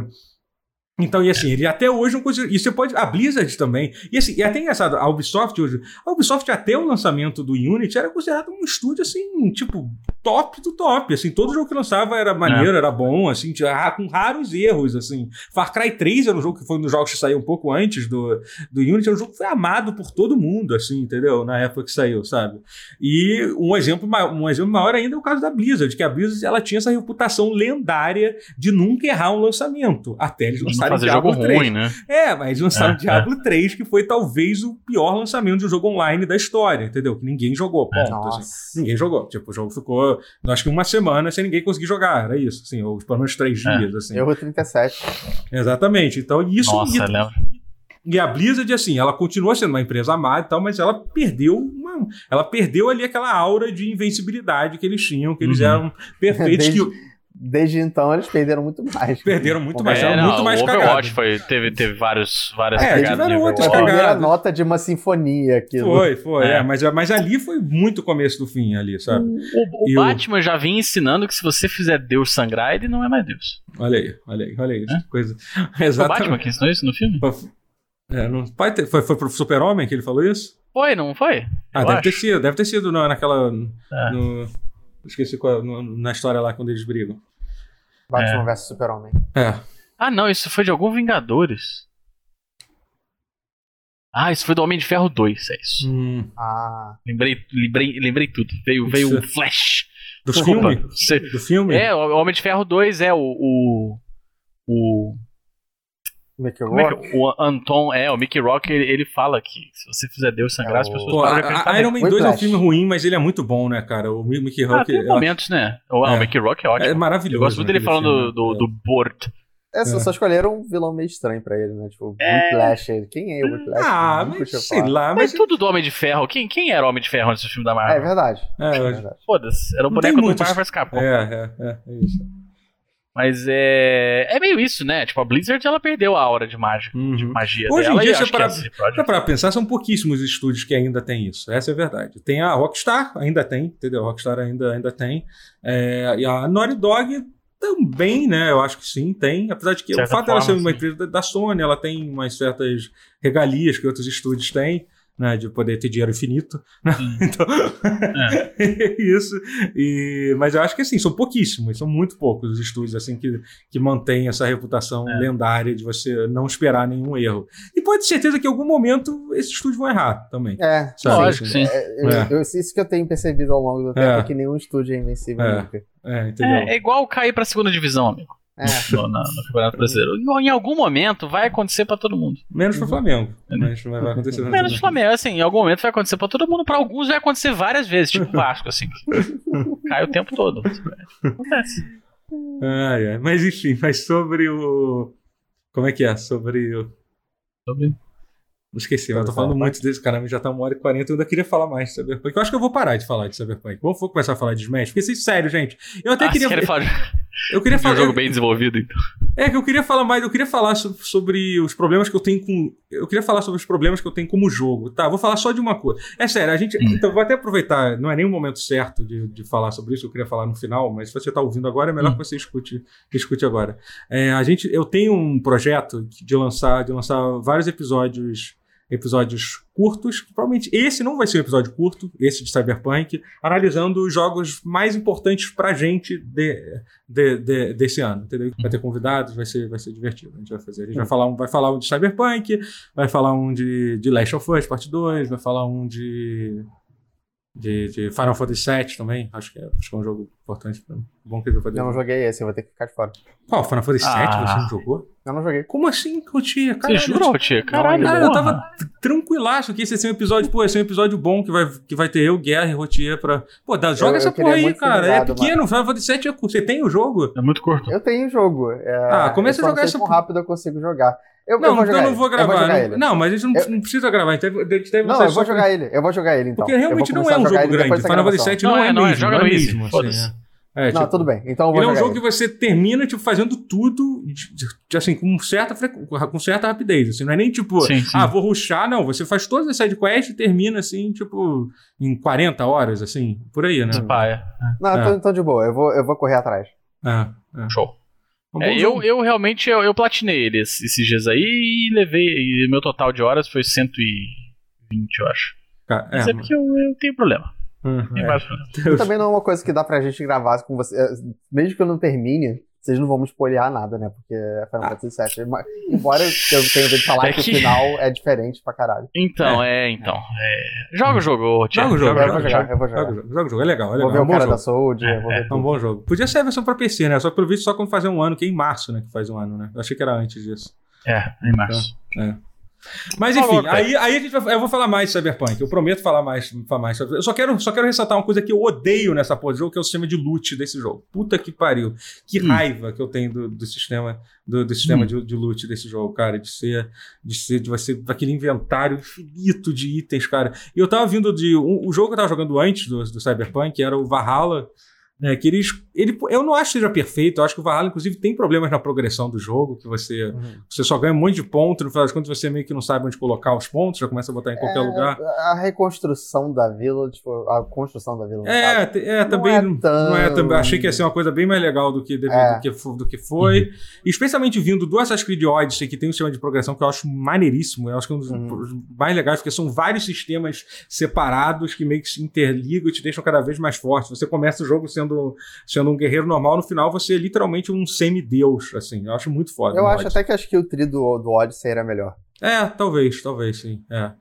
Então, e assim, ele até hoje não conseguiu. E você pode. A Blizzard também. E assim, e até engraçado, a Ubisoft hoje. A Ubisoft, até o lançamento do Unity, era considerado um estúdio, assim, tipo, top do top. Assim, todo jogo que lançava era maneiro, é. era bom, assim, tinha, com raros erros, assim. Far Cry 3 era um jogo que foi um dos jogos que saiu um pouco antes do, do Unity, era um jogo que foi amado por todo mundo, assim, entendeu? Na época que saiu, sabe? E um exemplo, um exemplo maior ainda é o caso da Blizzard, que a Blizzard ela tinha essa reputação lendária de nunca errar um lançamento. Até eles lançaram fazer Diablo jogo 3. ruim, né? É, mas lançaram é, Diablo é. 3, que foi talvez o pior lançamento de um jogo online da história, entendeu? Que ninguém jogou, ponto. Assim. Ninguém jogou. Tipo, o jogo ficou, acho que uma semana sem ninguém conseguir jogar, era isso, assim, ou pelo menos três é. dias, assim. Erro 37. Exatamente. Então, isso... Nossa, e, e a Blizzard, assim, ela continua sendo uma empresa amada e tal, mas ela perdeu uma, ela perdeu ali aquela aura de invencibilidade que eles tinham, que eles uhum. eram perfeitos. Desde, que, desde então eles perderam muito mais. Perderam muito mais, é, não, muito mais O Overwatch foi, teve, teve vários, várias é, cagadas. Outras foi a primeira nota de uma sinfonia aqui. Foi, foi, é. é. mas, mas ali foi muito o começo do fim ali, sabe? O, o Batman já vinha ensinando que se você fizer Deus sangrar, ele não é mais Deus. Olha aí, olha aí, olha aí. É? Coisa... Exatamente. O Batman que ensinou isso no filme? É, não, pode ter, foi, foi pro Super-Homem que ele falou isso? Foi, não foi? Ah, Eu deve acho. ter sido, deve ter sido naquela... É. No, esqueci qual, no, na história lá quando eles brigam. Batman é. vs Super-Homem. É. Ah, não, isso foi de algum Vingadores. Ah, isso foi do Homem de Ferro 2, é isso. Hum. Ah. Lembrei, lembrei, lembrei tudo. Veio, veio um flash. Do filme? Você... Do filme? É, o Homem de Ferro 2 é o. o, o Mickey é Rock? É o Anton, é, o Mickey Rock, ele, ele, fala que se você fizer Deus sangrar, é as pessoas Pô, a, a Iron Man 2 é um filme ruim, mas ele é muito bom, né, cara? O Mickey Rock... Ah, tem momentos, né? O, é. o Mickey Rock é ótimo. É maravilhoso. Eu gosto muito dele falando do, do, do Bort. É, só, só escolheram um vilão meio estranho pra ele, né? Tipo, é... Whiplash. Quem é o Whiplash? Ah, mas sei lá. Mas... mas tudo do Homem de Ferro. Quem, quem era o Homem de Ferro nesse filme da Marvel? É verdade. É, é verdade. Foda-se. Era o boneco do Marvel vs Capcom. É, é, é, é isso. Mas é. É meio isso, né? Tipo, a Blizzard ela perdeu a aura de mágica, uhum. de magia Hoje dela. em dia, se para, é para pensar, são pouquíssimos estúdios que ainda tem isso. Essa é a verdade. Tem a Rockstar, ainda tem, entendeu? A Rockstar ainda, ainda tem. É, e a Naughty Dog também, né? Eu acho que sim, tem. Apesar de que o fato dela ser uma empresa da Sony, ela tem umas certas regalias que outros estúdios têm né, de poder ter dinheiro infinito. Né? Então, é. isso. E, mas eu acho que assim, são pouquíssimos, são muito poucos os estúdios assim que, que mantêm essa reputação é. lendária de você não esperar nenhum erro. E pode ter certeza que em algum momento esses estúdios vão errar também. É, sabe? lógico, sim. É, eu, é. isso que eu tenho percebido ao longo do tempo é, que nenhum estúdio é invencível é. nunca. É, entendeu? é, é igual cair pra segunda divisão, amigo. É. No, no, no Campeonato Brasileiro. Em algum momento vai acontecer pra todo mundo. Menos pro Flamengo. Mas vai acontecer Menos pro Flamengo, assim, em algum momento vai acontecer pra todo mundo. Pra alguns vai acontecer várias vezes, tipo Vasco, assim. Cai o tempo todo. Acontece. Ai, ai. Mas enfim, mas sobre o. Como é que é? Sobre o. Sobre. Não esqueci, mas eu tô falando muito desse caramba, já tá uma hora e quarenta, eu ainda queria falar mais de Cyberpunk. Eu acho que eu vou parar de falar de Cyberpunk. Vamos começar a falar de Smash, porque, assim, sério, gente, eu até ah, queria... Você falar... Eu queria falar... um jogo bem desenvolvido, então. É, que eu queria falar mais, eu queria falar sobre os problemas que eu tenho com... Eu queria falar sobre os problemas que eu tenho como jogo, tá? Vou falar só de uma coisa. É sério, a gente... Hum. Então, vou até aproveitar, não é nem o momento certo de, de falar sobre isso, eu queria falar no final, mas se você tá ouvindo agora, é melhor hum. que você escute, escute agora. É, a gente... Eu tenho um projeto de lançar, de lançar vários episódios episódios curtos. Provavelmente esse não vai ser um episódio curto, esse de Cyberpunk, analisando os jogos mais importantes pra gente de, de, de, desse ano, entendeu? Vai ter convidados, vai ser, vai ser divertido. A gente vai fazer. A gente vai falar um, vai falar um de Cyberpunk, vai falar um de, de Last of Us, parte 2, vai falar um de de, de Final Fantasy VII também. Acho que, é, acho que é um jogo importante pra mim. Bom que ele vai Eu não joguei esse, eu vou ter que ficar de fora. Qual? Final Fantasy VII Ah. você não jogou? Eu não joguei. Como assim? Você Caralho, jura, Rotia? Caralho, Cara, eu tava tranquilaço que esse ia ser um episódio, pô, esse é um episódio bom que vai, que vai ter eu, Guerra e Rotier pra. Pô, dá, joga eu essa queria porra aí, cara. É pequeno, Final Fantasy VII é curto. Você tem o jogo? É muito curto. Eu tenho o jogo. é, Ah, começa eu a jogar essa porra. rápido eu consigo jogar. Eu, Não, eu vou então jogar eu não ele. vou vou gravar. jogar Não, ele. não, mas a gente não, Eu- não precisa gravar. Deve, deve Não, eu vou jogar ele. Eu vou jogar ele então. Porque realmente vou não é um jogo ele grande. Final Fantasy. VII não, Não é, é, não é, mesmo. joga não no é easy, mesmo, assim, foda-se. é. Não, tipo, tudo bem. Então eu vou Ele é um jogo que você termina, tipo, fazendo tudo, assim, com certa, frequ- com certa rapidez, assim. Não é nem, tipo, Sim, sim. ah, vou rushar, não. Você faz todas as sidequests e termina, assim, tipo, em 40 horas, assim, por aí, né? Pá, é. Não, É. então, então de boa. Eu vou, eu vou correr atrás. É, é. Show. Um É, eu, eu realmente eu, eu platinei ele esses, esses dias aí e levei. E meu total de horas foi 120, eu acho. Cara, Mas é, é, porque eu, eu tenho problema. Uhum, é. também não é uma coisa que dá pra gente gravar com você. é, Mesmo que eu não termine, vocês não vão me spoilear nada, né? Porque é Final Fantasy VII. Mas, Embora eu tenha ouvido falar É que, que- o final é diferente pra caralho. Então, é, então. é. Joga o jogo, Tia. Joga o jogo, Eu joga vou o jogar, jogo. eu vou jogar. Joga o jogo, joga o jogo, é legal, é Vou legal. ver É um o bom cara jogo. da Soldier, vou ver É um bom jogo. Podia ser a versão pra PC, né? Só que pelo visto só quando fazer um ano, que é em março, né? Que faz um ano, né? Eu achei que era antes disso. É, em março. Mas enfim, aí, aí a gente vai, eu vou falar mais de Cyberpunk. Eu prometo falar mais, falar mais. Eu só quero, só quero ressaltar uma coisa que eu odeio nessa porra de jogo, que é o sistema de loot desse jogo. Puta que pariu. Que Hum. raiva que eu tenho do, do sistema, do, do sistema Hum. de, de loot desse jogo, cara. De ser, de ser, de você, daquele inventário infinito de itens, cara. E eu tava vindo de. um- o jogo que eu tava jogando antes do, do Cyberpunk era o Valhalla. Né, que eles, ele, eu não acho que seja perfeito, eu acho que o Valhalla, inclusive, tem problemas na progressão do jogo, que você Uhum. você só ganha um monte de ponto, no final das contas você meio que não sabe onde colocar os pontos, já começa a botar em qualquer É, lugar. A reconstrução da vila, tipo, a construção da vila. É, caso. é Não também é não, tão- não é também. Achei que ia ser uma coisa bem mais legal do que, deve- É. do que, do que foi. Especialmente vindo do Assassin's Creed Odyssey, que tem um sistema de progressão que eu acho maneiríssimo. Eu acho que é um dos Uhum. mais legais, porque são vários sistemas separados que meio que se interligam e te deixam cada vez mais forte. Você começa o jogo sendo, sendo um guerreiro normal, no final você é literalmente um semideus, assim. Eu acho muito foda. Eu acho Odyssey. até que a skill tree do, do Odyssey era melhor. É, talvez, talvez, sim. É.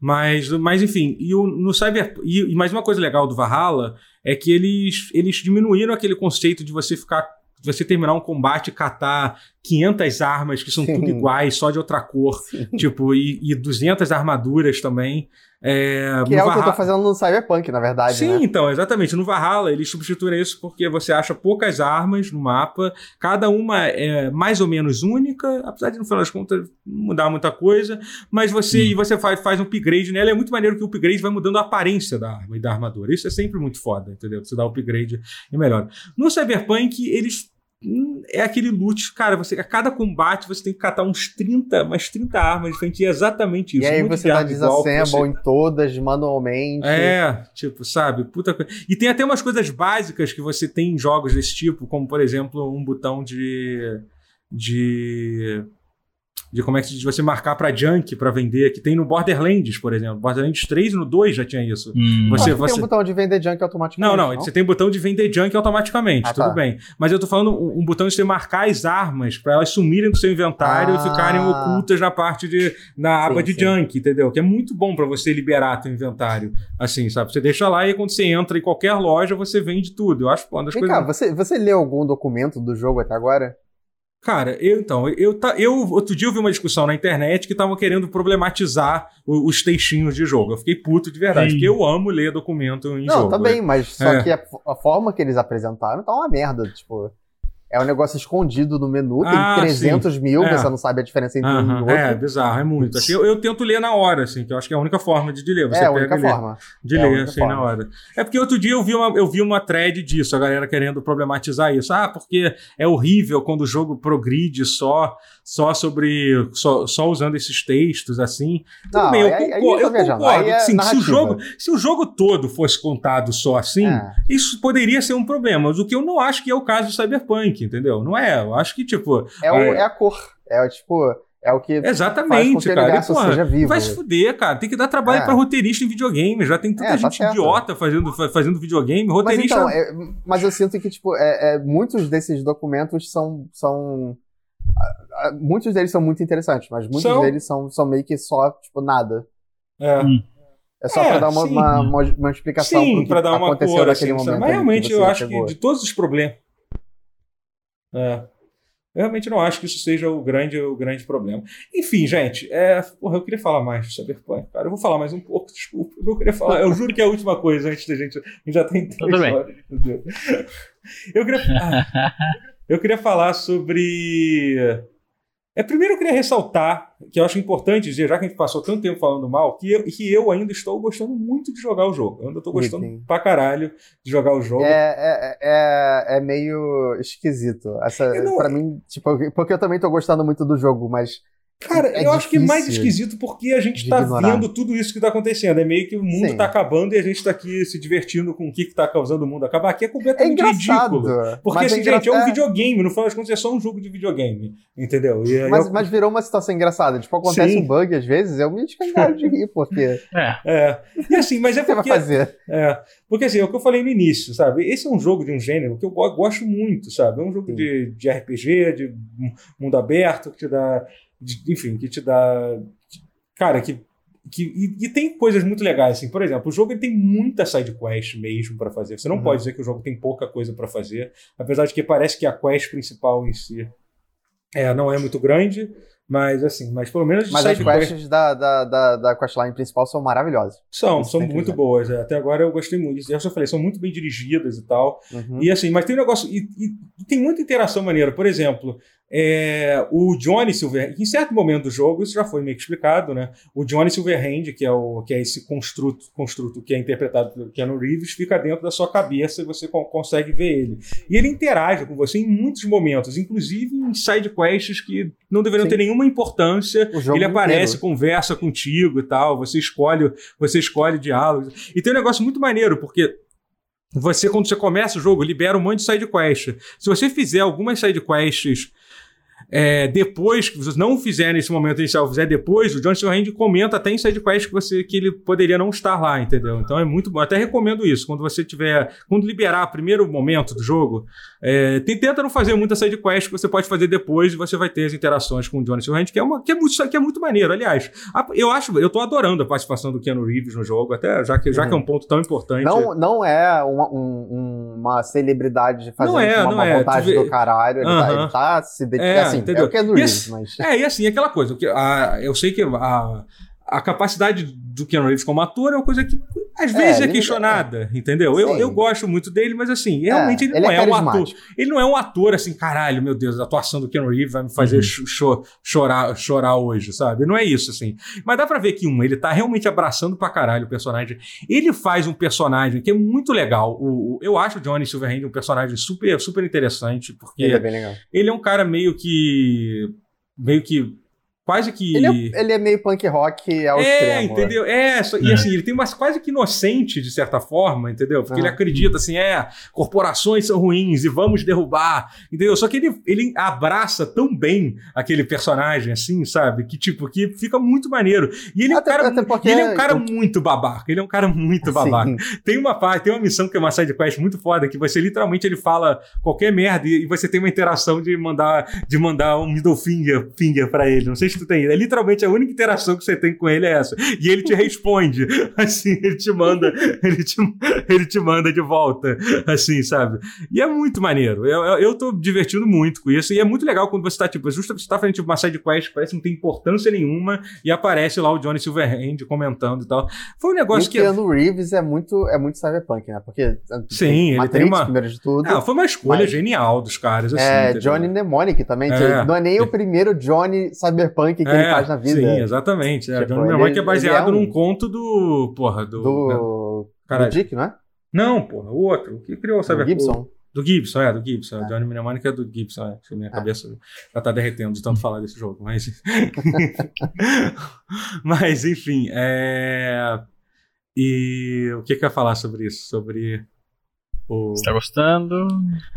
Mas, mas enfim, e o, no Cyber. E, e mais uma coisa legal do Valhalla é que eles, eles diminuíram aquele conceito de você ficar. Você terminar um combate e catar 500 armas que são Sim. tudo iguais, só de outra cor, tipo, e, e 200 armaduras também. É, Que é o que eu tô fazendo no Cyberpunk, na verdade, Sim, né? então, exatamente. No Valhalla, eles substituem isso porque você acha poucas armas no mapa, cada uma é mais ou menos única, apesar de no final das contas não mudar muita coisa, mas você, Hum. e você faz, faz um upgrade nela, é muito maneiro que o upgrade vai mudando a aparência da arma e da armadura. Isso é sempre muito foda, entendeu? Você dá o upgrade e melhora. No Cyberpunk, eles. Hum, É aquele loot, cara, você, a cada combate você tem que catar uns 30, umas 30 armas diferentes, e é exatamente isso. E aí Um você dá você- em todas, manualmente. é, tipo, sabe? Puta coisa. E tem até umas coisas básicas que você tem em jogos desse tipo, como, por exemplo, um botão de. de. De como é que você marcar pra junk pra vender, que tem no Borderlands, por exemplo. Borderlands 3 e no 2 já tinha isso. Hum. Você- que tem um botão de vender junk automaticamente. Não, não, você tem botão de vender junk automaticamente, Ah, tudo tá. bem. Mas eu tô falando um, um botão de você marcar as armas pra elas sumirem do seu inventário Ah. e ficarem ocultas na parte de. na aba Sim, de sim. junk, entendeu? Que é muito bom pra você liberar teu inventário. Assim, sabe? Você deixa lá e quando você entra em qualquer loja, você vende tudo. Eu acho uma das Vem coisas. cá, você, você leu algum documento do jogo até agora? Cara, eu então, eu, eu outro dia eu vi uma discussão na internet que estavam querendo problematizar o- os textinhos de jogo. Eu fiquei puto de verdade, Sim. porque eu amo ler documento em não, jogo. também, mas só É. que a, a forma que eles apresentaram tá uma merda. Tipo, é um negócio escondido no menu, Ah, tem 300 mil, É. você não sabe a diferença entre um e outro. é, bizarro, é muito. Assim, eu, eu tento ler na hora, assim, que eu acho que é a única forma de, de ler. Você é a única forma. De É ler, assim, forma. na hora. É porque outro dia eu vi, uma, eu vi uma thread disso, a galera querendo problematizar isso. Ah, porque é horrível quando o jogo progride só, só sobre. Só, só usando esses textos, assim. Tudo Não, bem, eu aí- aí concordo. eu eu concordo é sim, se, o jogo, se o jogo todo fosse contado só assim, É. isso poderia ser um problema. Mas o que eu não acho que é o caso do Cyberpunk, entendeu? Não é. Eu acho que, tipo. É, o- é- a cor. É o, tipo. É o que Exatamente, cara. E, porra, vivo. Vai se fuder, cara. Tem que dar trabalho é. pra roteirista em videogame. Já tem tanta é, tá gente tá idiota fazendo, fazendo videogame. Roteirista. Mas, então, é, mas eu sinto que, tipo, é, é, muitos desses documentos são. são muitos deles são muito interessantes, mas muitos são... deles são, são meio que só, tipo, nada. É. Hum. É só é, pra dar uma, uma, uma, uma, explicação sim, que dar uma aconteceu cor, naquele assim, momento. Mas realmente eu acho que de todos os problemas. É. Eu realmente não acho que isso seja o grande, o grande problema. Enfim, gente, é, porra, eu queria falar mais de Cyberpunk, cara. Eu vou falar mais um pouco, desculpa. Eu queria falar, eu juro que é a última coisa antes da gente. A gente já tem três Tudo horas. Bem. Eu queria, ah, eu queria falar sobre é, primeiro eu queria ressaltar, que eu acho importante dizer, já que a gente passou tanto tempo falando mal, que eu, que eu ainda estou gostando muito de jogar o jogo. Eu ainda estou gostando sim, pra caralho de jogar o jogo. É, é, é, é meio esquisito. Essa, não... Pra mim, tipo, porque eu também estou gostando muito do jogo, mas Cara, é eu acho que é mais esquisito porque a gente tá ignorar. vendo tudo isso que tá acontecendo. É meio que o mundo Sim. tá acabando e a gente tá aqui se divertindo com o que, que tá causando o mundo acabar. Aqui é completamente é ridículo. Porque, assim, é gente, é um videogame. No final das contas, é só um jogo de videogame. Entendeu? mas, eu... mas virou uma situação engraçada. Tipo, acontece Sim. um bug às vezes, eu me escangalho de rir, porque. É. é. E assim, mas é porque. Você vai fazer? É. Porque assim, é o que eu falei no início, sabe? Esse é um jogo de um gênero que eu gosto muito, sabe? É um jogo de, de RPG, de mundo aberto, que te dá de, enfim, que te dá. Cara, que. que e, e, tem coisas muito legais, assim. Por exemplo, o jogo ele tem muita side quest mesmo para fazer. Você não uhum. pode dizer que o jogo tem pouca coisa para fazer, apesar de que parece que a quest principal em si é, não é muito grande. Mas assim, mas pelo menos. Mas as quests quest... da, da, da, da questline principal são maravilhosas. São, são muito boas. É. Até agora eu gostei muito. Eu já falei, são muito bem dirigidas e tal. Uhum. E assim, mas tem um negócio. E, e, e, tem muita interação maneira. Por exemplo, é, o Johnny Silverhand, em certo momento do jogo, isso já foi meio que explicado, né? O Johnny Silverhand, que é, o, que é esse construto, construto que é interpretado pelo Keanu Reeves, fica dentro da sua cabeça e você co consegue ver ele. E ele interage com você em muitos momentos, inclusive em side quests que não deveriam Sim. ter nenhuma importância. Ele aparece, inteiro. conversa contigo e tal, você escolhe, você escolhe diálogos. E tem um negócio muito maneiro, porque você, quando você começa o jogo, libera um monte de side quest. Se você fizer algumas side quests é, depois, que vocês não fizerem nesse momento inicial, fizer depois, o John Silverhand comenta até em sidequest que, você, que ele poderia não estar lá, entendeu? Então é muito bom. Até recomendo isso. Quando você tiver. Quando liberar o primeiro momento do jogo, é, tenta não fazer muita sidequest que você pode fazer depois e você vai ter as interações com o John Silverhand, que é, uma, que é, muito, que é muito maneiro. Aliás, a, eu acho, eu tô adorando a participação do Keanu Reeves no jogo, até já que, já uhum. que é um uhum. ponto tão importante. Não, não é uma, um, uma celebridade fazendo não é, uma, não uma é. montagem do caralho. Ele, tá, ele tá se dedicando. É, assim, entendeu? é o que é do Reeves, mas... É, e assim, aquela coisa, a, eu sei que a, a capacidade do Keanu Reeves como ator é uma coisa que às é, vezes é, é questionada, é. entendeu? Eu, eu gosto muito dele, mas assim, realmente é, ele não ele é, é um ator. Ele não é um ator assim, caralho, meu Deus, a atuação do Keanu Reeves vai me fazer uhum. cho chorar, chorar hoje, sabe? Não é isso, assim. Mas dá pra ver que, um, ele tá realmente abraçando pra caralho o personagem. Ele faz um personagem que é muito legal. O, o eu acho o Johnny Silverhand um personagem super, super interessante, porque ele é, bem legal. ele é um cara meio que. meio que quase que. Ele é, ele é, meio punk rock ao é, extremo. É, entendeu? É, só, e assim, ele tem umas quase que inocente, de certa forma, entendeu? Porque ele acredita assim, é, corporações são ruins e vamos derrubar, entendeu? Só que ele, ele abraça tão bem aquele personagem, assim, sabe? Que tipo, que fica muito maneiro. E ele é um até, cara, até ele é um cara muito babaca, ele é um cara muito babaca. Sim. Tem uma parte, tem uma missão que é uma side quest muito foda, que você literalmente ele fala qualquer merda e, e você tem uma interação de mandar, de mandar um middle finger, finger pra ele. Não sei se tu tem. É literalmente a única interação que você tem com ele é essa. E ele te responde. Assim, ele te manda, ele te, ele te manda de volta. Assim, sabe? E é muito maneiro. Eu, eu, eu tô divertindo muito com isso. E é muito legal quando você tá, tipo, justo você tá fazendo tipo, uma side quest que parece que não tem importância nenhuma. E aparece lá o Johnny Silverhand comentando e tal. Foi um negócio e que. O Keanu Reeves é muito, é muito cyberpunk, né? Porque. Sim, ele tem uma. Primeiro de tudo. Ah, foi uma escolha mas... genial dos caras. Assim, é, entendeu? Johnny Mnemonic também. É. Não é nem o primeiro Johnny cyberpunk que, que é, ele faz na vida. Sim, exatamente. É, tipo, John Minha Mãe que é baseado é um... num conto do. Porra, do. Do. Né? do Dick, não é? Não, porra, o outro. O que criou o Cyberpunk? Gibson. Do Gibson, é, do Gibson. É. Johnny Mnemonic é do Gibson, é. Minha é. cabeça já tá derretendo de tanto falar desse jogo, mas. mas, enfim, é. E o que que eu ia falar sobre isso? Sobre. O... Você tá gostando?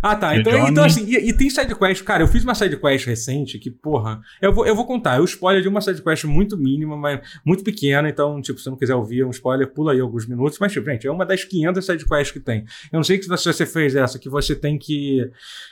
Ah, tá. Então, então assim, e, e tem sidequest. Cara, eu fiz uma sidequest recente que, porra, eu vou, eu vou contar. Eu spoiler de uma sidequest muito mínima, mas muito pequena. Então, tipo, se você não quiser ouvir um spoiler, pula aí alguns minutos. Mas, tipo, gente, é uma das 500 sidequests que tem. Eu não sei se você fez essa, que você tem que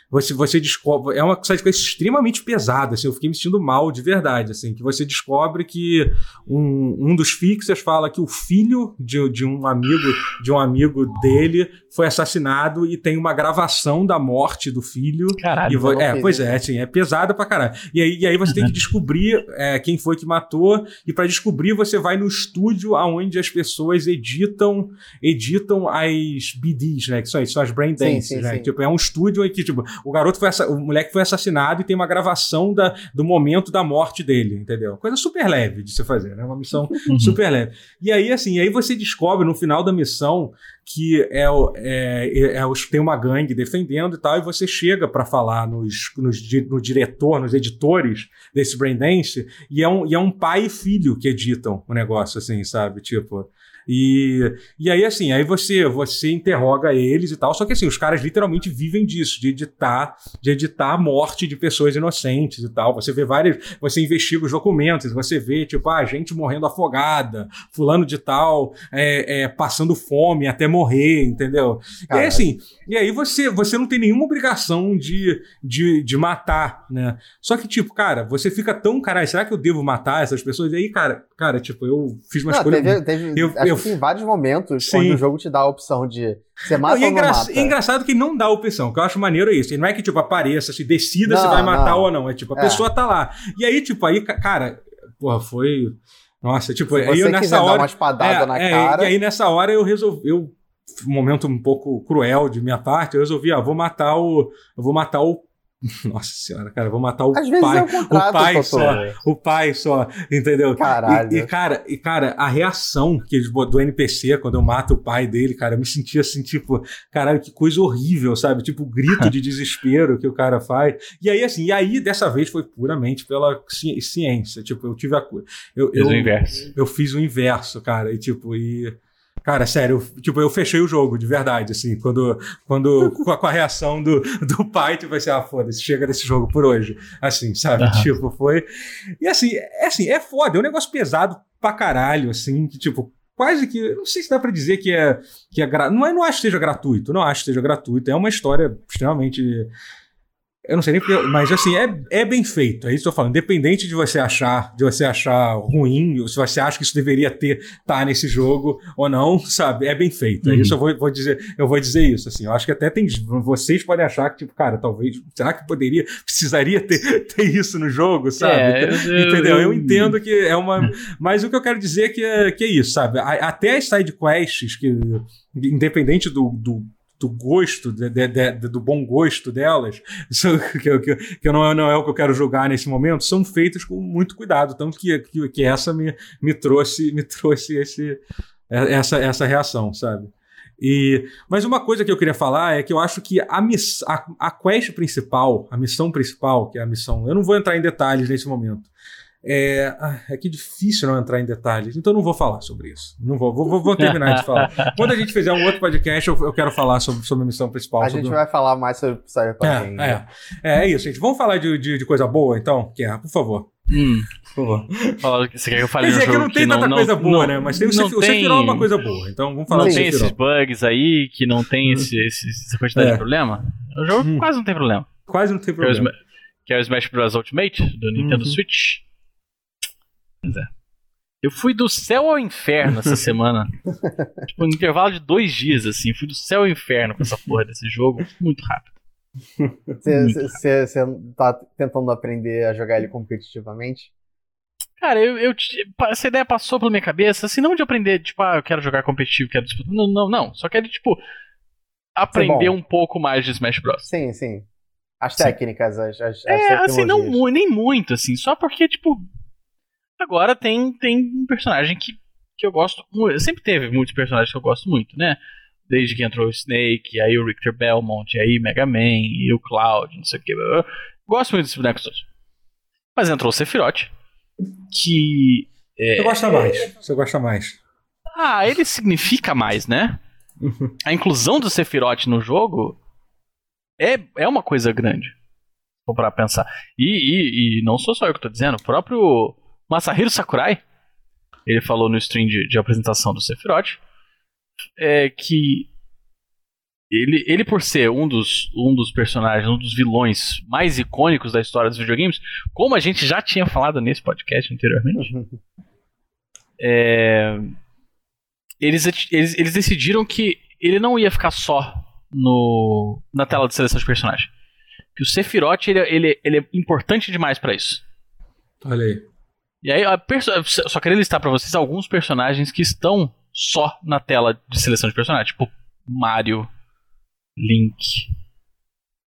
você, você descobre. É uma sidequest extremamente pesada, assim, eu fiquei me sentindo mal de verdade, assim, que você descobre que um, um dos fixers fala que o filho de, de um amigo de um amigo dele foi assassinado e tem uma gravação da morte do filho. Caralho, vo- é, pois é, assim, é pesada pra caralho. E aí, e aí você tem que descobrir é, quem foi que matou, e para descobrir você vai no estúdio onde as pessoas editam editam as BDs, né? Que são, são as brain dances, sim, sim, né? Sim. Tipo, é um estúdio em que, tipo, o garoto foi o moleque foi assassinado e tem uma gravação da, do momento da morte dele, entendeu? Coisa super leve de se fazer, né? Uma missão uhum. super leve. E aí, assim, aí você descobre no final da missão que é, é, é, é tem uma gangue defendendo e tal, e você chega para falar nos, nos, no diretor, nos editores desse Braindance, e é um, e é um pai e filho que editam o negócio, assim, sabe? Tipo, e, e aí, assim, aí você, você interroga eles e tal. Só que assim, os caras literalmente vivem disso, de editar, de editar a morte de pessoas inocentes e tal. Você vê várias. Você investiga os documentos, você vê, tipo, ah, gente morrendo afogada, fulano de tal, é, é, passando fome até morrer, entendeu? E aí, assim, e aí você, você não tem nenhuma obrigação de, de, de matar, né? Só que, tipo, cara, você fica tão, caralho, será que eu devo matar essas pessoas? E aí, cara, cara, tipo, eu fiz uma não, escolha. Teve, teve, eu, eu tem vários momentos Sim. onde o jogo te dá a opção de você mata não, e é ou engra... mata. É engraçado que não dá a opção, que eu acho maneiro é isso. E não é que, tipo, apareça, se decida não, se vai matar não. ou não. É tipo, a é. pessoa tá lá. E aí, tipo, aí, cara, porra, foi. Nossa, tipo, se aí eu nessa hora. Dar uma espadada é, na é, cara. E aí nessa hora eu resolvi. Eu, um momento um pouco cruel de minha parte, eu resolvi, ó, vou matar o. Eu vou matar o Nossa senhora, cara, vou matar o Às pai. É o, o pai só. O pai só, entendeu? Caralho. E, e, cara, e, cara, a reação que do NPC quando eu mato o pai dele, cara, eu me sentia assim, tipo, caralho, que coisa horrível, sabe? Tipo, o grito de desespero que o cara faz. E aí, assim, e aí, dessa vez foi puramente pela ciência. Tipo, eu tive a. Eu, eu, o inverso. Eu fiz o inverso, cara. E tipo, e. Cara, sério, eu, tipo, eu fechei o jogo, de verdade, assim, quando, quando com, a, com a reação do, do pai, tipo assim, ah, foda-se, chega desse jogo por hoje, assim, sabe? Uhum. Tipo, foi... E assim, é assim, é foda, é um negócio pesado pra caralho, assim, que, tipo, quase que, não sei se dá pra dizer que é, que é, não é, não acho que seja gratuito, não acho que seja gratuito, é uma história extremamente eu não sei nem porque, mas assim, é, é bem feito. É isso que eu falando. Independente de você achar, de você achar ruim, ou se você acha que isso deveria ter tá nesse jogo ou não, sabe? É bem feito. É uhum. É isso eu vou, vou, dizer, eu vou dizer isso, assim. Eu acho que até tem vocês podem achar que tipo, cara, talvez, será que poderia, precisaria ter, ter isso no jogo, sabe? É, eu, Entendeu? Eu, eu, entendo que é uma, mas o que eu quero dizer é que é, que é isso, sabe? Até as side quests que independente do, do do gosto, de, de, do bom gosto delas, que, que, que não, é, não é o que eu quero julgar nesse momento, são feitas com muito cuidado. Tanto que, que, que essa me, me trouxe, me trouxe esse, essa, essa reação, sabe? E, mas uma coisa que eu queria falar é que eu acho que a, miss, a, a quest principal, a missão principal, que é a missão. Eu não vou entrar em detalhes nesse momento. É, ah, é que difícil não entrar em detalhes, então não vou falar sobre isso. Não vou, vou, vou terminar de falar. Quando a gente fizer um outro podcast, eu, eu quero falar sobre, sobre a missão principal. A sobre... gente vai falar mais sobre Cyberpunk. É, é, é, é isso, gente. Vamos falar de, de, de coisa boa, então? Que é, por favor. Hum, por favor. você quer que eu fale Quer dizer, que não tem tanta não, coisa boa, não, né? Mas tem, você, você virou uma coisa boa. Então vamos falar Não tem esses bugs aí, que não tem hum. esse, esse, essa quantidade é. de problema. O jogo hum. quase não tem problema. Quase não tem problema. Que é o Smash Bros. Ultimate, do Nintendo uhum. Switch. Pois é. Eu fui do céu ao inferno essa semana. tipo, no intervalo de dois dias, assim. Fui do céu ao inferno com essa porra desse jogo. Muito rápido. Você tá tentando aprender a jogar ele competitivamente? Cara, eu, eu, essa ideia passou pela minha cabeça, assim, não de aprender, tipo, ah, eu quero jogar competitivo, quero disputar. Não, não, não. Só quero, tipo, aprender um pouco mais de Smash Bros. Sim, sim. As técnicas, sim. as, as, É, assim, não nem muito, assim, só porque, tipo, Agora tem, tem um personagem que, que eu gosto muito. Sempre teve muitos personagens que eu gosto muito, né? Desde que entrou o Snake, aí o Richter Belmont, aí Mega Man, e o Cloud, não sei o que. Eu gosto muito desses bonecos todos. Mas entrou o Sephiroth, que. É, Você gosta mais. Você gosta mais. Ah, ele significa mais, né? a inclusão do Sephiroth no jogo é, é uma coisa grande. Vou para pensar. E, e, e, não sou só eu que tô dizendo, o próprio Masahiro Sakurai, ele falou no stream de, de apresentação do Sephiroth, é que ele, ele por ser um dos, um dos personagens, um dos vilões mais icônicos da história dos videogames, como a gente já tinha falado nesse podcast anteriormente, é, eles, eles, eles decidiram que ele não ia ficar só no, na tela de seleção de personagem. Que o Sephiroth ele, ele, ele é importante demais para isso. Olha aí. E aí, só queria listar para vocês alguns personagens que estão só na tela de seleção de personagem, tipo Mario, Link,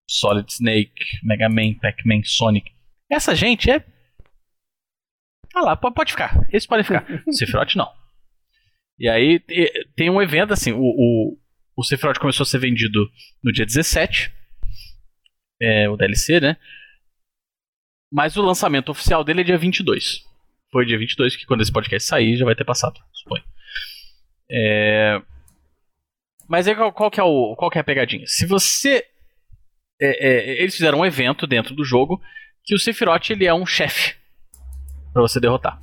Solid Snake, Mega Man, Pac-Man, Sonic. Essa gente é. Ah lá, pode ficar. Esse pode ficar. Sephiroth não. E aí tem um evento assim, o, o, o Sephiroth começou a ser vendido no dia 17. É, o DLC, né? Mas o lançamento oficial dele é dia 22. Foi dia 22, que quando esse podcast sair já vai ter passado, suponho. É, mas aí qual, qual, que é o, qual que é a pegadinha? Se você. É, é, eles fizeram um evento dentro do jogo que o Sephiroth ele é um chefe para você derrotar.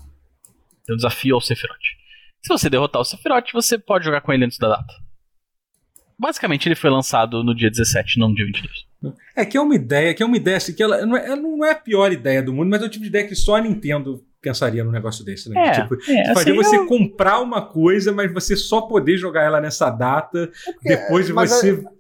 Tem um desafio ao Sephiroth. Se você derrotar o Sephiroth, você pode jogar com ele antes da data. Basicamente, ele foi lançado no dia 17, não no dia 22. É que é uma ideia, que é uma ideia assim, que ela não é, não é a pior ideia do mundo, mas é o tipo de ideia que só a Nintendo pensaria num negócio desse, né? É, tipo, é, fazer assim, você eu... comprar uma coisa, mas você só poder jogar ela nessa data É depois de mas você é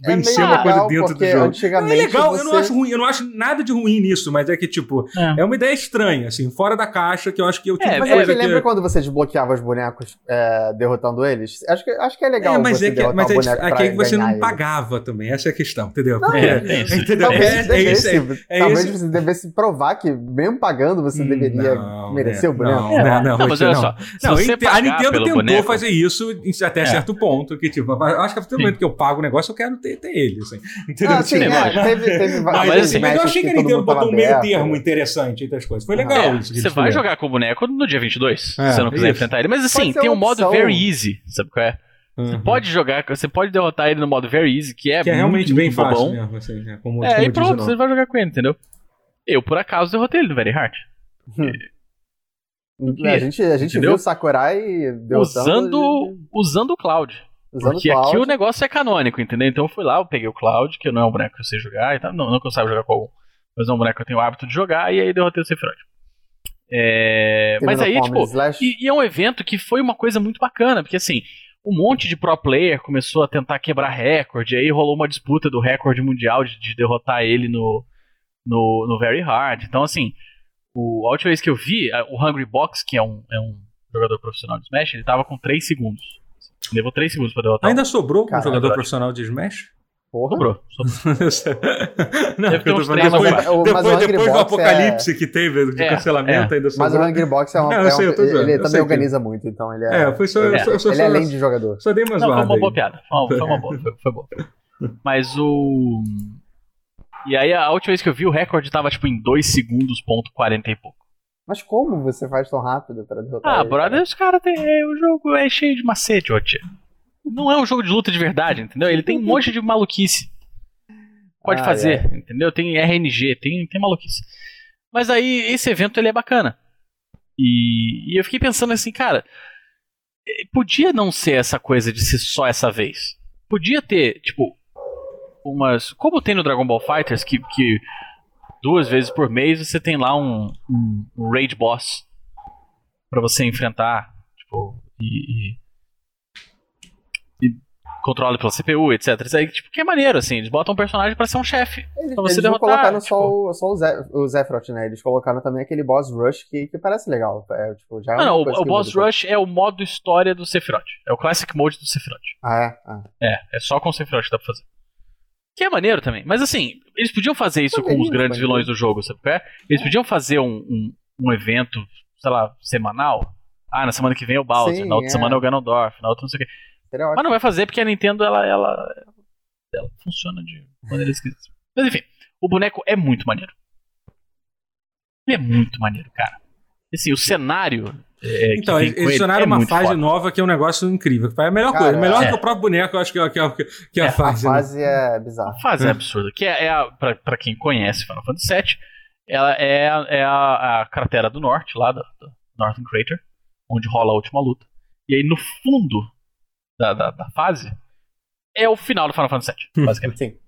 vencer meio uma coisa dentro do jogo. Não, é legal, eu não você- acho ruim, eu não acho nada de ruim nisso, mas é que, tipo, É. é uma ideia estranha, assim, fora da caixa, que eu acho que eu tipo É, Mas é, você coisa que- lembra quando você desbloqueava os bonecos é, derrotando eles? Acho que, acho que é legal É, mas você é que, mas é, é que você não ele. pagava também, essa é a questão, entendeu? Não, é isso. entendeu? Talvez É, você é isso É talvez você devesse provar que, mesmo pagando, você deveria Não, merecer né? o boneco. Não, É, não, não, não, mas você olha só. Você a Nintendo tentou fazer isso até É. certo ponto, que tipo, eu acho que a partir do momento que eu pago o negócio, eu quero ter, ter ele, assim. Entendeu? Ah, sim, lógico. é, teve, teve mas, vários assim, mas eu achei que a Nintendo botou um meio termo interessante entre as coisas. Foi legal É, isso. você vai jogar com o boneco no dia 22, É, se você não quiser isso. enfrentar ele. Mas assim, tem um modo very easy, sabe qual é? Você Uhum. pode jogar, você pode derrotar ele no modo very easy, que é, Que é realmente muito, bem muito fácil bom. mesmo, assim, né? Como, É, como e pronto, você vai jogar com ele, entendeu? Eu, por acaso, derrotei ele no Very Hard. A gente, a gente Entendeu? viu o Sakurai derrotando... Usando, usando o Cloud. Usando Porque aqui o negócio é canônico, entendeu? Então eu fui lá, eu peguei o Cloud, que não é um boneco que eu sei jogar, e tal. Não, não que eu saiba jogar com algum, mas é um boneco que eu tenho o hábito de jogar, e aí derrotei o Sephiroth. É, mas aí, tipo, e, e é um evento que foi uma coisa muito bacana, porque assim, um monte de pro player começou a tentar quebrar recorde, aí rolou uma disputa do recorde mundial de, de derrotar ele no, no, no Very Hard. Então, assim, o, a última vez que eu vi, o Hungry Box, que é um, é um jogador profissional de Smash, ele tava com 3 segundos. Levou 3 segundos pra derrotar. Ainda sobrou um jogador profissional de Smash? Porra. Sobrou. sobrou. não, Deve eu tô falando depois. Mas o- depois, mas do Box apocalipse que teve de É, cancelamento, ainda Mas sobrou. o Hungry Box é um. Não, eu é um- sei, eu tô zoando, ele eu também sei que- organiza muito, então ele é. É, foi só, ele, eu só, só, ele é além de jogador. só dei uma Não, foi uma boa piada. Foi uma, foi uma boa, foi, foi boa. Mas o. E aí a última vez que eu vi o recorde tava tipo em 2 segundos, ponto 40 e pouco. Mas como você faz tão rápido pra derrotar Ah, ele? brother, os caras têm. é, O jogo é cheio de macete, ó, tia. Não é um jogo de luta de verdade, entendeu? Ele tem um monte de maluquice. Pode Ah, fazer, entendeu? Tem RNG, tem, tem maluquice. Mas aí, esse evento ele é bacana. E, e eu fiquei pensando assim, cara, podia não ser essa coisa de ser só essa vez. Podia ter, tipo, umas. Como tem no Dragon Ball Fighters, que, que duas vezes por mês você tem lá um, um, um Raid Boss pra você enfrentar, tipo, e. e, e controle pela CPU, etc. Isso aí, tipo, que é maneiro, assim. Eles botam um personagem pra ser um chefe. Eles, pra você eles não derrotar, colocaram tipo- só, o, só o, o né? Eles colocaram também aquele boss rush que, que parece legal. É, tipo, já é Não, uma não, o, o Boss. Rush é o modo história do Sephiroth. É o Classic Mode do Sephiroth. Ah, é? Ah. É, é só com o Sephiroth que dá pra fazer. Que é maneiro também. Mas assim, eles podiam fazer isso com os grandes maneirinho. vilões do jogo, sabe? qual é? Eles podiam fazer um, um, um evento, sei lá, semanal. Ah, na semana que vem é o Bowser, Sim, na outra é. semana é o Ganondorf, na outra não sei o quê. Seria ótimo. Mas não vai fazer porque a Nintendo, ela, ela, ela funciona de maneira esquisita. Mas enfim, o boneco é muito maneiro. Ele é muito maneiro, cara. Assim, o cenário. É, então, eles adicionaram é uma fase foda. nova que é um negócio incrível. É a melhor Cara, coisa. Melhor é. que o próprio boneco, eu acho que é, que é, que é a É, a A fase. né? fase é bizarra. A fase é absurda. Que é, é a, pra, pra quem conhece Final Fantasy VII, ela é, a- é a, a cratera do norte, lá da, da Northern Crater, onde rola a última luta. E aí no fundo da, da, da fase é o final do Final Fantasy VII, basicamente. Sim,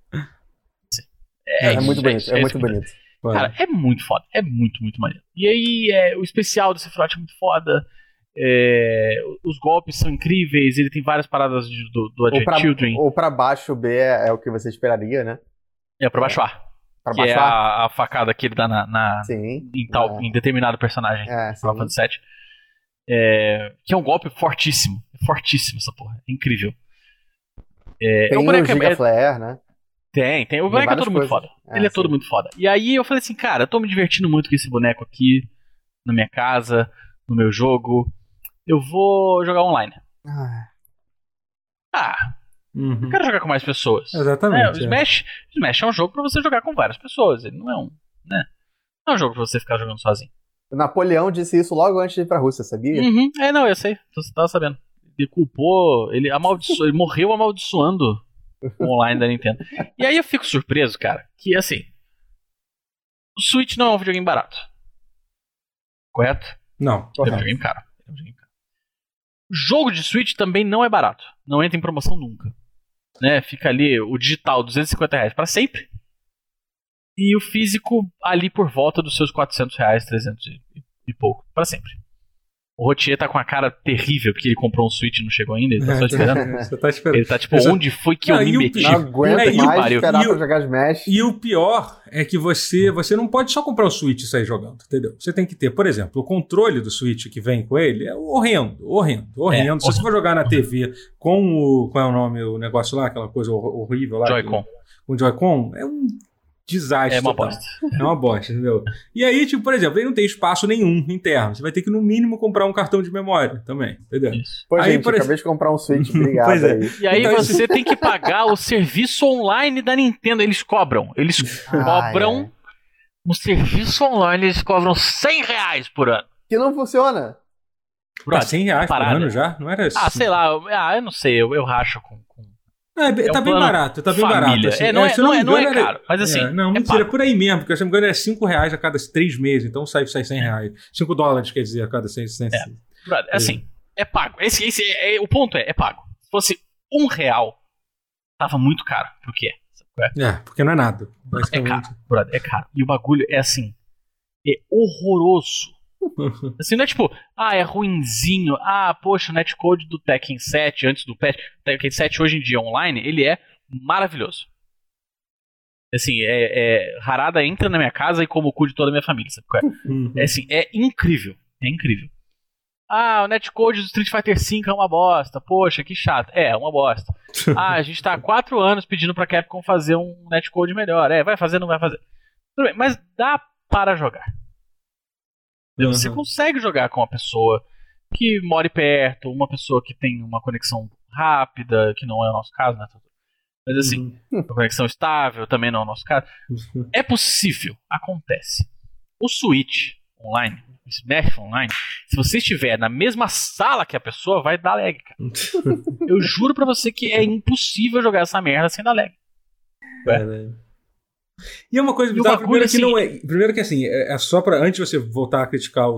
É, é, isso, muito bonito, é isso muito bonito. Cara, é muito foda. É muito, muito maneiro. E aí, é, o especial do Sephiroth é muito foda. é, os golpes são incríveis. Ele tem várias paradas de- do, do Ou Advent pra, Children. ou pra baixo B é, é o que você esperaria, né? É pra baixo A. Pra Que é baixo A. a, a facada que ele dá na, na- Sim. em, tal, É. em determinado personagem. É, sim. Final Fantasy VII. É, que é um golpe fortíssimo. É fortíssimo essa porra. É incrível. É, Tem o o boneco é- Giga é- Flare, né? Tem, tem. O Tem boneco é várias todo muito foda. Ele é sim. todo muito foda. E aí eu falei assim, cara, eu tô me divertindo muito com esse boneco aqui, na minha casa, no meu jogo. Eu vou jogar online. Ah, Ah, Uhum. eu quero jogar com mais pessoas. É, o Exatamente. é. Smash, Smash é um jogo pra você jogar com várias pessoas. Ele não é um. Né? Não é um jogo pra você ficar jogando sozinho. O Napoleão disse isso logo antes de ir pra Rússia, sabia? Uhum. É, não, eu sei. Você tava sabendo. Ele culpou. Ele amaldiçoou. ele morreu amaldiçoando online da Nintendo. E aí eu fico surpreso, cara, que assim. O Switch não é um videogame barato. Correto? Não. É um videogame caro. É um videogame caro. O jogo de Switch também não é barato. Não entra em promoção nunca. Né? Fica ali o digital, 250 reais pra sempre. E o físico ali por volta dos seus 400 reais, 300 e, e pouco. Pra sempre. O Rotier tá com a cara terrível porque ele comprou um Switch e não chegou ainda. Ele tá só esperando. Você tá esperando. Ele tá tipo, Exato. onde foi que Não, eu me meti? Não aguento É, e o mais pariu. esperar E o- pra jogar Smash. E o pior é que você, você não pode só comprar o Switch e sair jogando, entendeu? Você tem que ter, por exemplo, o controle do Switch que vem com ele é horrendo, horrendo, horrendo. Se você for jogar na TV com o. Qual é o nome? O negócio lá, aquela coisa hor- horrível lá. Joy-Con. que- Com o Joy-Con, é um desastre. É uma total. bosta. É uma bosta, entendeu? E aí, tipo, por exemplo, ele não tem espaço nenhum interno. Você vai ter que, no mínimo, comprar um cartão de memória também, entendeu? Isso. Pô, Aí, gente, por acabei de comprar um Switch, obrigado Pois é. aí. E aí Então, isso- você tem que pagar o serviço online da Nintendo. Eles cobram. Eles Ah, cobram. é. No serviço online eles cobram 100 reais por ano. Que não funciona. Tá Brother, 100 reais por ano já? Não era isso? Ah, sei lá. Ah, eu não sei. Eu, eu racho com. É, É tá bem barato, tá bem família. barato. assim. É, não é- se eu não é- não é caro, mas assim, É, não, é mentira, pago. por aí mesmo, porque se eu não me engano é 5 reais a cada 3 meses, então sai, sai 100 reais. 5 dólares, quer dizer, a cada 100. 100 É. Brother, assim, é pago. Esse, esse é, o ponto é, é pago. Se fosse um real, tava muito caro pro que é. É? É, porque não é nada. É caro, brother, é caro. E o bagulho é assim, é horroroso. Assim, não é tipo, ah, é ruinzinho. Ah, poxa, o netcode do Tekken 7 antes do patch. Tekken 7 hoje em dia online, ele é maravilhoso. Assim, é, é Harada entra na minha casa e como o cu de toda a minha família, sabe qual é? Uhum. É assim, é incrível. É incrível. Ah, o netcode do Street Fighter V é uma bosta. Poxa, que chato. É, uma bosta. Ah, a gente tá há quatro anos pedindo pra Capcom fazer um netcode melhor. É, vai fazer, não vai fazer. Tudo bem, mas dá para jogar. Entendeu? Você Uhum. consegue jogar com uma pessoa que mora perto, uma pessoa que tem uma conexão rápida, que não é o nosso caso, né? Mas assim, Uhum. uma conexão estável também não é o nosso caso. É possível, acontece. O Switch online, o Smash online, se você estiver na mesma sala que a pessoa, vai dar lag, cara. Eu juro pra você que é impossível jogar essa merda sem dar lag. Caralho. E é uma coisa bizarra, primeiro que não é. Primeiro que assim, é, é só pra. Antes de você voltar a criticar o,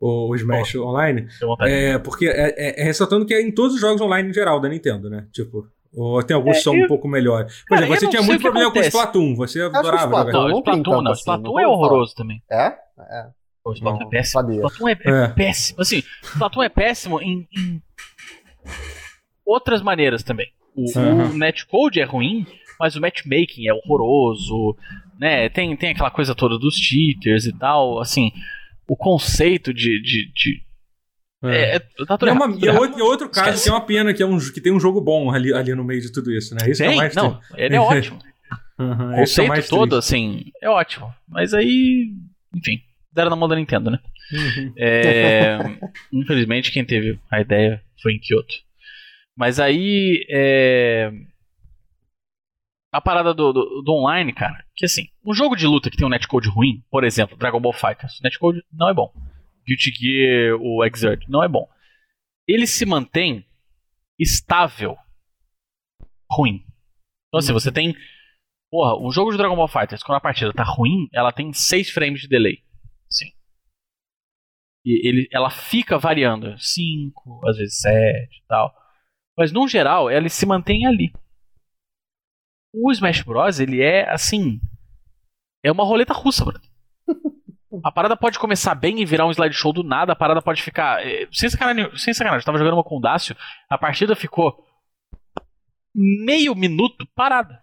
o, o Smash online, Tenho vontade. é porque é, é- é ressaltando que é em todos os jogos online em geral da Nintendo, né? Tipo. Ou tem alguns que É, são eu- um pouco melhores. Por Cara, exemplo, você tinha muito que problema com o acontece. Splatoon. Você que o adorava Splatoon-. Não, tem Splatoon não. Assim, Splatoon é horroroso também. É? É. O Splatoon Não, é péssimo. sabia. O Splatoon é, é É. péssimo. Assim, Splatoon é péssimo em, em outras maneiras também. O, Uhum. o netcode é ruim, mas o matchmaking é horroroso, né? Tem, tem aquela coisa toda dos cheaters e tal, assim, o conceito de... de, de É. é, é, tá tudo E, é errado, uma- tudo e é errado. outro, outro caso Esquece. que é uma pena que, é um, que tem um jogo bom ali, ali no meio de tudo isso, né? Isso é Tem, mais não, ele é ótimo. Uhum, O é conceito mais todo, triste. assim, é ótimo. Mas aí, enfim, deram na mão da Nintendo, né? Uhum. É, infelizmente, quem teve a ideia foi em Kyoto. Mas aí, é, a parada do, do, do online, cara, que assim, um jogo de luta que tem um netcode ruim, por exemplo, Dragon Ball Fighters, netcode não é bom. Guilty Gear, o Exert, não é bom. Ele se mantém estável, ruim. Então, assim, você tem. Porra, o jogo de Dragon Ball Fighters, quando a partida tá ruim, ela tem 6 frames de delay. Sim. E ele, ela fica variando. 5, às vezes 7 e tal. Mas no geral, ela se mantém ali. O Smash Bros, ele é assim. É uma roleta russa, brother. A parada pode começar bem e virar um slideshow do nada, a parada pode ficar. eh, Sem sacanagem, sem sacanagem. Eu tava jogando uma com o Dácio, a partida ficou meio minuto parada.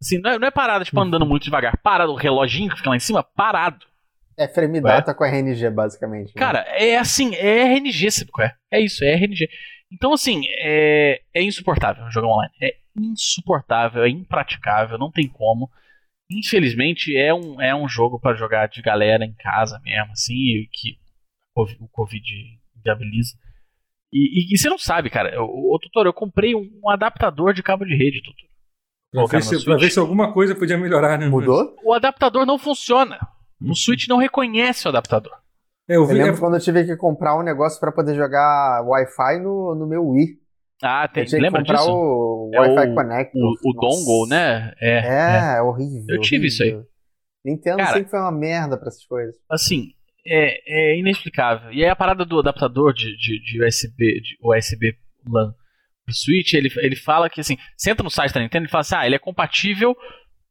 Assim, não é, não é parada, tipo, andando muito devagar. Parada, o reloginho que fica lá em cima, parado. É frame data com RNG, basicamente. né? Cara, é assim, é RNG, sabe qual é? É isso, é RNG. Então, assim, é, é insuportável jogar online. É insuportável, é impraticável, não tem como. Infelizmente, é um, é um jogo pra jogar de galera em casa mesmo, assim, e que o Covid viabiliza. E, e, e você não sabe, cara. O, Tutor, eu comprei um, um adaptador de cabo de rede, Tutor. Pra ver, se, pra ver se alguma coisa podia melhorar, né? Mudou? O adaptador não funciona. O Switch não reconhece o adaptador. É, eu Eu vi, lembro é, quando eu tive que comprar um negócio pra poder jogar Wi-Fi no, no meu Wii. Ah, tem, eu lembra comprar disso? o É Wi-Fi o- Connector. O, o dongle, né? É, É, é horrível. Eu tive isso aí. horrível. Nintendo Cara- sempre foi uma merda pra essas coisas. assim, é, é inexplicável. E aí a parada do adaptador de, de, de USB, de USB LAN pro Switch, ele, ele fala que assim, você entra no site da Nintendo e fala assim, ah, ele é compatível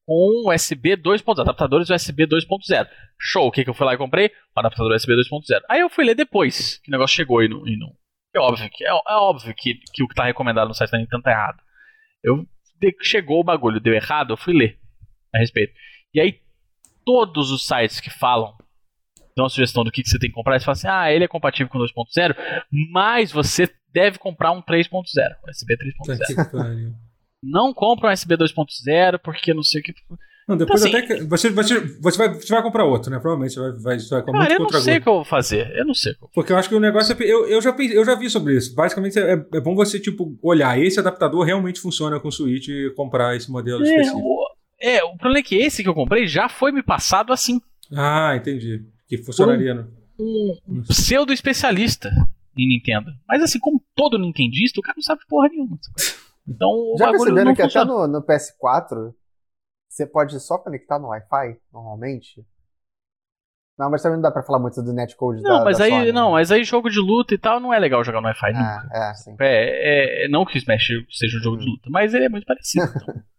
com USB 2.0, adaptadores USB 2.0. Show, o que, que eu fui lá e comprei? Um adaptador USB 2.0. Aí eu fui ler depois que o negócio chegou e não. E não é óbvio, que, é, é óbvio que, que o que tá recomendado no site da Nintendo tá errado. Eu de- chegou o bagulho, deu errado, eu fui ler a respeito. E aí, todos os sites que falam dão uma sugestão do que, que você tem que comprar, você fala assim: ah, ele é compatível com 2.0, mas você deve comprar um 3.0, USB 3.0. Tá que pariu. Não compra um USB 2.0 porque não sei o que. Não, depois Então, até que. Você, você, você, vai, você vai comprar outro, né? Provavelmente você vai, vai, você vai comprar Cara, eu muito não contra sei o que eu vou fazer. Eu não sei. o que eu- Porque eu acho que o negócio é. Eu, eu, já, pensei- eu já vi sobre isso. Basicamente, é, é bom você, tipo, olhar. Esse adaptador realmente funciona com o Switch e comprar esse modelo É específico. o, é, o problema é que esse que eu comprei já foi me passado assim. Ah, entendi. Que funcionaria. no- Um, um pseudo especialista em Nintendo. Mas assim, como todo nintendista, o cara não sabe porra nenhuma. Então o Já bagulho perceberam não que até funciona. no, no PS4 você pode só conectar no Wi-Fi, normalmente? Não, mas também não dá pra falar muito do netcode da Não, mas da aí, Sony, não, né? mas aí jogo de luta e tal não é legal jogar no Wi-Fi nunca. Ah, é, sim. É, é, não que o Smash seja um jogo de luta, mas ele é muito parecido. então.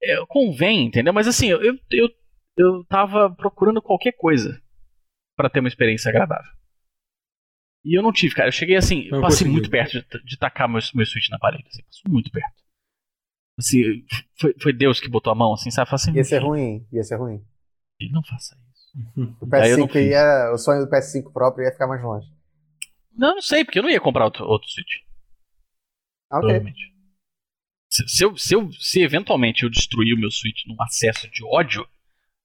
É, convém, entendeu? Mas assim, eu, eu, eu tava procurando qualquer coisa pra ter uma experiência agradável. E eu não tive, cara. Eu cheguei assim, eu passei conseguiu. muito perto de, de tacar meu, meu Switch na parede. Assim, passou muito perto. Assim, foi, foi Deus que botou a mão, assim, sabe? Assim, Ia ser ruim, ia ser ruim. Não faça isso. O Aí eu não PS5 fiz. ia. O sonho do PS5 próprio ia ficar mais longe. Não, não sei, porque eu não ia comprar outro, outro Switch. Ah, ok. Provavelmente. Se, se, eu, se, eu, se eventualmente eu destruir o meu Switch num acesso de ódio,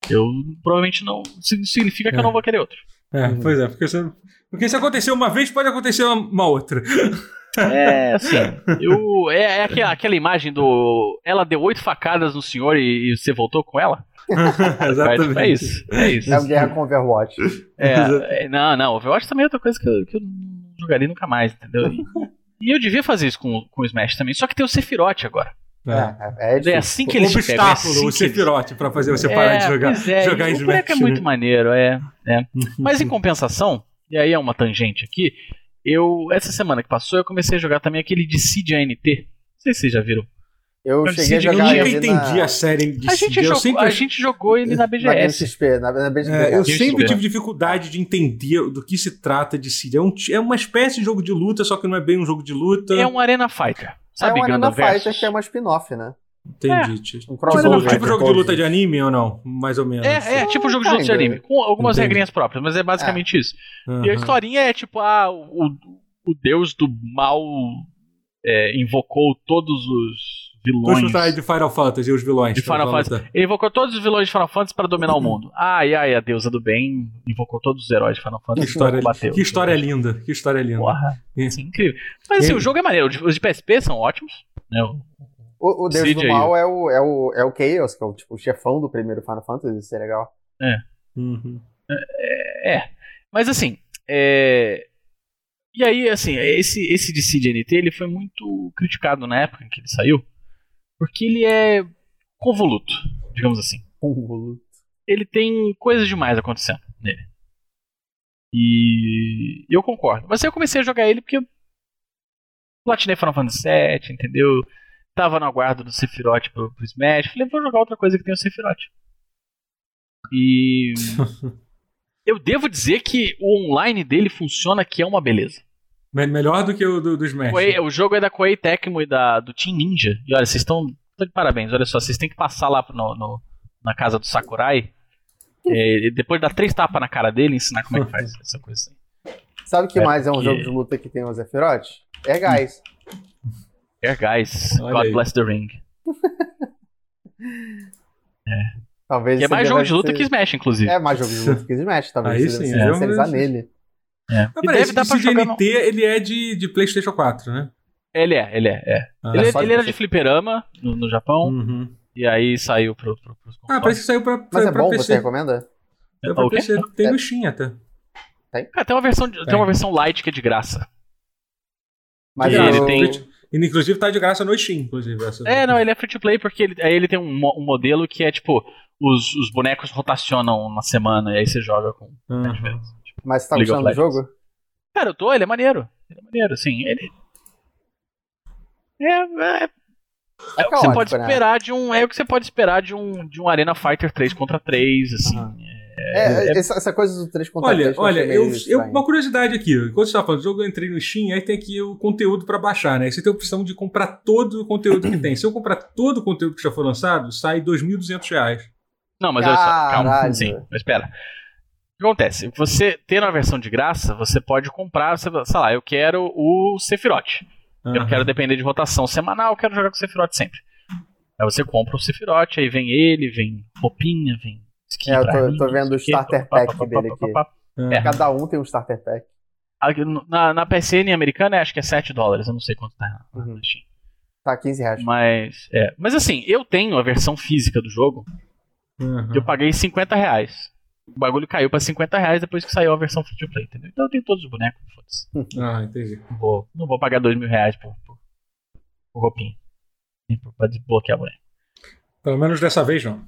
eu provavelmente não. sig- Significa que eu É. não vou querer outro. É, Uhum. pois é. Porque se, porque se aconteceu uma vez, pode acontecer uma, uma outra. É, assim. Eu, é é aquela, aquela imagem do. Ela deu oito facadas no senhor e, e você voltou com ela? Exatamente. É isso. É isso. É o Guerra com Overwatch. É, é, não, não. Overwatch também é outra coisa que eu, que eu não jogaria nunca mais, entendeu? E, e eu devia fazer isso com, com o Smash também, só que tem o Sephiroth agora. É. É, é, é É assim que eles pegam. É obstáculo, assim o Sephiroth, pra fazer você parar de jogar, é, jogar e Smash. É muito né? maneiro, é, é. Mas em compensação, e aí é uma tangente aqui, eu essa semana que passou eu comecei a jogar também aquele de Seed ANT. Não sei se vocês já viram. Eu Eu, cheguei a eu jogar nunca ele entendi na, a série de A gente, eu jogou, sempre, a gente jogou ele na na BGS. Na, na BGS. é, eu sempre tive dificuldade de entender do que se trata de Seed. É, um, é uma espécie de jogo de luta, só que não é bem um jogo de luta. É um Arena Fighter. É Sabe um Arena Gundam Versus? Fighter que é uma spin-off, né? Entendi. Tipo, Um tipo, crossover. tipo jogo de luta de anime ou não? Mais ou menos. É, é, tipo jogo de luta de anime, com algumas Entendi. regrinhas próprias, mas é basicamente isso. Aham. E a historinha é tipo, ah, o, o deus do mal é, invocou todos os Vou vilões chutar aí de Final Fantasy os vilões. de Final Fantasy. Ele invocou todos os vilões de Final Fantasy para dominar o mundo. Ai, ai, a deusa do bem invocou todos os heróis de Final Que Fantasy história, e combateu. que história linda. Que história linda. Porra, É. assim, incrível. Mas assim, É. o jogo é maneiro. Os de PSP são ótimos. Né? O- O, Deus Cid do aí. Mal é o, é, o, é o Chaos, que é o, tipo, o chefão do primeiro Final Fantasy, isso é legal. Uhum. É. Mas assim, é... E aí, assim, esse, esse DC de NT ele foi muito criticado na época em que ele saiu, porque ele é convoluto, digamos assim. Convoluto. Ele tem coisas demais acontecendo nele. E eu concordo. Mas eu comecei a jogar ele porque eu platinei Final Fantasy VII, entendeu? Tava no aguardo do Sephiroth pro, pro Smash. Falei, vou jogar outra coisa que tem o Sephiroth. E. eu devo dizer que o online dele funciona que é uma beleza. Melhor do que o do, do Smash. Koei, o jogo é da Koei Tecmo e da, do Team Ninja. E olha, vocês estão. de parabéns, olha só, vocês têm que passar lá no, no na casa do Sakurai. É, depois de dar três tapas na cara dele e ensinar como é que faz essa coisa assim. Sabe o que é mais é um jogo de luta que tem o Sephiroth? É Guys. Air Guys, Olha God aí. Bless the Ring. é. Talvez e é mais jogo de luta ser... que Smash, inclusive. É mais jogo de luta que Smash, talvez aí sim, é. especializar nele. É. Mas peraí, pra jogar no... ele é de, de Playstation 4, né? Ele é, ele é, é. Ah, ele, é ele era de fliperama no, no Japão, uhum. e aí saiu pro, pro, pros Ah, parece que saiu pra, pra, Mas é pra bom, PC. você recomenda? É pra PC, tem no Steam até. Tem? Ah, tem uma versão, tem. tem uma versão light que é de graça. Mas ele eu... tem... E, inclusive tá de graça no Steam, inclusive. Essa... É, não, ele é free to play porque ele, aí ele tem um, um modelo que é tipo: os, os bonecos rotacionam uma semana e aí você joga com. Uhum. Mas você tá gostando do jogo? Cara, eu tô, ele é maneiro. Ele é maneiro, assim. Ele. É. É, é, o que você pode né? esperar de um. É o que você pode esperar de um, de um Arena Fighter 3 contra 3, assim. Uhum. É, é, essa, essa, coisa do 3 contra olha, 3. Olha, eu, eu, uma curiosidade aqui. Enquanto você estava falando do jogo, eu entrei no Steam, aí tem aqui o conteúdo para baixar, né? Você tem a opção de comprar todo o conteúdo que tem. Se eu comprar todo o conteúdo que já foi lançado, sai R$ 2.200. Não, mas olha só, calma, sim, mas espera. O que acontece? Você tendo a versão de graça, você pode comprar, sei lá, eu quero o Sephiroth. Uhum. Eu quero depender de rotação semanal, eu quero jogar com o Sephiroth sempre. Aí você compra o Sephiroth, aí vem ele, vem roupinha, vem é, eu tô, tô vendo o starter pack dele aqui. É. Cada um tem um starter pack. Na, na PSN americana, acho que é 7 dólares, eu não sei quanto tá uhum. Tá 15 reais. Mas, é. Mas assim, eu tenho a versão física do jogo. Uhum. Eu paguei 50 reais. O bagulho caiu pra 50 reais depois que saiu a versão free to play, entendeu? Então eu tenho todos os bonecos, foda-se. Ah, entendi. Não vou, não vou pagar 2 mil reais por, por, por roupinha. Pra desbloquear boneco. Pelo menos dessa vez não.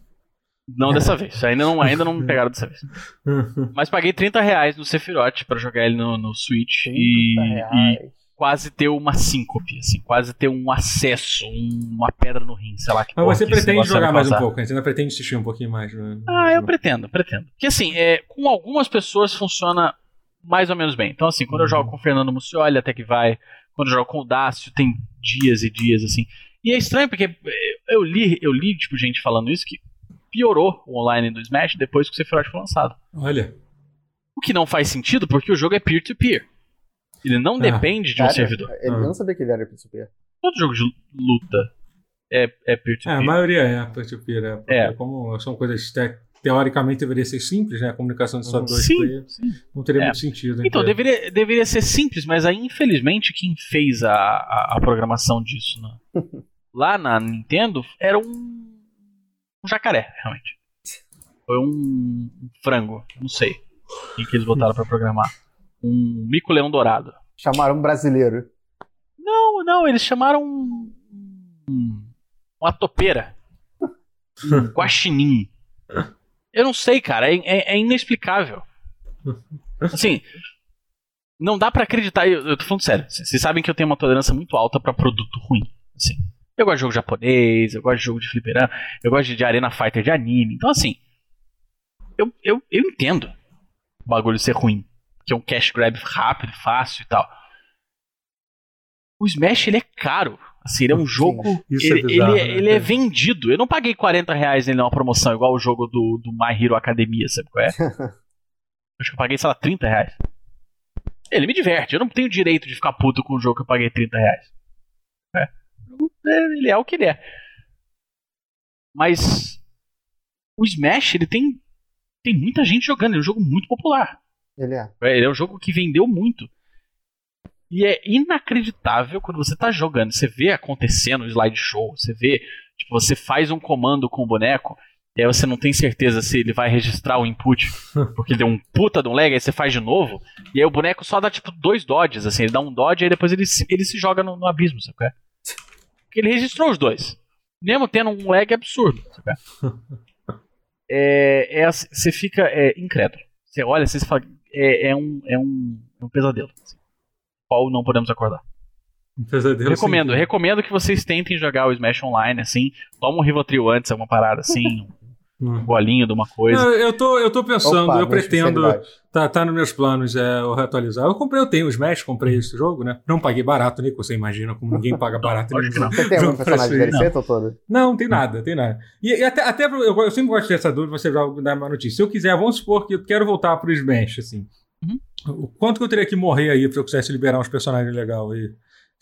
Não dessa vez. Ainda não, ainda não me pegaram dessa vez. Mas paguei 30 reais no Sephiroth pra jogar ele no, no Switch e, e, quase ter uma síncope, assim, quase ter um acesso, uma pedra no rim, sei lá que Mas você pretende jogar mais um pouco, você ainda pretende assistir um pouquinho mais. Né? Ah, eu pretendo, pretendo. Porque assim, é, com algumas pessoas funciona mais ou menos bem. Então, assim, quando uhum. eu jogo com o Fernando Mucioli, até que vai. Quando eu jogo com o Dácio, tem dias e dias, assim. E é estranho, porque eu li, eu li, tipo, gente falando isso, que piorou o online do Smash depois que o Sephiroth foi lançado. Olha. O que não faz sentido porque o jogo é peer-to-peer. -peer. Ele não ah, depende de um servidor. Ele ah. não sabia que ele era peer-to-peer. -peer. Todo jogo de luta é peer-to-peer. É, -peer. é, a maioria é peer-to-peer. é, é. Como são coisas te teoricamente deveria ser simples, né? A comunicação de só uhum. dois sim, players. Sim. Não teria é. muito sentido. Então, deveria, deveria ser simples, mas aí, infelizmente, quem fez a, a, a programação disso né? lá na Nintendo era um um jacaré, realmente. Foi um, frango, não sei. O que eles botaram para programar. Um mico-leão dourado. Chamaram um brasileiro. Não, não, eles chamaram um, um, uma topeira. Um guaxinim. Eu não sei, cara, é, é, é inexplicável. Assim, não dá para acreditar. Eu, eu tô falando sério. Vocês sabem que eu tenho uma tolerância muito alta para produto ruim. Assim, eu gosto de jogo japonês, eu gosto de jogo de fliperama, eu gosto de Arena Fighter de anime. Então, assim, eu, eu, eu entendo o bagulho ser ruim. Que é um cash grab rápido, fácil e tal. O Smash, ele é caro. Assim, ele é um jogo. Isso ele, é, bizarro, ele, né? ele é vendido. Eu não paguei 40 reais nele numa promoção, igual o jogo do, do My Hero Academia, sabe qual é? Acho que eu paguei, sei lá, 30 reais. Ele me diverte. Eu não tenho direito de ficar puto com o jogo que eu paguei 30 reais. É. É, ele é o que ele é. Mas o Smash, ele tem tem muita gente jogando, ele é um jogo muito popular. Ele é. é. Ele é um jogo que vendeu muito. E é inacreditável quando você tá jogando, você vê acontecendo o slideshow, você vê, tipo, você faz um comando com o boneco e aí você não tem certeza se ele vai registrar o input, porque deu um puta de um lag, aí você faz de novo, e aí o boneco só dá tipo dois dodges, assim, ele dá um dodge e depois ele se, ele se joga no, no abismo, sabe? é? Porque ele registrou os dois. Mesmo tendo um lag absurdo, sabe? qual É, é, assim, você fica é, incrédulo. Você olha, você fala, é, é um, é um, é um pesadelo. assim. Qual não podemos acordar. Um pesadelo Recomendo, sem fim. recomendo que vocês tentem jogar o Smash Online, assim. Toma um Rivotril antes, alguma parada assim, Hum. golinho de uma coisa. Não, eu tô, eu tô pensando, Opa, eu pretendo. Tá, tá nos meus planos é, eu reatualizar. Eu comprei, eu tenho o Smash, comprei esse jogo, né? Não paguei barato, nem que você imagina como ninguém paga barato. nenhum não. Você tem algum personagem. DLC, Totoro? Não, não tem nada, tem nada. E, e até, até eu, eu sempre gosto dessa dúvida, você vai dar uma notícia. Se eu quiser, vamos supor que eu quero voltar pro Smash, assim. O quanto que eu teria que morrer aí pra eu quisesse liberar uns personagens legais aí?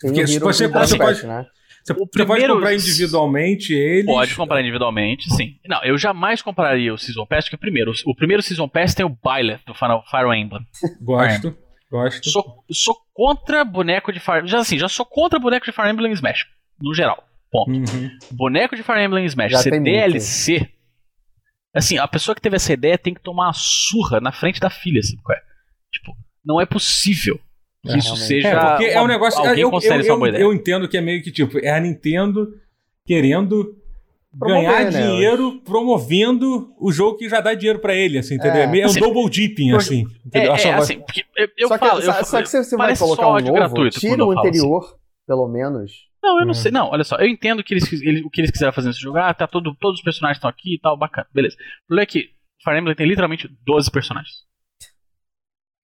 Porque você- você pode- né? Você, pode comprar individualmente eles. Pode comprar individualmente, sim. Não, eu jamais compraria o Season Pass, porque primeiro, o primeiro Season Pass tem o Byleth do Final Fire Emblem. Gosto, gosto. Sou, sou contra boneco de Fire Já assim, já sou contra boneco de Fire Emblem em Smash. No geral. Ponto. Uhum. Boneco de Fire Emblem em Smash, Já ser muito. DLC. Assim, a pessoa que teve essa ideia tem que tomar uma surra na frente da filha, sabe qual é? Tipo, não é possível que É, isso realmente. seja. É, porque é um negócio. Alguém eu, eu, isso eu, eu entendo que é meio que tipo, é a Nintendo querendo Promover, ganhar né, dinheiro promovendo o jogo que já dá dinheiro pra ele, assim, entendeu? É, É. é um Assim, double dipping, assim. É, Entendeu? É, só vai- assim, eu, eu só, falo. que, eu só, falo- que se você vai colocar um novo, gratuito tira o falo assim. anterior, pelo menos. Não, eu não Hum. sei. Não, olha só. Eu entendo que eles, eles- o que eles quiseram fazer nesse jogo. Ah, tá todo, todos os personagens estão aqui e tal, bacana. Beleza. O problema é que Fire Emblem tem literalmente 12 personagens.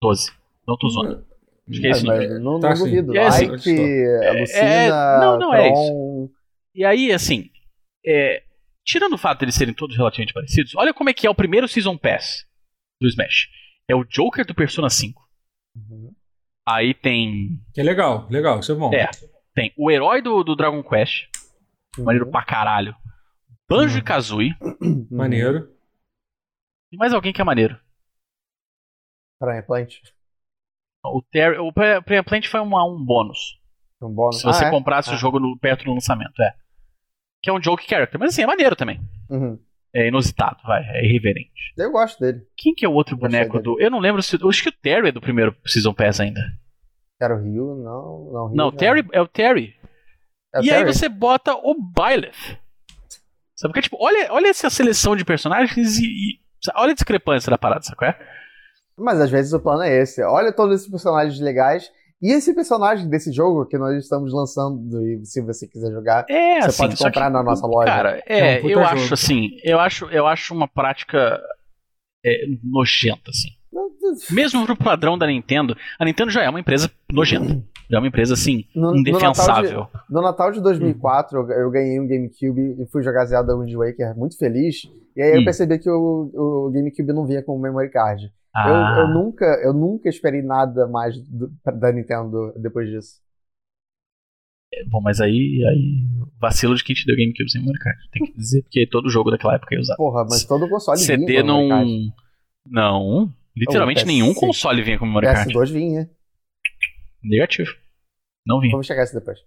12. Não tô zoando. Acho que é É, esse número. mas não, Tá, não sim. duvido. E é assim, Light, a é- Lucina, não, não é Tron, E aí, assim, é, tirando o fato de eles serem todos relativamente parecidos, olha como é que é o primeiro Season Pass do Smash. É o Joker do Persona 5. Uhum. Aí tem. Que é legal, legal, isso é bom. É. Tem o herói do, do Dragon Quest. Maneiro Uhum. pra caralho. Banjo e Kazooie. Uhum. Maneiro. E mais alguém que é maneiro. Pra Plant. O, Terry, o Pre- Pre-Plant foi um, um bônus. Um bônus. Se você Ah, é? comprasse Ah. o jogo no- perto do lançamento, é. Que é um joke character. Mas assim, é maneiro também. Uhum. É inusitado, vai. É irreverente. Eu gosto dele. Quem que é o outro Gostei boneco do. Eu não lembro se. Eu acho que o Terry é do primeiro Season Pass ainda. Era o Rio? Não, não. Rio Não, o Terry é o Terry. É o e aí Terry? você bota o Byleth. Sabe? Porque, tipo, olha, olha essa seleção de personagens e. e- olha a discrepância da parada, sabe? Mas às vezes o plano é esse. Olha todos esses personagens legais. E esse personagem desse jogo que nós estamos lançando, e se você quiser jogar, É, Você assim, pode comprar que, na nossa loja. Cara, É é, um eu jogo. acho assim, eu acho, eu acho uma prática é, nojenta, assim. Mesmo pro padrão da Nintendo, a Nintendo já é uma empresa nojenta. Já é uma empresa, assim, No- no indefensável. No Natal de 2004, eu- eu ganhei um GameCube e fui jogar Zelda Wind Waker muito feliz. E aí eu Hum. percebi que o, o GameCube não vinha com memory card. Eu, Ah, eu, nunca, eu nunca esperei nada mais do- da Nintendo depois disso. Bom, mas aí, aí. Vacilo de quem te deu GameCube sem memory card. Tem que dizer, porque todo jogo daquela época ia usar. Porra, mas todo console vinha CD com não. card. Não. Literalmente PS5. nenhum console vinha com memory card. PS2 vinha. Negativo. Não vinha. Vamos chegar isso depois.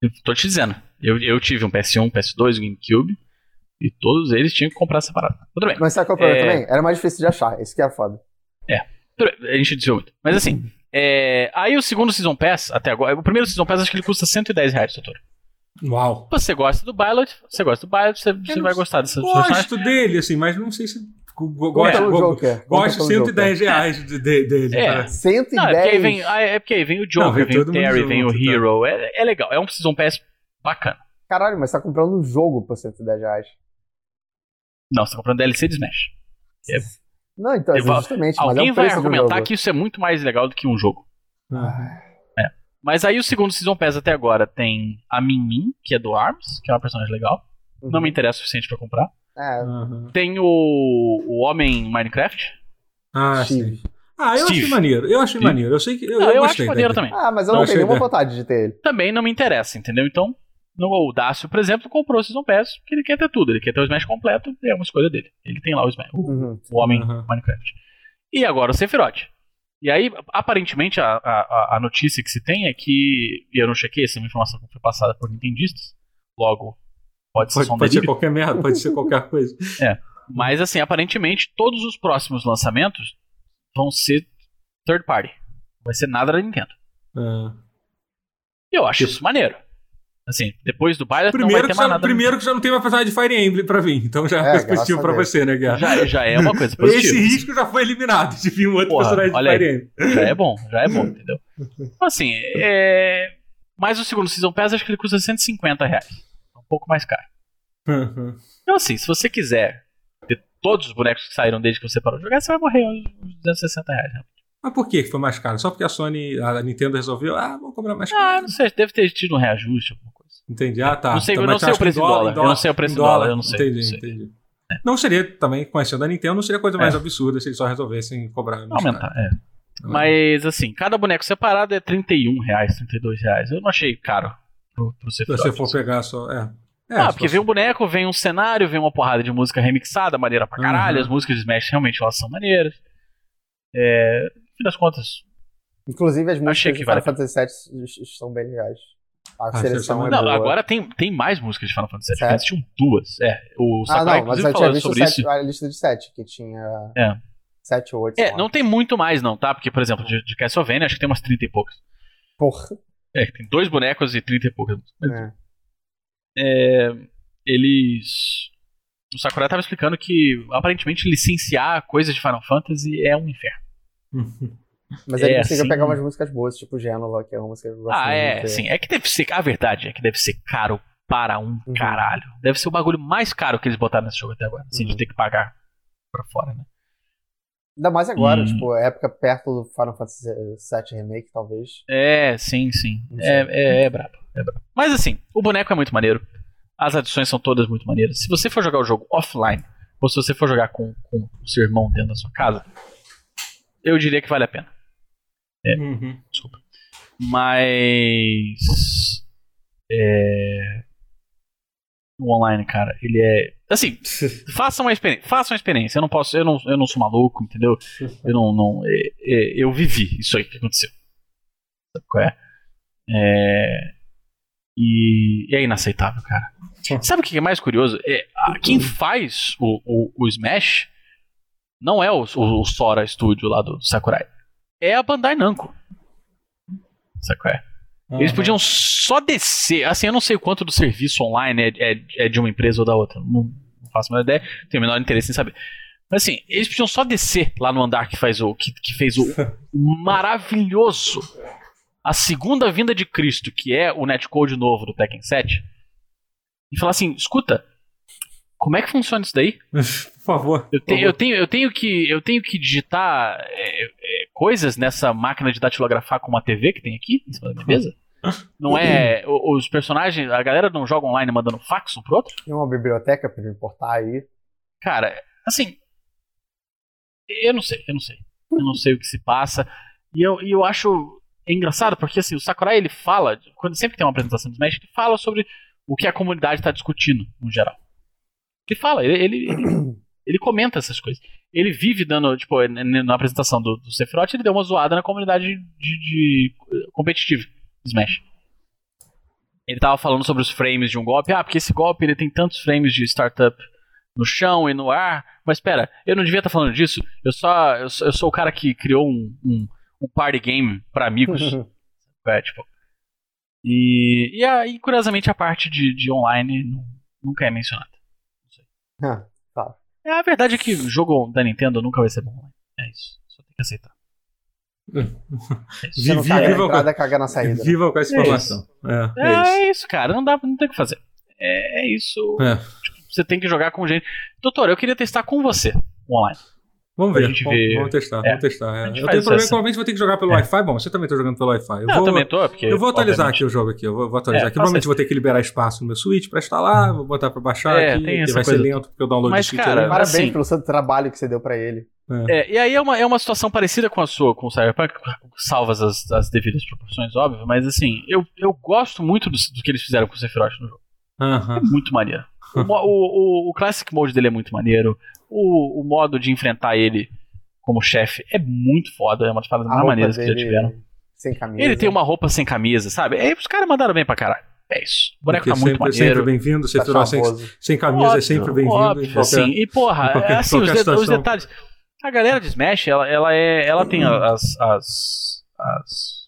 Eu tô te dizendo. Eu, eu tive um PS1, um PS2, um GameCube. E todos eles tinham que comprar separado. Tudo bem. Mas sabe qual é o problema É. também? Era mais difícil de achar. Isso que era foda. A gente desviou muito. Mas assim, é, aí o segundo Season Pass, até agora. O primeiro Season Pass acho que ele custa 110 reais, doutor. Uau. Você gosta do Bylot, você gosta do Bylot, você, você vai gostar dessa. Gosto dele, assim, mas não sei se. Conta Gosto, go- Joker. Gosto de pelo 110 reais de- de- dele. É. cara. 110. Não, é porque aí vem, ah, é porque aí vem o Joker, Não, vem vem o Terry, vem o junto, tá. Hero. É, é legal, é um Season Pass bacana. Caralho, mas você tá comprando um jogo por 110 reais. Não, você tá comprando DLC de Smash. É. Não, então, Eu vou- justamente. mas Alguém é o vai argumentar que isso é muito mais legal do que um jogo. Ah. Mas aí o segundo Season Pass até agora tem a Min Min, que é do ARMS, que é uma personagem legal. Uhum. Não me interessa o suficiente pra comprar. É, Aham. Tem o, o Homem Minecraft. Ah, Steve. sim. Ah, eu Steve. achei maneiro. Eu achei Steve. maneiro. Eu sei que. Eu, Não, eu eu acho maneiro também. Ah, mas eu Não, não tenho nenhuma vontade de ter ele. Também não me interessa, entendeu? Então, no, o Dácio, por exemplo, comprou o Season Pass porque ele quer ter tudo. Ele quer ter o Smash completo, é uma escolha dele. Ele tem lá o Smash, o, Uhum. o Homem Aham. Minecraft. E agora o Sephiroth. E aí, aparentemente, a, a, a notícia que se tem é que, e eu não chequei, essa é uma informação que foi passada por nintendistas, logo Pode ser Pode, pode ser qualquer merda, pode ser qualquer coisa. Mas assim, aparentemente, todos os próximos lançamentos vão ser third party. Não vai ser nada da Nintendo. É. E eu acho isso maneiro. Assim, depois do não Primeiro, vai que ter mais já, primeiro que já não tem mais personagem de Fire Emblem pra vir, então já é, É, uma coisa positiva pra Deus. você, né, Guerra? Já, já é uma coisa positiva. Esse risco já foi eliminado de vir um outro Porra, personagem de Fire. Emblem. Já é bom, já é bom, entendeu? Então, assim, é... Mas o segundo Season Pass, acho que ele custa 150 reais. É um pouco mais caro. Uhum. Então, assim, se você quiser ter todos os bonecos que saíram desde que você parou de jogar, você vai morrer uns 260 reais. Né? Mas por que foi mais caro? Só porque a Sony, a Nintendo resolveu, ah, vamos cobrar mais Ah, caro. não sei, deve ter tido um reajuste, alguma coisa. Entendi. Ah, tá. Não sei- Então, eu não sei o preço em dólar. Eu não sei o preço em dólar, eu não sei, Entendi, não sei. entendi. Não seria também, conhecendo a Nintendo, não seria coisa mais É. absurda se eles só resolvessem cobrar. mais Aumentar, caro. é. Mas, assim, cada boneco separado é 31 reais, 32 reais. Eu não achei caro pro, pro Se você for pegar só. É. É, ah, porque vem um boneco, vem um cenário, vem uma porrada de música remixada, maneira pra caralho. Uhum. As músicas de Smash realmente elas são maneiras. É, fim das contas. Inclusive, as músicas que de Final Fantasy VII estão bem legais. A Ah, seleção seleção é é Não, boa. agora tem, tem mais músicas de Final Fantasy VII. Antes tinham duas. É, o Ah, Sakurai, não, mas eu tinha falou visto sobre sete- isso. a lista de 7, que tinha É. 7 ou 8. É, não tem muito mais, não, tá? Porque, por exemplo, de, de Castlevania, acho que tem umas 30 e poucas. Porra. É, tem dois bonecos e 30 e poucas. É. É, eles. O Sakurai tava explicando que aparentemente licenciar coisas de Final Fantasy é um inferno. Mas É, ele conseguiu assim- pegar umas músicas boas, tipo Gênova, que é uma música que eu gosto Ah, é, muito. sim. É que deve ser. A verdade é que deve ser caro para um Uhum. caralho. Deve ser o bagulho mais caro que eles botaram nesse jogo até agora. Assim, de Uhum. ter que pagar pra fora, né? Ainda mais agora, Hum. tipo, época perto do Final Fantasy VII Remake, talvez. É, sim, sim. É, é, é brabo, é brabo. Mas assim, o boneco é muito maneiro. As adições são todas muito maneiras. Se você for jogar o jogo offline, ou se você for jogar com, com o seu irmão dentro da sua casa, eu diria que vale a pena. É. Uhum. Desculpa. Mas. É. O online, cara, ele é. Assim, faça uma experiência. Faça uma experiência. Eu não posso. Eu não, eu não sou maluco, entendeu? Eu não. não é- é- eu vivi isso aí que aconteceu. Sabe qual é? É, E, é inaceitável, cara. Sabe o que é mais curioso? É, a- quem faz o, o, o Smash não é o, o, o Sora Studio lá do Sakurai. É a Bandai Namco. Qual é? Eles Aham. podiam só descer. Assim, eu não sei o quanto do serviço online é, é, é de uma empresa ou da outra. Não, não faço a menor ideia. Tenho o menor interesse em saber. Mas assim, eles podiam só descer lá no andar que, faz o, que, que fez o maravilhoso. A segunda vinda de Cristo, que é o netcode novo do Tekken 7. E falar assim: escuta, como é que funciona isso daí? Por favor. Eu por tenho, eu favor. tenho, eu tenho, que, eu tenho que digitar é, é, coisas nessa máquina de datilografar com uma TV que tem aqui em cima da minha mesa? Não é. Os personagens, a galera não joga online mandando fax um pro outro? Tem uma biblioteca pra importar aí. Cara, assim. Eu não sei, eu não sei. Eu não sei o que se passa. E eu, e eu acho engraçado, porque assim, o Sakurai ele fala, quando sempre tem uma apresentação do Smash, ele fala sobre o que a comunidade está discutindo, no geral. Ele fala, ele, ele, ele, ele comenta essas coisas. Ele vive dando, tipo, na apresentação do, do Sephiroth, ele deu uma zoada na comunidade de, de eh, competitiva de Smash. Ele tava falando sobre os frames de um golpe. Ah, porque esse golpe ele tem tantos frames de startup no chão e no ar. Mas espera, eu não devia estar falando disso. Eu só, eu sou, eu sou o cara que criou um, um, um party game pra amigos. é, tipo. E, e aí, curiosamente, a parte de, de online nu- nunca é mencionada. Ah, tá. É, a verdade é que o jogo da Nintendo nunca vai ser bom online. É isso. Só tem que aceitar. É na viva com- entrada, caga na saída. né? Viva com essa É informação. É, é, É, isso. é isso, cara. Não dá, não tem o que fazer. É, é isso. É. Você tem que jogar com gente. Doutor, eu queria testar com você o online. Vamos ver. gente Vamos, ver. vamos testar, É. vamos testar. é. Eu tenho problema essa- que provavelmente vou ter que jogar pelo É. Wi-Fi. Bom, você também tá jogando pelo Wi-Fi. Eu vou, eu também tô, porque. eu vou atualizar obviamente, aqui o jogo aqui. Eu vou, vou atualizar É, aqui. Provavelmente vou ter que liberar espaço no meu Switch pra instalar. Vou botar pra baixar É, aqui. tem vai ser lento porque o download Mas, Switch cara, é. Parabéns Assim. pelo seu trabalho que você deu pra ele. É, e aí é uma, é uma situação parecida com a sua, com o Cyberpunk, salvas as, as devidas proporções, óbvio, mas assim, eu, eu gosto muito do, do que eles fizeram com o Sephiroth no jogo. Aham. É muito maneiro. O, o, o Classic Mode dele é muito maneiro. O, o modo de enfrentar ele como chefe é muito foda, é uma das paradas mais maneiras que já tiveram. Sem camisa. Ele tem uma roupa sem camisa, sabe? Aí os caras mandaram bem pra caralho. É isso. O boneco Porque tá muito sempre, maneiro. sempre bem-vindo. Tá Sephiroth sem, sem camisa é Óbvio, sempre bem-vindo. assim. E porra, qualquer- é assim, os, de- os detalhes. A galera de Smash, ela, ela é. Ela tem as. as, as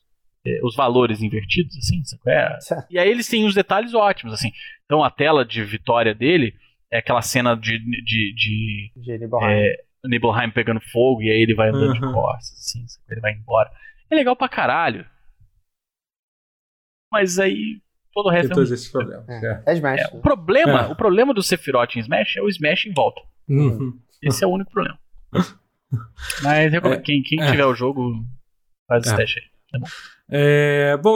é, os valores invertidos, assim, sabe é? E aí eles têm os detalhes ótimos, assim. Então a tela de vitória dele é aquela cena de, de, de De Nibelheim. é, Nibelheim pegando fogo e aí ele vai andando de Uhum. costas, assim, sabe? ele vai embora. É legal pra caralho. Mas aí todo o Tem resto é um todos esses problemas. É. é. É Smash. é, o problema, É. o problema do Sephiroth em Smash é o Smash em volta. Uhum. Esse é o único problema. Mas eu- É, quem, quem é. tiver o jogo, faz esse É. teste aí. É, bom,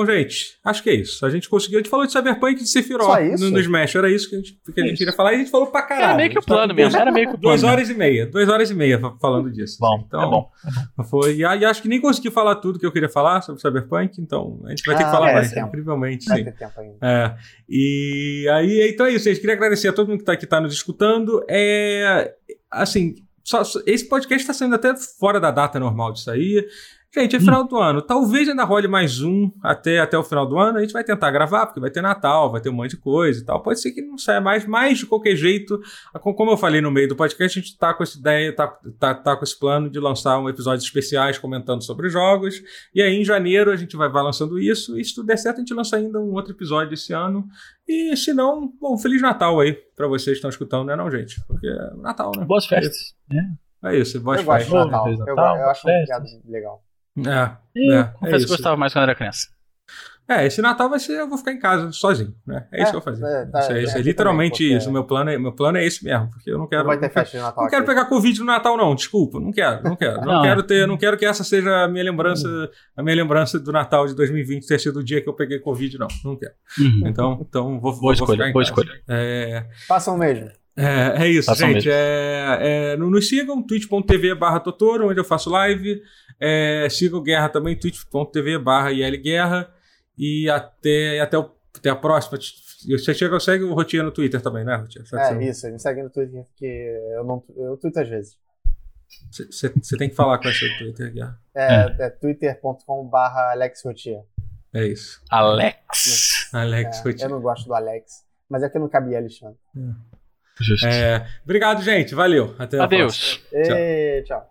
gente, acho que é isso. A gente conseguiu. A gente falou de Cyberpunk e de Sephiroth no, no Smash. Era isso que a gente, que a gente Isso. queria falar e a gente falou pra caralho. Era meio que o tá plano com mesmo, era meio que o plano. Duas horas e meia, duas horas e meia fa- falando disso. Bom, assim. Então, é bom. Foi, e, e acho que nem consegui falar tudo que eu queria falar sobre Cyberpunk, então a gente vai ter que Ah, falar é, mais, tempo. incrivelmente, Vai sim. ter tempo ainda. É, e aí, então é isso, gente. Queria agradecer a todo mundo que está aqui tá nos escutando. É, assim, só- só- esse podcast está saindo até fora da data normal de sair. Gente, é final do ano. Talvez ainda role mais um até, até o final do ano. A gente vai tentar gravar, porque vai ter Natal, vai ter um monte de coisa e tal. Pode ser que não saia mais, mas de qualquer jeito, co- como eu falei no meio do podcast, a gente tá com essa ideia, tá, tá, tá com esse plano de lançar um episódios especiais comentando sobre os jogos. E aí, em janeiro, a gente vai, vai lançando isso. E se tudo der certo, a gente lança ainda um outro episódio esse ano. E se não, bom, Feliz Natal aí pra vocês que estão escutando, né, não, gente? Porque é Natal, né? Boas festas. É isso, boas Eu gosto de festas. Natal. Eu, acho um piada legal. É, E é, eu é confesso que isso. gostava mais quando era criança. É, esse Natal vai ser, eu vou ficar em casa sozinho, né? É, isso É, que eu vou fazer. é, tá, isso é, isso é literalmente também, porque- isso. Meu plano, é, meu plano é esse mesmo, porque eu não quero. Não vai ter quero- festa de Natal Não quero aqui. pegar Covid no Natal, não. Desculpa, não quero, não quero. Não, Não. quero ter, não quero que essa seja a minha lembrança, a minha lembrança do Natal de 2020 ter sido o dia que eu peguei Covid, não. Não quero. Então, então vou, Boa vou escolha, ficar em boa casa. escolha. É, Façam mesmo. É, é isso, Façam gente. mesmo. É, é, no- nos sigam, twitch.tv barra Totoro, onde eu faço live. É, sigam o Guerra também, twitch.tv barra Guerra. E até, e até, o- até a próxima. Você chega, segue o Rotinha no Twitter também, né, Rotinha? É, você- isso. Me segue no Twitter, que eu não eu tweeto às vezes. Você, tem que falar com esse Twitter, Guerra. É, é. twitter.com.br Alex Routier. É isso. Alex. Alex É, Rotinha. eu não gosto do Alex. Mas é que eu não cabia Alexandre. Justo. É, obrigado, gente. Valeu. Até a próxima. Adeus. E, tchau.